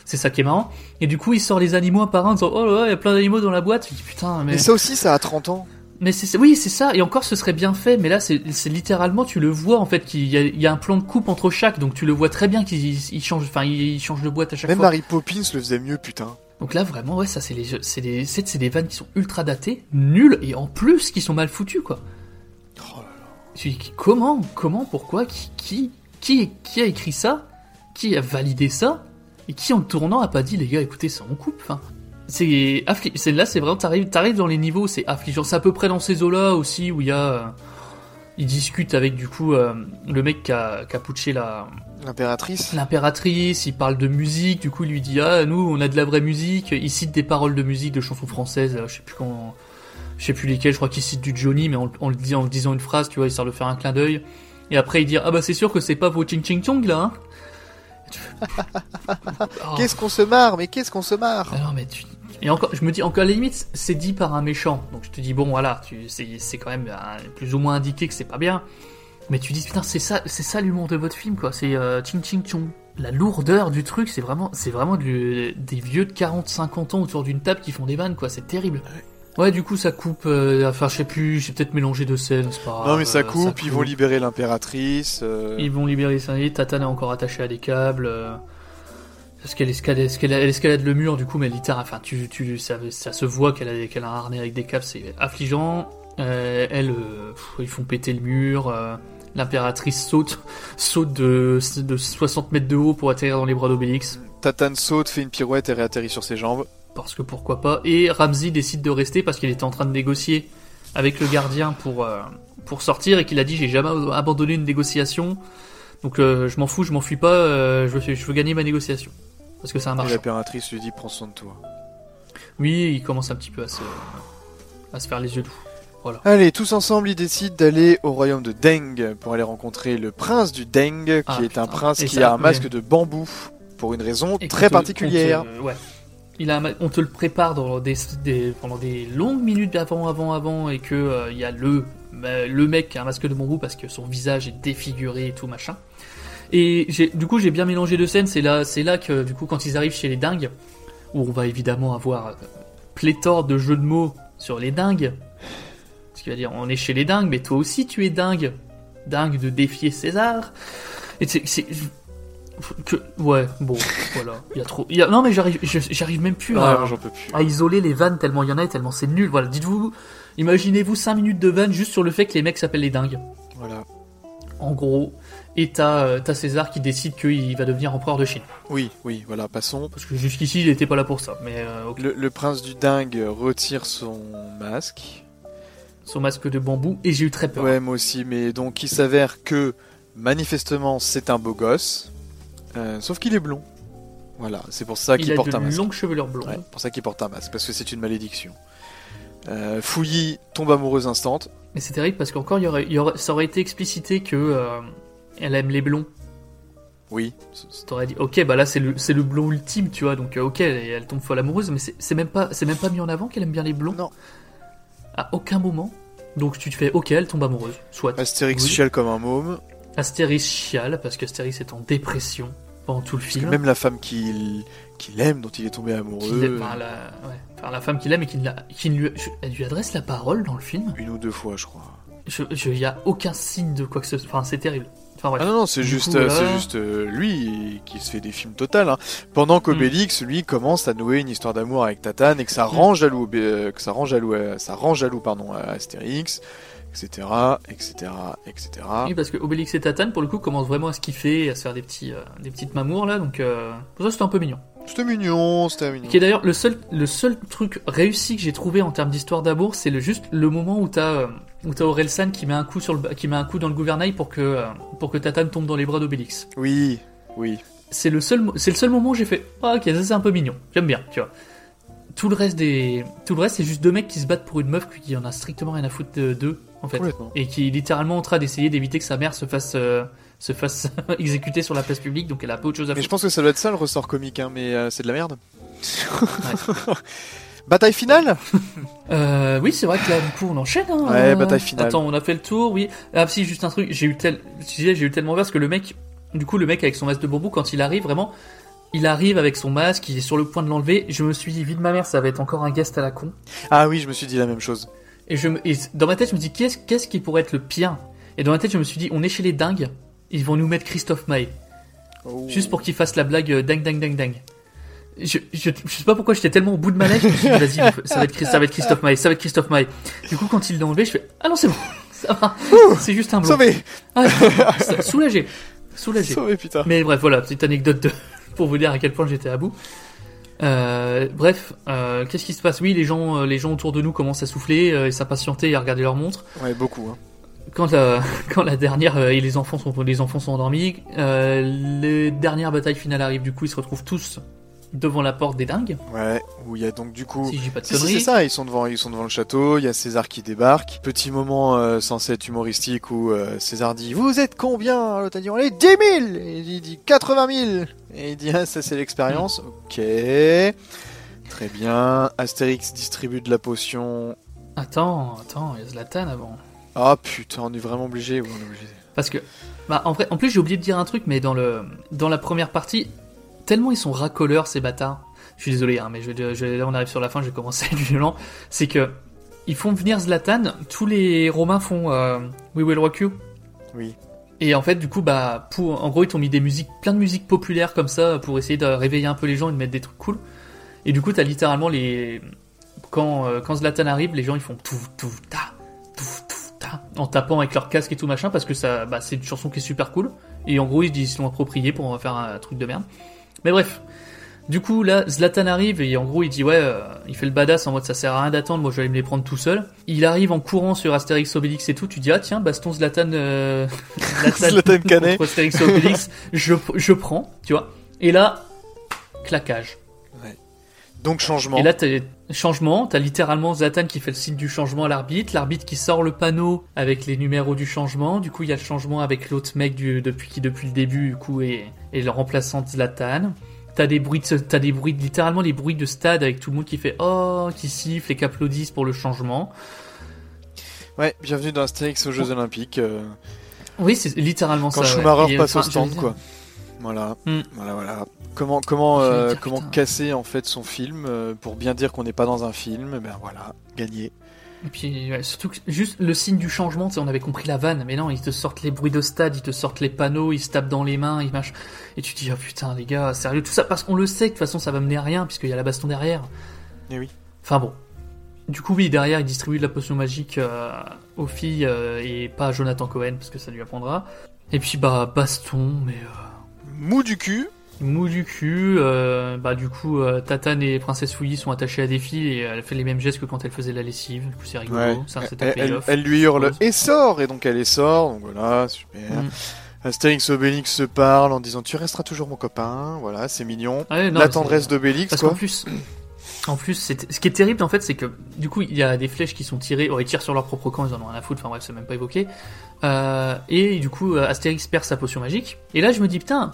C'est ça qui est marrant. Et du coup, il sort les animaux un par un en disant oh là là, il y a plein d'animaux dans la boîte. Je dis putain, mais. Mais ça aussi, ça a 30 ans. Mais c'est oui, c'est ça. Et encore, ce serait bien fait. Mais là, c'est c'est littéralement, tu le vois en fait, qu'il y, a- il y a un plan de coupe entre chaque, donc tu le vois très bien qu'il il change, enfin, il, change de boîte à chaque Même fois. Mary Poppins le faisait mieux, putain. Donc là, vraiment, ouais, ça, c'est les, c'est des, c'est c'est des vannes qui sont ultra datées, nulles et en plus qui sont mal foutues, quoi. Tu dis, comment, comment, pourquoi, qui, qui, qui, qui a écrit ça, qui a validé ça, et qui en le tournant a pas dit, les gars, écoutez, ça on coupe. Enfin, c'est affli- là, c'est vraiment, t'arrives, t'arrives dans les niveaux, c'est affligeant. C'est à peu près dans ces eaux-là aussi où il y a, euh, ils discutent avec du coup euh, le mec qui a, qui a putché la, L'impératrice. L'impératrice, il parle de musique, du coup il lui dit ah nous on a de la vraie musique, il cite des paroles de musique de chansons françaises, euh, je sais plus quand, je sais plus lesquelles, je crois qu'il cite du Johnny mais en, en le disant en le disant une phrase, tu vois, histoire de faire un clin d'œil. Et après il dit ah bah c'est sûr que c'est pas vos ching ching chong là. Hein Oh. Qu'est-ce qu'on se marre, mais qu'est-ce qu'on se marre Ah non mais tu et encore, je me dis encore à la limite c'est dit par un méchant, donc je te dis bon voilà, tu c'est c'est quand même euh, plus ou moins indiqué que c'est pas bien. Mais tu dis putain c'est ça c'est ça l'humour de votre film quoi, c'est euh, ching ching chong. La lourdeur du truc, c'est vraiment c'est vraiment du- des vieux de 40 50 ans autour d'une table qui font des vannes quoi, c'est terrible. Ouais, du coup ça coupe euh, enfin je sais plus, j'ai peut-être mélangé deux scènes, c'est pas grave. non mais ça euh, coupe, ils vont libérer l'impératrice. euh, Ils vont libérer ça. Tatane est encore attachée à des câbles. Parce qu'elle escalade, elle escalade le mur, du coup, mais littéralement, enfin, tu, tu, ça, ça se voit qu'elle a, qu'elle a un harnais avec des câbles, c'est affligeant. Euh, elle, euh, pff, ils font péter le mur. euh, L'impératrice saute, saute de, de 60 mètres de haut pour atterrir dans les bras d'Obélix. Tatane saute, fait une pirouette et réatterrit sur ses jambes. Parce que pourquoi pas. Et Ramsey décide de rester parce qu'il était en train de négocier avec le gardien pour, pour sortir et qu'il a dit j'ai jamais abandonné une négociation. Donc je m'en fous, je m'enfuis pas, je, veux, je veux gagner ma négociation. Parce que c'est un Et marchand. l'impératrice lui dit prends soin de toi. Oui, il commence un petit peu à se, à se faire les yeux doux. Voilà. Allez, tous ensemble, ils décident d'aller au royaume de Deng pour aller rencontrer le prince du Deng, qui Ah, est un prince Et qui ça, a un masque de bambou pour une raison Et très te- particulière. qu'on te- ouais. Il a un ma- on te le prépare dans des, des- pendant des longues minutes avant, avant, avant, et que euh, il y a le, euh, le mec qui a un masque de bambou parce que son visage est défiguré et tout machin. Et du coup, j'ai bien mélangé deux scènes. C'est là, c'est là que du coup, quand ils arrivent chez les dingues, où on va évidemment avoir euh, pléthore de jeux de mots sur les dingues. Ce qui va dire, on est chez les dingues, mais toi aussi tu es dingue, dingue de défier César. Et c'est, que ouais bon voilà il y a trop il y a, non mais j'arrive même plus Ah, à, peux plus. à isoler les vannes tellement il y en a et tellement c'est nul voilà dites-vous imaginez-vous 5 minutes de vannes juste sur le fait que les mecs s'appellent les dingues Voilà. en gros et t'as euh, t'as César qui décide qu'il va devenir empereur de Chine Oui, oui, voilà, passons. parce que jusqu'ici il était pas là pour ça mais euh. Le, le prince du Deng retire son masque. son masque de bambou et j'ai eu très peur Ouais, moi aussi, mais donc il s'avère que manifestement c'est un beau gosse, euh, sauf qu'il est blond. Voilà, c'est pour ça il qu'il a porte de un masque. longues chevelures blondes Ouais, pour ça qu'il porte un masque, parce que c'est une malédiction. Euh, Fouilly tombe amoureuse instant. mais c'est terrible parce qu'encore il y aurait, il y aurait- ça aurait été explicité que elle aime les blonds Oui. T'aurais dit, ok, bah là c'est le, le blond ultime, tu vois, donc euh, ok, elle, elle tombe folle amoureuse, mais c'est même pas, même pas mis en avant qu'elle aime bien les blonds? Non. À aucun moment. Donc tu te fais, ok, elle tombe amoureuse, soit. Astérix chiale comme un môme. Astérix chiale parce qu'Astérix est en dépression pendant tout le Parce que film. même la femme qu'il aime, dont il est tombé amoureux, aime- enfin, la, ouais, enfin, la femme qu'il aime et qui, ne la- qui ne lui, elle lui adresse la parole dans le film? une ou deux fois, je crois. Je, je, y a aucun signe de quoi que ce soit. Enfin, c'est terrible. Enfin. Ah non, non, c'est juste, coup, euh, là- juste euh, lui qui se fait des films total. Hein. Pendant qu'Obélix, lui, commence à nouer une histoire d'amour avec Tatane et que ça rend jaloux, Obé- euh, que ça rend jaloux, ça rend jaloux, pardon, à Astérix, etc., etc., etc. Oui, parce que Obélix et Tatane, pour le coup, commencent vraiment à se kiffer, et à se faire des, petits, euh, des petites mamours là, donc euh, pour ça c'était un peu mignon. C'était mignon, c'était mignon. Qui est d'ailleurs le seul, le seul truc réussi que j'ai trouvé en termes d'histoire d'amour, c'est le juste le moment où t'as euh, où t'as Orelsan qui met un coup sur le qui met un coup dans le gouvernail pour que euh, pour que Tatane tombe dans les bras d'Obélix. Oui, oui. C'est le seul c'est le seul moment où j'ai fait ah, ok ça c'est un peu mignon j'aime bien tu vois. Tout le reste des tout le reste c'est juste deux mecs qui se battent pour une meuf qui en a strictement rien à foutre de- d'eux en fait et qui est littéralement en train d'essayer d'éviter que sa mère se fasse euh, se fasse exécuter sur la place publique donc elle a pas autre chose à Mais foutre. je pense que ça doit être ça le ressort comique, hein, mais euh, c'est de la merde. Bataille finale? Euh, oui, c'est vrai que là, du coup, on enchaîne. Hein, Ouais, Euh, bataille finale. Attends, on a fait le tour, oui. Ah, si, juste un truc. J'ai eu tel, j'ai eu tellement peur parce que le mec, du coup, le mec avec son masque de bambou, quand il arrive, vraiment, il arrive avec son masque, il est sur le point de l'enlever. Je me suis dit, vite ma mère, ça va être encore un guest à la con. Ah oui, je me suis dit la même chose. Et je me, et dans ma tête, je me dis, qu'est-ce, qu'est-ce qui pourrait être le pire? Et dans ma tête, je me suis dit, on est chez les dingues. Ils vont nous mettre Christophe Maé. Oh. Juste pour qu'il fasse la blague euh, ding ding ding ding. Je, je, je sais pas pourquoi j'étais tellement au bout de ma lettre, je me suis dit, vas-y, ça va être, Chris- ça va être Christophe Maé, ça va être Christophe Maé. Du coup, quand il l'a enlevé, je fais, ah non, c'est bon, ça va, c'est juste un blond. Sauvé Ah, soulagé, soulagé. Sauvé, putain. Mais bref, voilà, petite anecdote de, pour vous dire à quel point j'étais à bout. Euh, bref, euh, qu'est-ce qui se passe? Oui, les gens, les gens autour de nous commencent à souffler et s'impatienter et à regarder leur montre Ouais, beaucoup. Hein. Quand la, quand la dernière euh, et les enfants sont les enfants sont endormis, euh, les dernières batailles finales arrivent. Du coup, ils se retrouvent tous devant la porte des dingues. Ouais, où il y a donc du coup. Si dis pas de Si, si, conneries. c'est ça, ils sont devant, ils sont devant le château, il y a César qui débarque. Petit moment euh, censé être humoristique où euh, César dit Vous êtes combien L'autre a dit On est 10 000 Et il dit 80 000 Et il dit Ah, ça c'est l'expérience. Ok. Très bien. Astérix distribue de la potion. Attends, attends, il y a Zlatan avant. Ah putain, on est vraiment obligé. Ouais. Parce que, bah, en vrai, en plus j'ai oublié de dire un truc, mais dans le, dans la première partie, tellement ils sont racoleurs ces bâtards. Je suis désolé, hein, mais je, je- là on arrive sur la fin, je vais commencer à être violent. C'est que ils font venir Zlatan, tous les Romains font euh, We Will Rock You. Oui. Et en fait, du coup, bah, pour, en gros, ils t'ont mis des musiques, plein de musiques populaires comme ça pour essayer de réveiller un peu les gens et de mettre des trucs cool. Et du coup, t'as littéralement les, quand, euh, quand Zlatan arrive, les gens ils font tout, tout, ta, tout, en tapant avec leur casque et tout machin parce que ça, bah, c'est une chanson qui est super cool. Et en gros, ils ils se l'ont approprié pour faire un truc de merde. Mais bref. Du coup, là, Zlatan arrive et en gros, il dit ouais, euh, il fait le badass en mode ça sert à rien d'attendre, moi je vais aller me les prendre tout seul. Il arrive en courant sur Astérix Obélix et tout, tu dis ah tiens, baston Zlatan, euh, Zlatan Canet. contre Astérix Obélix, je, je prends, tu vois. Et là, claquage. Donc changement. Et là, t'as changement, t'as littéralement Zlatan qui fait le signe du changement à l'arbitre, l'arbitre qui sort le panneau avec les numéros du changement, du coup il y a le changement avec l'autre mec du, depuis qui depuis le début du coup est, est le remplaçant de Zlatan. T'as des bruits, de, t'as des bruits, littéralement les bruits de stade avec tout le monde qui fait oh, qui siffle et qui applaudissent pour le changement. Ouais, bienvenue dans Astérix aux Jeux Olympiques. euh, Oui, c'est littéralement quand ça. ouais. Schumacher Et, passe au stand, quoi. Voilà, Hmm. voilà, voilà. Comment, comment, euh, dire, comment putain. casser en fait son film euh, pour bien dire qu'on n'est pas dans un film Ben voilà, gagné. Et puis ouais, surtout que juste le signe du changement, tu sais, on avait compris la vanne, mais non, ils te sortent les bruits de stade, ils te sortent les panneaux, ils se tapent dans les mains, ils mâchent. Et tu te dis, oh putain, les gars, sérieux, tout ça parce qu'on le sait que de toute façon ça va mener à rien, puisqu'il y a la baston derrière. Eh oui. Enfin bon. Du coup, oui, derrière, ils distribuent de la potion magique euh, aux filles euh, et pas à Jonathan Cohen, parce que ça lui apprendra. Et puis, bah, baston, mais. euh, Mou du cul. Mou du cul, euh, bah du coup euh, Tatane et Princesse Fouilly sont attachées à des fils et elle fait les mêmes gestes que quand elle faisait la lessive, du coup c'est rigolo, Ouais. ça c'est elle, elle, lui hurle et sort et donc elle est sort donc voilà super. Mm. Astérix Obélix se parle en disant tu resteras toujours mon copain voilà c'est mignon. Ah non, La tendresse d'Obélix Parce quoi. qu'en plus, en plus, ce qui est terrible en fait, c'est que du coup, il y a des flèches qui sont tirées. Oh, ils tirent sur leur propre camp, ils en ont rien à foutre. Enfin bref, c'est même pas évoqué. Euh, et du coup, Astérix perd sa potion magique. Et là, je me dis putain,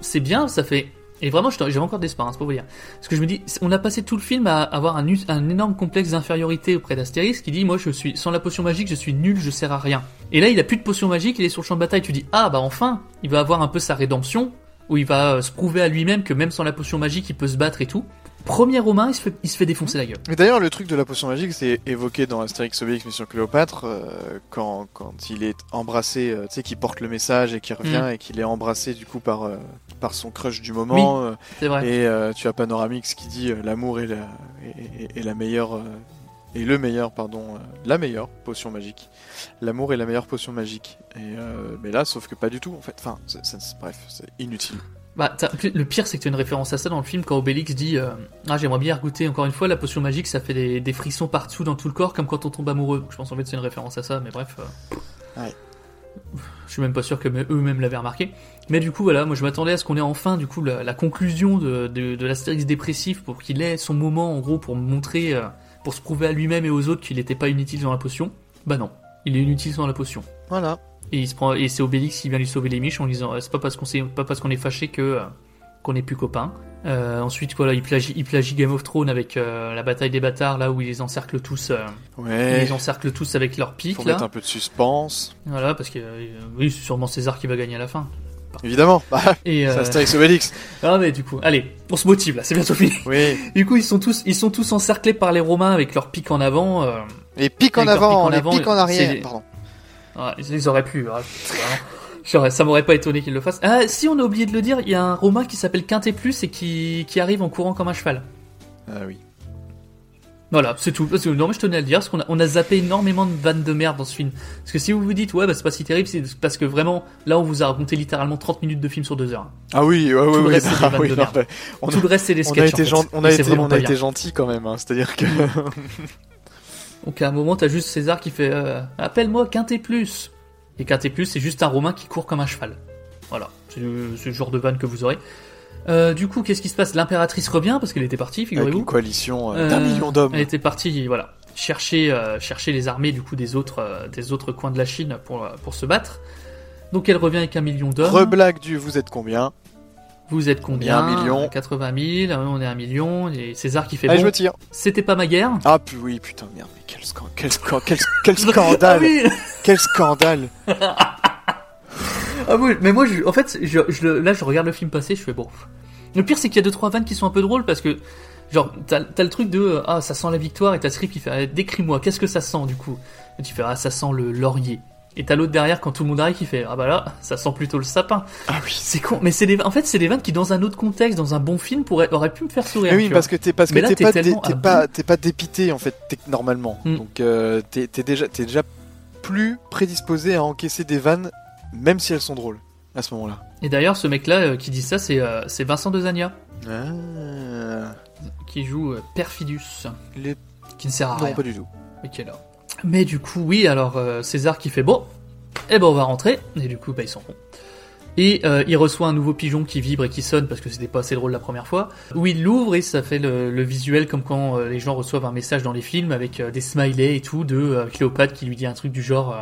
c'est bien, ça fait. Et vraiment, j'avais encore d'espoir, hein, c'est pour vous dire. Parce que je me dis, on a passé tout le film à avoir un, énorme complexe d'infériorité auprès d'Astérix qui dit, moi, je suis sans la potion magique, je suis nul, je sers à rien. Et là, il a plus de potion magique, il est sur le champ de bataille. Tu dis, ah bah enfin, il va avoir un peu sa rédemption où il va euh, se prouver à lui-même que même sans la potion magique, il peut se battre et tout. Premier Romain, il se fait, il se fait défoncer la gueule. Mais d'ailleurs, le truc de la potion magique, c'est évoqué dans Astérix Obélix Mission Cléopâtre, euh, quand, quand il est embrassé, euh, tu sais, qu'il porte le message et qu'il revient Mm. et qu'il est embrassé du coup par, euh, par son crush du moment. Oui, c'est vrai. Et tu as Panoramix qui dit l'amour est la, est, est- est la meilleure, est le meilleur, pardon, la meilleure potion magique. L'amour est la meilleure potion magique. Et, mais là, sauf que pas du tout en fait. Enfin, bref, c'est inutile. Bah, le pire, c'est que tu as une référence à ça dans le film quand Obélix dit euh, Ah, j'aimerais bien goûter encore une fois la potion magique, ça fait des, des frissons partout dans tout le corps, comme quand on tombe amoureux. Je pense en fait c'est une référence à ça, mais bref. euh, Ouais. Je suis même pas sûr que me- eux-mêmes l'avaient remarqué. Mais du coup, voilà, moi je m'attendais à ce qu'on ait enfin du coup la, la conclusion de, de, de l'Astérix dépressif pour qu'il ait son moment en gros pour montrer, euh, pour se prouver à lui-même et aux autres qu'il n'était pas inutile dans la potion. Bah non, il est inutile dans la potion. Voilà. Et il se prend et c'est Obélix qui vient lui sauver les miches en disant euh, c'est pas parce qu'on s'est pas parce qu'on est fâché que euh, qu'on est plus copains. Euh, ensuite voilà il plagie, il plagie Game of Thrones avec euh, la bataille des bâtards là où ils les encerclent tous. euh, Ouais. Ils les encerclent tous avec leurs pics Faut là. mettre un peu de suspense. Voilà parce que oui c'est sûrement César qui va gagner à la fin. Évidemment. Bah, Et c'est euh, Astérix Obélix. Ah mais du coup allez on se motive là c'est bientôt fini. Oui. Du coup ils sont tous ils sont tous encerclés par les Romains avec leurs pics en avant. Les pics en avec avant, pics les avant, pics en arrière. Pardon. Ah, ils auraient pu. ah. J'aurais- ça m'aurait pas étonné qu'ils le fassent. Ah, si on a oublié de le dire, il y a un Romain qui s'appelle Quintet Plus et qui, qui arrive en courant comme un cheval. Ah oui. Voilà, c'est tout. Non, mais je tenais à le dire, parce qu'on a, on a zappé énormément de vannes de merde dans ce film. Parce que si vous vous dites, ouais, bah c'est pas si terrible, c'est parce que vraiment, là, on vous a raconté littéralement 30 minutes de film sur deux heures. Ah oui, ouais, ouais, Tout le ouais, reste, c'est des ah vannes oui, de non, merde. Tout le reste, c'est des on sketchs, a été, en fait. gen- on a été, vraiment on a été gentil quand même. Hein. C'est-à-dire que Donc à un moment, t'as juste César qui fait euh, Appelle-moi Quintet Plus. Et Quintet Plus, c'est juste un Romain qui court comme un cheval. Voilà, c'est le, c'est le genre de vanne que vous aurez. Euh, du coup, qu'est-ce qui se passe? L'impératrice revient parce qu'elle était partie, figurez-vous. une coalition euh, d'un Euh, million d'hommes. Elle était partie, voilà, chercher, euh, chercher les armées du coup des autres, euh, des autres coins de la Chine pour, euh, pour se battre. Donc elle revient avec un million d'hommes. Reblague du vous êtes combien? Vous êtes combien un million. 80 000, on est un million. Et César qui fait Allez, bon, je me tire. C'était pas ma guerre. Ah pu- oui, putain, merde, mais quel, scan- quel, scan- quel, quel scandale Ah Quel scandale Ah oui, mais moi, je, en fait, je, je, là, je regarde le film passer, je fais bon. Le pire, c'est qu'il y a deux trois vannes qui sont un peu drôles parce que, genre, t'as as le truc de euh, ah, ça sent la victoire et t'as Script qui fait ah, décris-moi, qu'est-ce que ça sent du coup? Et tu fais ah, ça sent le laurier. Et t'as l'autre derrière quand tout le monde arrive qui fait ah bah là, ça sent plutôt le sapin. Ah oui. C'est con, mais c'est des, en fait, c'est des vannes qui dans un autre contexte, dans un bon film, pourraient, auraient pu me faire sourire. Mais oui, parce vois. que t'es parce que là, t'es pas, t'es- pas t'es pas dépité en fait normalement. Mm. Donc euh, t'es t'es déjà t'es déjà plus prédisposé à encaisser des vannes même si elles sont drôles à ce moment-là. Et d'ailleurs, ce mec-là euh, qui dit ça, c'est euh, c'est Vincent Dezania Ah. qui joue euh, Perfidus, Les- qui ne sert à Non rien. pas du tout. Mais qui est là. Mais du coup, oui, alors euh, César qui fait bon, eh ben on va rentrer, et du coup, bah, ils s'en vont. Et euh, il reçoit un nouveau pigeon qui vibre et qui sonne parce que c'était pas assez drôle la première fois. Où il l'ouvre et ça fait le, le visuel comme quand euh, les gens reçoivent un message dans les films avec euh, des smileys et tout de Cléopâtre qui lui dit un truc du genre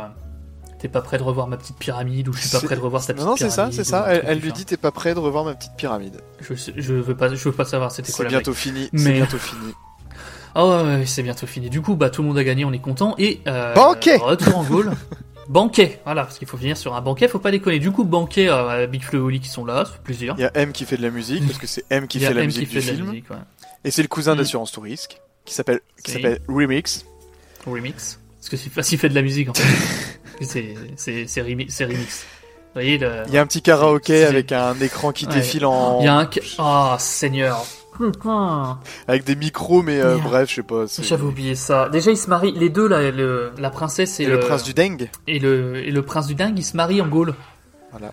T'es pas prêt de revoir ma petite pyramide ou je suis pas C'est- prêt de revoir ta petite Non, non, c'est ça, c'est ça. Elle, lui dit t'es pas prêt de revoir ma petite pyramide. je, veux pas, je veux pas savoir c'était quoi C'est la bientôt blague. fini. Mais- C'est bientôt fini. Ah ouais, ouais, c'est bientôt fini. Du coup, bah tout le monde a gagné, on est content. Et euh, Banquet Retour en Gaule. banquet, voilà, parce qu'il faut finir sur un banquet, faut pas déconner. Du coup, banquet, euh, Big Flo et Oli qui sont là, ça fait plaisir. Il y a M qui fait de la musique parce que c'est M qui fait la M musique qui fait du de la film. musique, ouais. Et c'est le cousin Mm. d'assurance tout risque qui s'appelle qui s'appelle Remix. Remix. Parce que c'est fait de la musique en fait. c'est c'est c'est remi- c'est remix. Vous voyez le. Il y a un petit karaoké avec un écran qui Ouais. défile en Il y a un. Oh Seigneur. Putain. avec des micros mais euh, bref, je sais pas. J'avais oublié ça. Déjà, ils se marient, les deux là, le, la princesse et, Et le prince du Deng. et le, et le prince du dingue, ils se marient en Gaule. Voilà.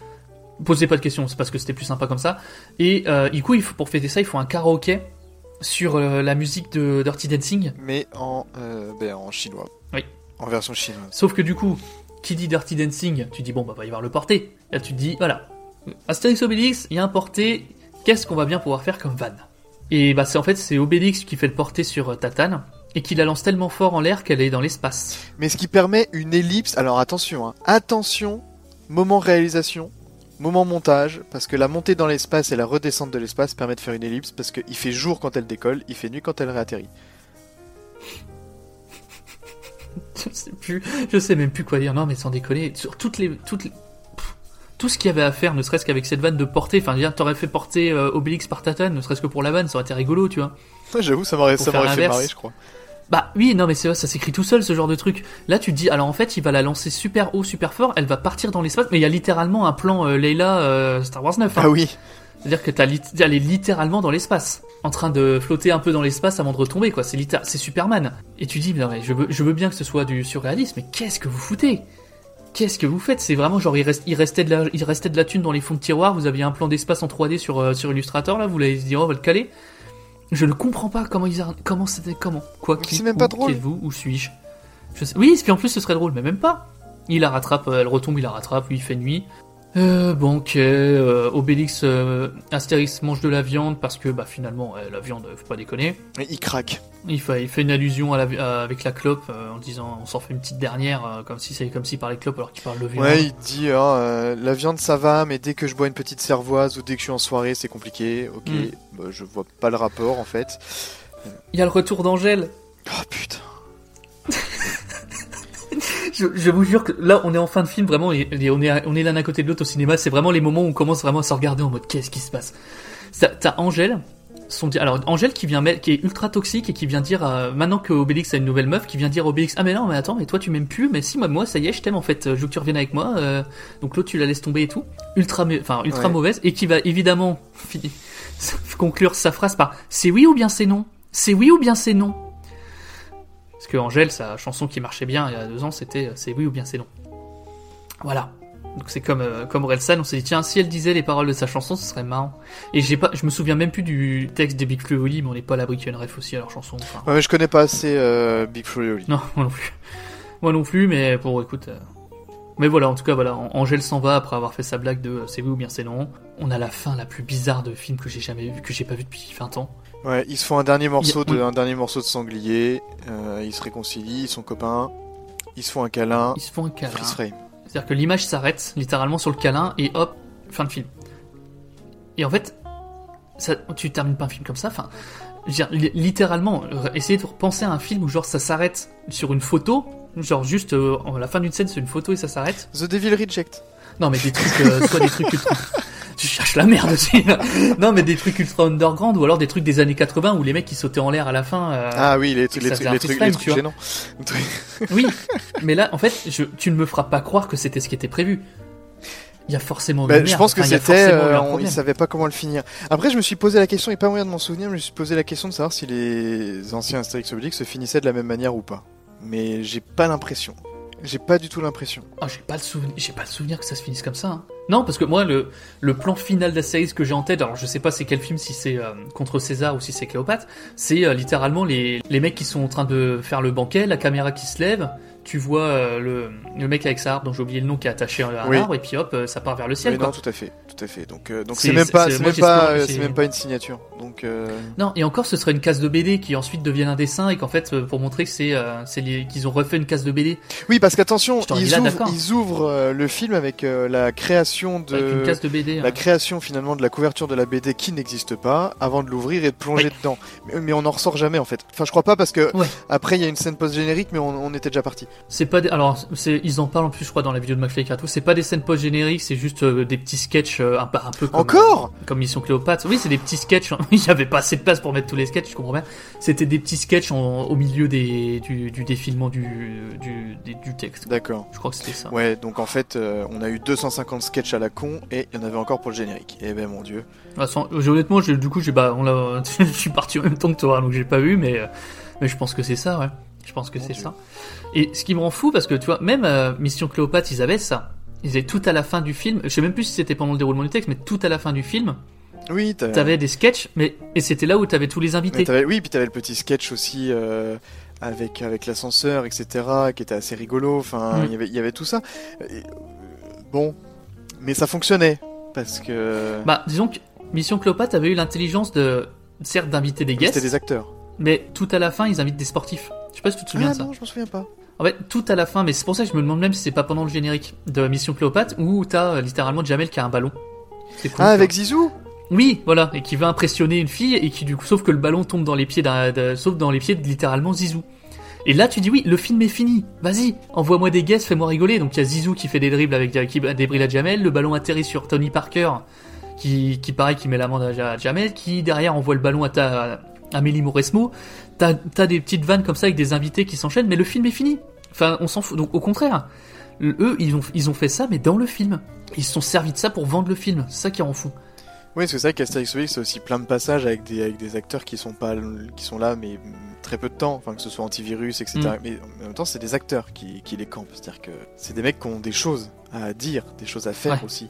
Posez pas de questions, c'est parce que c'était plus sympa comme ça. Et euh, du coup, il faut, pour fêter ça, il faut un karaoké sur euh, la musique de Dirty Dancing. mais en ben, en chinois. Oui. En version chinoise. Sauf que du coup, qui dit Dirty Dancing, tu dis bon, bah, va y avoir le porté. Là, tu te dis, voilà. Astérix Obélix, il y a un porté, qu'est-ce qu'on va bien pouvoir faire comme van? Et bah, c'est en fait, c'est Obélix qui fait le porté sur euh, Tatane et qui la lance tellement fort en l'air qu'elle est dans l'espace. Mais ce qui permet une ellipse. Alors attention, hein. attention, moment réalisation, moment montage, parce que la montée dans l'espace et la redescente de l'espace permet de faire une ellipse parce qu'il fait jour quand elle décolle, il fait nuit quand elle réatterrit. Je sais plus, je sais même plus quoi dire. Non, mais sans déconner, sur toutes les, toutes les- pff, tout ce qu'il y avait à faire, ne serait-ce qu'avec cette vanne de portée. Enfin, t'aurais fait porter euh, Obélix par Tatane, ne serait-ce que pour la vanne, ça aurait été rigolo, tu vois. J'avoue, ça m'aurait fait marrer, je crois. Bah oui, non, mais c'est ça s'écrit tout seul ce genre de truc. Là, tu te dis, alors en fait, il va la lancer super haut, super fort, elle va partir dans l'espace, mais il y a littéralement un plan euh, Leila euh, Star Wars 9. hein. Ah oui. C'est-à-dire que t'as lit- elle est littéralement dans l'espace, en train de flotter un peu dans l'espace avant de retomber, quoi. C'est c'est Superman. Et tu dis, mais non, mais je veux, je veux bien que ce soit du surréalisme, mais qu'est-ce que vous foutez? Qu'est-ce que vous faites? C'est vraiment genre, il, reste, il, restait de la, il restait de la thune dans les fonds de tiroir, vous aviez un plan d'espace en 3D sur, euh, sur Illustrator, là, vous l'avez dit, oh, on va le caler. Je ne comprends pas comment ils comment c'était comment? Quoi qui c'est même où, pas drôle. qui êtes-vous où suis-je? Je sais- Oui, puis en plus ce serait drôle, mais même pas. Il la rattrape, euh, elle retombe, il la rattrape, lui il fait nuit. Euh, banquet, euh, Obélix, euh, Astérix mange de la viande parce que bah finalement la viande, euh, faut pas déconner. Et il craque. Il fait, il fait une allusion à la, à- avec la clope euh, en disant on s'en fait une petite dernière euh, comme si c'est comme s'il parlait clope alors qu'il parle de viande. Ouais, il dit euh, la viande ça va, mais dès que je bois une petite cervoise ou dès que je suis en soirée, c'est compliqué. Ok, Mm. bah, je vois pas le rapport en fait. Il y a le retour d'Angèle. Oh putain. Je, je vous jure que là, on est en fin de film, vraiment, et, et on est, on est l'un à côté de l'autre au cinéma. C'est vraiment les moments où on commence vraiment à se regarder en mode qu'est-ce qui se passe? T'as Angèle, son di- alors Angèle qui vient qui est ultra toxique et qui vient dire euh, maintenant que Obélix a une nouvelle meuf, qui vient dire à Obélix ah mais non mais attends mais toi tu m'aimes plus, mais si moi moi ça y est je t'aime en fait, je veux que tu reviennes avec moi. euh, donc l'autre tu la laisses tomber et tout, ultra, enfin ultra Ouais. mauvaise et qui va évidemment conclure sa phrase par c'est oui ou bien c'est non, c'est oui ou bien c'est non? Parce que Angèle, sa chanson qui marchait bien il y a deux ans, c'était euh, c'est oui ou bien c'est non. Voilà. Donc c'est comme euh, comme Orelsan, on s'est dit tiens si elle disait les paroles de sa chanson, ce serait marrant. Et j'ai pas, je me souviens même plus du texte de Big Flo Oli, mais on n'est pas à l'abri qu'il y ait une ref aussi à leur chanson. Enfin, Ouais, mais je connais pas assez euh, Big Flo Oli. non, moi non plus. Moi non plus, mais bon écoute. euh, Mais voilà, en tout cas voilà, An- Angèle s'en va après avoir fait sa blague de c'est oui ou bien c'est non. On a la fin la plus bizarre de film que j'ai jamais vu, que j'ai pas vu depuis 20 ans. Ouais, ils se font un dernier morceau Il de un dernier morceau de sanglier. euh, ils se réconcilient, ils sont copains. Ils se font un câlin. Ils se font un câlin. Freeze frame. C'est-à-dire que l'image s'arrête littéralement sur le câlin et hop, fin de film. Et en fait, ça, tu termines pas un film comme ça. Enfin, je veux dire, li- littéralement, euh, essayez de penser à un film où genre ça s'arrête sur une photo, genre juste euh, à la fin d'une scène c'est une photo et ça s'arrête. The Devil Reject. Non, mais des trucs, euh, soit des trucs ultra. Tu cherches la merde aussi. non, mais des trucs ultra underground ou alors des trucs des années 80 où les mecs qui sautaient en l'air à la fin. euh, Ah oui, les, trucs- les trucs, les trucs vois. gênants. Oui, mais là, en fait, je, tu ne me feras pas croire que c'était ce qui était prévu. Il y a forcément. Bah, une je merde. pense que Enfin, c'était, euh, on, ils savaient pas comment le finir. Après, je me suis posé la question, et pas moyen de m'en souvenir, mais je me suis posé la question de savoir si les anciens Astérix Obélix se finissaient de la même manière ou pas. Mais j'ai pas l'impression. J'ai pas du tout l'impression. Ah, j'ai pas le souvenir, j'ai pas le souvenir que ça se finisse comme ça. hein. Non, parce que moi, le, le plan final d'Astérix que j'ai en tête, alors je sais pas c'est quel film, si c'est euh, contre César ou si c'est Cléopâtre, c'est euh, littéralement les, les mecs qui sont en train de faire le banquet, la caméra qui se lève, tu vois euh, le, le mec avec sa harpe, dont j'ai oublié le nom, qui est attaché à un Oui. arbre, et puis hop, ça part vers le ciel. Oui, quoi. non, tout à fait, tout à fait. Donc, euh, donc C'est- même pas, c'est- c'est moi, même pas, j'espère que euh, c'est- c'est même pas une signature. Donc, euh, Non, et encore, ce serait une case de BD qui ensuite devienne un dessin, et qu'en fait, euh, pour montrer que c'est qu'ils ont refait une case de BD. oui, parce qu'attention, ils là, ouvrent, ils ouvrent le film avec la création de, Avec une case de BD, la ouais. création finalement de la couverture de la BD qui n'existe pas, avant de l'ouvrir et de plonger dedans. Mais, mais on en ressort jamais en fait. Enfin, je crois pas parce que après il y a une scène post générique, mais on, on était déjà parti. C'est pas des... alors c'est ils en parlent en plus je crois dans la vidéo de McFly et Carto. C'est pas des scènes post génériques, c'est juste des petits sketchs euh, un, peu- un peu comme Encore euh, comme Mission Cléopâtre. Oui, c'est des petits sketchs. Il y avait pas assez de place pour mettre tous les sketchs, je comprends bien. C'était des petits sketchs en- au milieu des du, du défilement du du, des- du texte. D'accord. Je crois que c'était ça. Ouais, donc en fait, euh, on a eu 250 sketchs à la con et il y en avait encore pour le générique. Eh ben mon dieu. Ah, sans- honnêtement, du coup, j'ai bah, on l'a, je suis parti en même temps que toi, donc j'ai pas vu, mais, mais je pense que c'est ça, ouais. Je pense que c'est ça. Et ce qui me rend fou, parce que tu vois, même Mission Cléopâtre, ils avaient ça. Ils avaient tout à la fin du film. Je sais même plus si c'était pendant le déroulement du texte, mais tout à la fin du film. Oui, t'avais- T'avais des sketchs, mais et c'était là où t'avais tous les invités. t'avais- oui, puis t'avais le petit sketch aussi euh, avec avec l'ascenseur, etc., qui était assez rigolo. Enfin, Mm. il y avait il y avait tout ça. Et, bon, mais ça fonctionnait parce que Bah, disons que Mission Cléopâtre avait eu l'intelligence de, certes, d'inviter des guests. c'était des acteurs. Mais tout à la fin, ils invitent des sportifs. Je sais pas si tu te souviens Ah de ça. non, je me souviens pas. En fait, tout à la fin, mais c'est pour ça que je me demande même si c'est pas pendant le générique de Mission Cléopâtre où t'as euh, littéralement Jamel qui a un ballon. C'est cool, Ah, avec. Zizou? Oui, voilà, et qui veut impressionner une fille et qui du coup, sauf que le ballon tombe dans les pieds d'un, sauf dans les pieds de littéralement Zizou. Et là, tu dis oui, le film est fini. Vas-y, envoie-moi des guests, fais-moi rigoler. Donc il y a Zizou qui fait des dribbles avec qui des dribbles à Jamel, le ballon atterrit sur Tony Parker, qui, qui pareil, qui met l'amende à Jamel, qui derrière envoie le ballon à ta, à Amélie Mauresmo. T'as, t'as des petites vannes comme ça avec des invités qui s'enchaînent, mais le film est fini. Enfin, on s'en fout. Donc au contraire, eux, ils ont, ils ont fait ça, mais dans le film. Ils se sont servis de ça pour vendre le film. C'est ça qui rend fou. Oui, c'est ça qu'Astérix Obélix, c'est aussi plein de passages avec des, avec des acteurs qui sont pas qui sont là, mais très peu de temps, enfin que ce soit antivirus, etc. Mm. Mais en même temps, c'est des acteurs qui, qui les campent, c'est-à-dire que c'est des mecs qui ont des choses à dire, des choses à faire Ouais. aussi,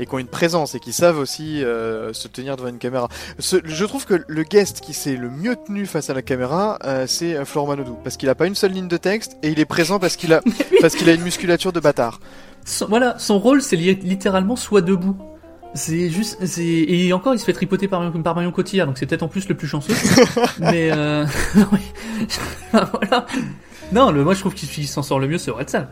et qui ont une présence et qui savent aussi euh, se tenir devant une caméra. Ce- je trouve que le guest qui s'est le mieux tenu face à la caméra, euh, c'est euh, Florent Manodou, parce qu'il a pas une seule ligne de texte et il est présent parce qu'il a parce qu'il a une musculature de bâtard. Son- voilà, son rôle, c'est li- littéralement soit debout. C'est juste, c'est et encore, il se fait tripoter par Marion, par Marion Cotillard, donc c'est peut-être en plus le plus chanceux. mais euh... non, mais- voilà. Non, le, moi je trouve qu'il s'en sort le mieux, c'est Orelsan.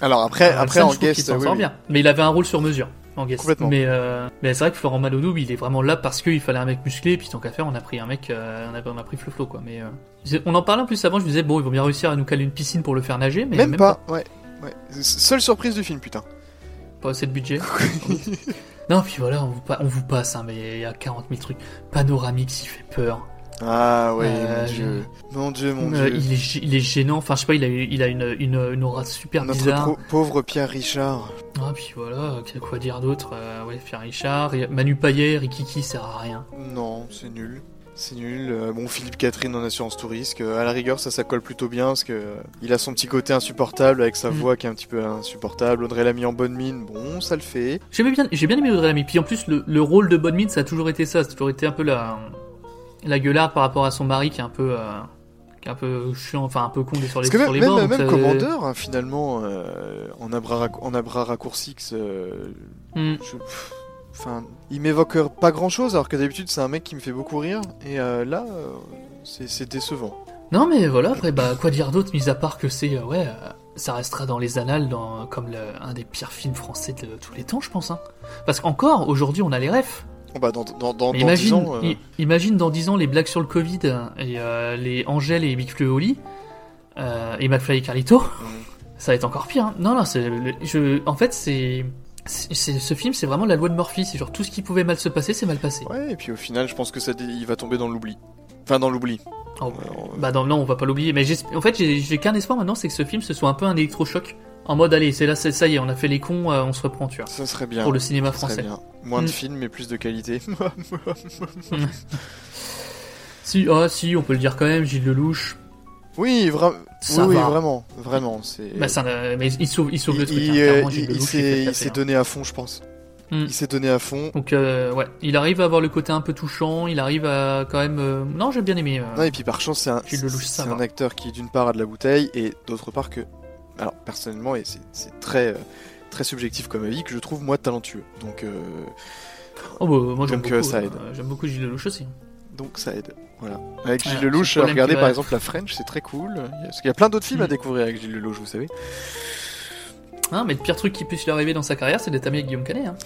Alors après, après en guest, s'en oui, sort oui. bien. Mais il avait un rôle sur mesure en guest. Complètement. Mais, euh... mais c'est vrai que Florent Manodou, il est vraiment là parce qu'il fallait un mec musclé, et puis tant qu'à faire, on a pris un mec, euh, on, a, on a pris Flo Flo quoi. Mais euh... on en parlait en plus avant, je me disais bon, ils vont bien réussir à nous caler une piscine pour le faire nager, mais même, pas, ouais. ouais. Seule surprise du film, putain. Pas assez de budget. non, puis voilà, on vous, on vous passe, hein, mais il y a 40 000 trucs. Panoramique, s'il fait peur. Ah ouais, Euh, mon dieu. Mon dieu, mon Euh, dieu. il, est, il est gênant, enfin je sais pas, il a, il a une, une, une aura super Notre bizarre. pauvre Pierre Richard. Ah, puis voilà, quoi dire d'autre euh, Ouais, Pierre Richard, et Manu Payet, Rikiki, sert à rien. Non, c'est nul. C'est nul. Euh, bon, Philippe Catherine en assurance tout risque. À la rigueur, ça, ça colle plutôt bien parce que il a son petit côté insupportable avec sa Mm. voix qui est un petit peu insupportable. Audrey Lamy en bonne mine, bon, ça le fait. J'ai bien, j'ai bien aimé Audrey Lamy. Puis en plus, le, le rôle de Bonne Mine, ça a toujours été ça. Ça a toujours été un peu la, la gueularde par rapport à son mari qui est un peu, euh, qui est un peu chiant, enfin un peu con sur les, Parce que sur même, les même, bords. donc même ça- Commandeur, hein, finalement, euh, en, rac- en Mm. je- pff, enfin, il m'évoque pas grand chose, alors que d'habitude c'est un mec qui me fait beaucoup rire, et euh, là, euh, c'est c'est décevant. Non mais voilà, après bah quoi dire d'autre mis à part que c'est euh, ouais, euh, ça restera dans les annales dans, comme le, un des pires films français de tous les temps, je pense. Hein. Parce qu'encore aujourd'hui on a les refs. Bon, bah, dans, dans, dans, Mais dans imagine, 10 ans, euh, imagine dans 10 ans les blagues sur le Covid et euh, les Angèle et Big Flo et Oli euh, et McFly et Carlito. Ça va être encore pire. hein. Non non, c'est je, en fait c'est ce film, c'est vraiment la loi de Murphy. C'est genre tout ce qui pouvait mal se passer, c'est mal passé. Ouais, et puis au final, je pense que ça, il va tomber dans l'oubli. Enfin, dans l'oubli. Oh, bah non, non, on va pas l'oublier. Mais en fait, j'ai j'ai qu'un espoir maintenant, c'est que ce film ce soit un peu un électrochoc. En mode, allez, c'est là, c'est- ça y est, on a fait les cons, euh, on se reprend, tu vois. Ça serait bien. Pour le cinéma Ça français. bien. Moins de Mm. films, mais plus de qualité. Si, ah, si, on peut le dire quand même, Gilles Lelouch. oui, vra- oui, vraiment, vraiment. C'est. Bah, ça, euh, mais il sauve, il sauve le truc. il, hein, euh, il- Lelouch, s'est- hein. donné à fond, je pense. Mm. Il s'est donné à fond. Donc, euh, ouais, il arrive à avoir le côté un peu touchant, il arrive à quand même. euh, Non, j'ai bien aimé. euh, Non, et puis par chance, c'est un acteur qui, d'une part, a de la bouteille, et d'autre part que. Alors, personnellement, et c'est- très, euh, très subjectif comme avis, que je trouve, moi, talentueux. Donc, euh, Oh, bah, moi j'aime Donc, beaucoup, euh, ça aide. J'aime beaucoup Gilles Lelouch aussi. donc ça aide. Voilà. Avec Gilles Lelouch, regardez par exemple la French, c'est très cool. Il y a- Parce qu'il y a plein d'autres films à Mm. découvrir avec Gilles Lelouch, vous savez. Hein, mais le pire truc qui puisse lui arriver dans sa carrière, c'est d'être ami avec Guillaume Canet. Hein.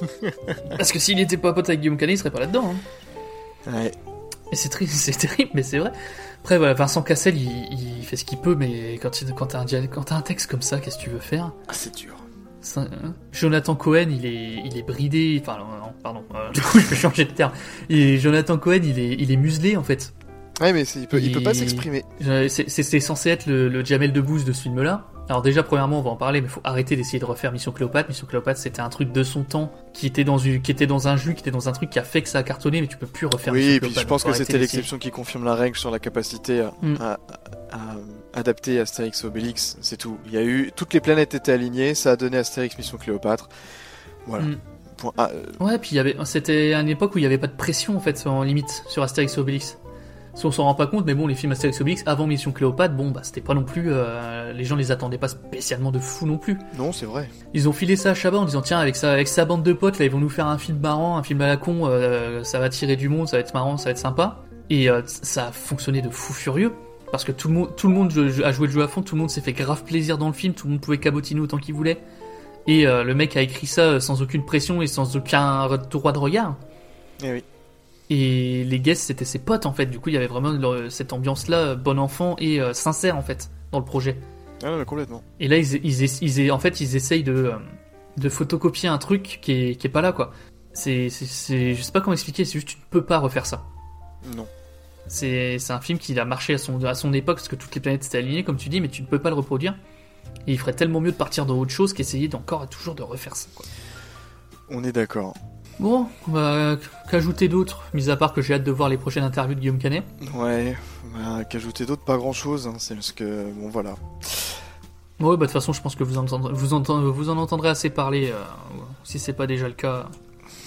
Parce que s'il était pas pote avec Guillaume Canet, il serait pas là-dedans. Hein. Ouais. Et c'est triste, c'est terrible, mais c'est vrai. Après, voilà, Vincent Cassel, il, il fait ce qu'il peut, mais quand, il- quand t'as un, texte comme ça, qu'est-ce que tu veux faire? Ah, c'est dur. Hein? Jonathan Cohen, il est, il est bridé. Enfin, non, non, pardon. euh, du coup, je vais changer de terme. Et Jonathan Cohen, il est, il est muselé en fait. Ouais, mais il peut, il peut pas Il- s'exprimer. C'est c'est censé être le, le Jamel Debbouze de ce film-là. Alors déjà, premièrement, on va en parler, mais faut arrêter d'essayer de refaire Mission Cléopâtre. Mission Cléopâtre, c'était un truc de son temps, qui était dans une, qui était dans un jus, qui était dans un truc qui a fait que ça a cartonné, mais tu peux plus refaire Oui, Mission et puis Cléopâtre. je pense que c'était l'exception qui confirme la règle sur la capacité à, Mm. à- à adapter Astérix et Obélix, c'est tout. Il y a eu toutes les planètes étaient alignées, ça a donné Astérix Mission Cléopâtre. Voilà. Mm. Point. Ah, euh, Ouais, puis il y avait, c'était une époque où il n'y avait pas de pression en fait, en limite, sur Astérix et Obélix. Si on s'en rend pas compte, mais bon, les films Astérix Obélix avant Mission Cléopâtre, bon, bah c'était pas non plus, euh, les gens les attendaient pas spécialement de fou non plus. non, c'est vrai. Ils ont filé ça à Chabat en disant tiens avec sa avec sa bande de potes là ils vont nous faire un film marrant, un film à la con, euh, ça va tirer du monde, ça va être marrant, ça va être sympa. Et euh, ça a fonctionné de fou furieux parce que tout le monde tout le monde a joué le jeu à fond, tout le monde s'est fait grave plaisir dans le film, tout le monde pouvait cabotiner autant qu'il voulait. Et le mec a écrit ça sans aucune pression et sans aucun droit de regard. Eh oui. Et les guests c'était ses potes en fait. Du coup il y avait vraiment cette ambiance là bon enfant et euh, sincère en fait dans le projet. Ah, non, mais complètement. Et là, ils, ils, ils- ils- en fait, ils essayent de, euh, de photocopier un truc qui est, qui est pas là, quoi. C'est, c'est, c'est- je sais pas comment expliquer, c'est juste tu ne peux pas refaire ça. Non. C'est, c'est un film qui a marché à son, à son époque parce que toutes les planètes étaient alignées, comme tu dis, mais tu ne peux pas le reproduire. Et il ferait tellement mieux de partir dans autre chose qu'essayer d'encore et toujours de refaire ça, quoi. On est d'accord. Bon, bah, qu'ajouter d'autre, mis à part que j'ai hâte de voir les prochaines interviews de Guillaume Canet. Ouais, bah, qu'ajouter d'autre, pas grand chose. Hein. C'est parce que, bon, voilà. Ouais, bah de toute façon, je pense que vous, entendrez, vous, vous en entendrez assez parler. euh, si c'est pas déjà le cas,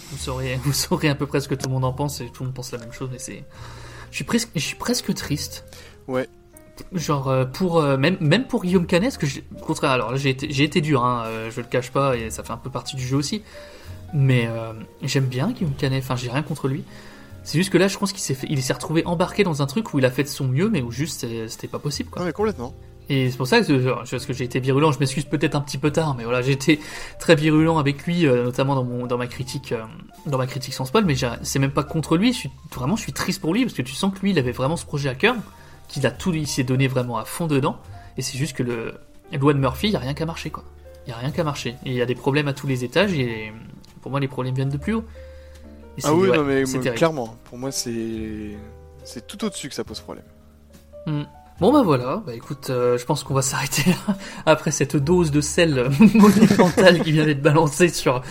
vous saurez, vous saurez à peu près ce que tout le monde en pense et tout le monde pense la même chose. Mais c'est, je suis presque, je suis presque triste. Ouais. Genre euh, pour euh, même même pour Guillaume Canet, parce que contraire, alors là j'ai été j'ai été dur, hein, euh, je le cache pas et ça fait un peu partie du jeu aussi. Mais euh, j'aime bien Guillaume Canet. Enfin, j'ai rien contre lui. C'est juste que là, je pense qu'il s'est fait, il s'est retrouvé embarqué dans un truc où il a fait de son mieux, mais où juste c'était pas possible. Quoi. Non, mais complètement. Et c'est pour ça que, genre, parce que j'ai été virulent, je m'excuse peut-être un petit peu tard, mais voilà, j'ai été très virulent avec lui, euh, notamment dans, mon, dans ma critique, euh, dans ma critique sans spoil, mais j'ai- c'est même pas contre lui, je suis, vraiment, je suis triste pour lui, parce que tu sens que lui, il avait vraiment ce projet à cœur, qu'il a tout, il s'est donné vraiment à fond dedans, et c'est juste que le, loi de Murphy, il y a rien qu'à marcher, quoi. Il y a rien qu'à marcher. Et il y a des problèmes à tous les étages, et pour moi, les problèmes viennent de plus haut. C'est- Ah oui, ouais, non, mais c'est clairement, pour moi, c'est. C'est tout au-dessus que ça pose problème. Hmm. Bon bah voilà, bah écoute, euh, je pense qu'on va s'arrêter là après cette dose de sel monumentale qui vient d'être balancée sur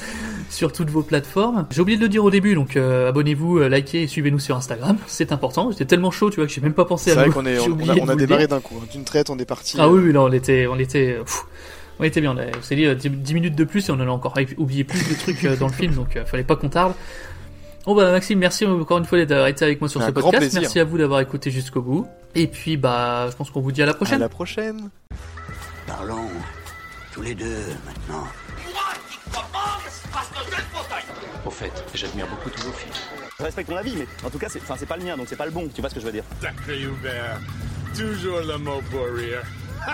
sur toutes vos plateformes. J'ai oublié de le dire au début, donc euh, abonnez-vous, euh, likez et suivez-nous sur Instagram, c'est important. J'étais tellement chaud, tu vois, que j'ai même pas pensé C'est à vrai vous. qu'on est, on, a, on a démarré d'un coup. hein. D'une traite, on est parti. Ah oui, oui, non, on était, on était, on était bien. On, a- on s'est dit euh, 10, 10 minutes de plus et on en a encore oublié plus de trucs euh, dans le film, donc euh, fallait pas qu'on tarde. Bon bah Maxime, merci encore une fois d'avoir été avec moi sur Un ce grand podcast. plaisir. Merci à vous d'avoir écouté jusqu'au bout. Et puis bah, je pense qu'on vous dit à la À prochaine. la prochaine. Parlons tous les deux maintenant. Au fait, j'admire beaucoup tous vos films. Je respecte ton avis, mais en tout cas, c'est enfin, c'est pas le mien, donc c'est pas le bon. Tu vois ce que je veux dire? Sacré Hubert. Toujours le mot pour rire.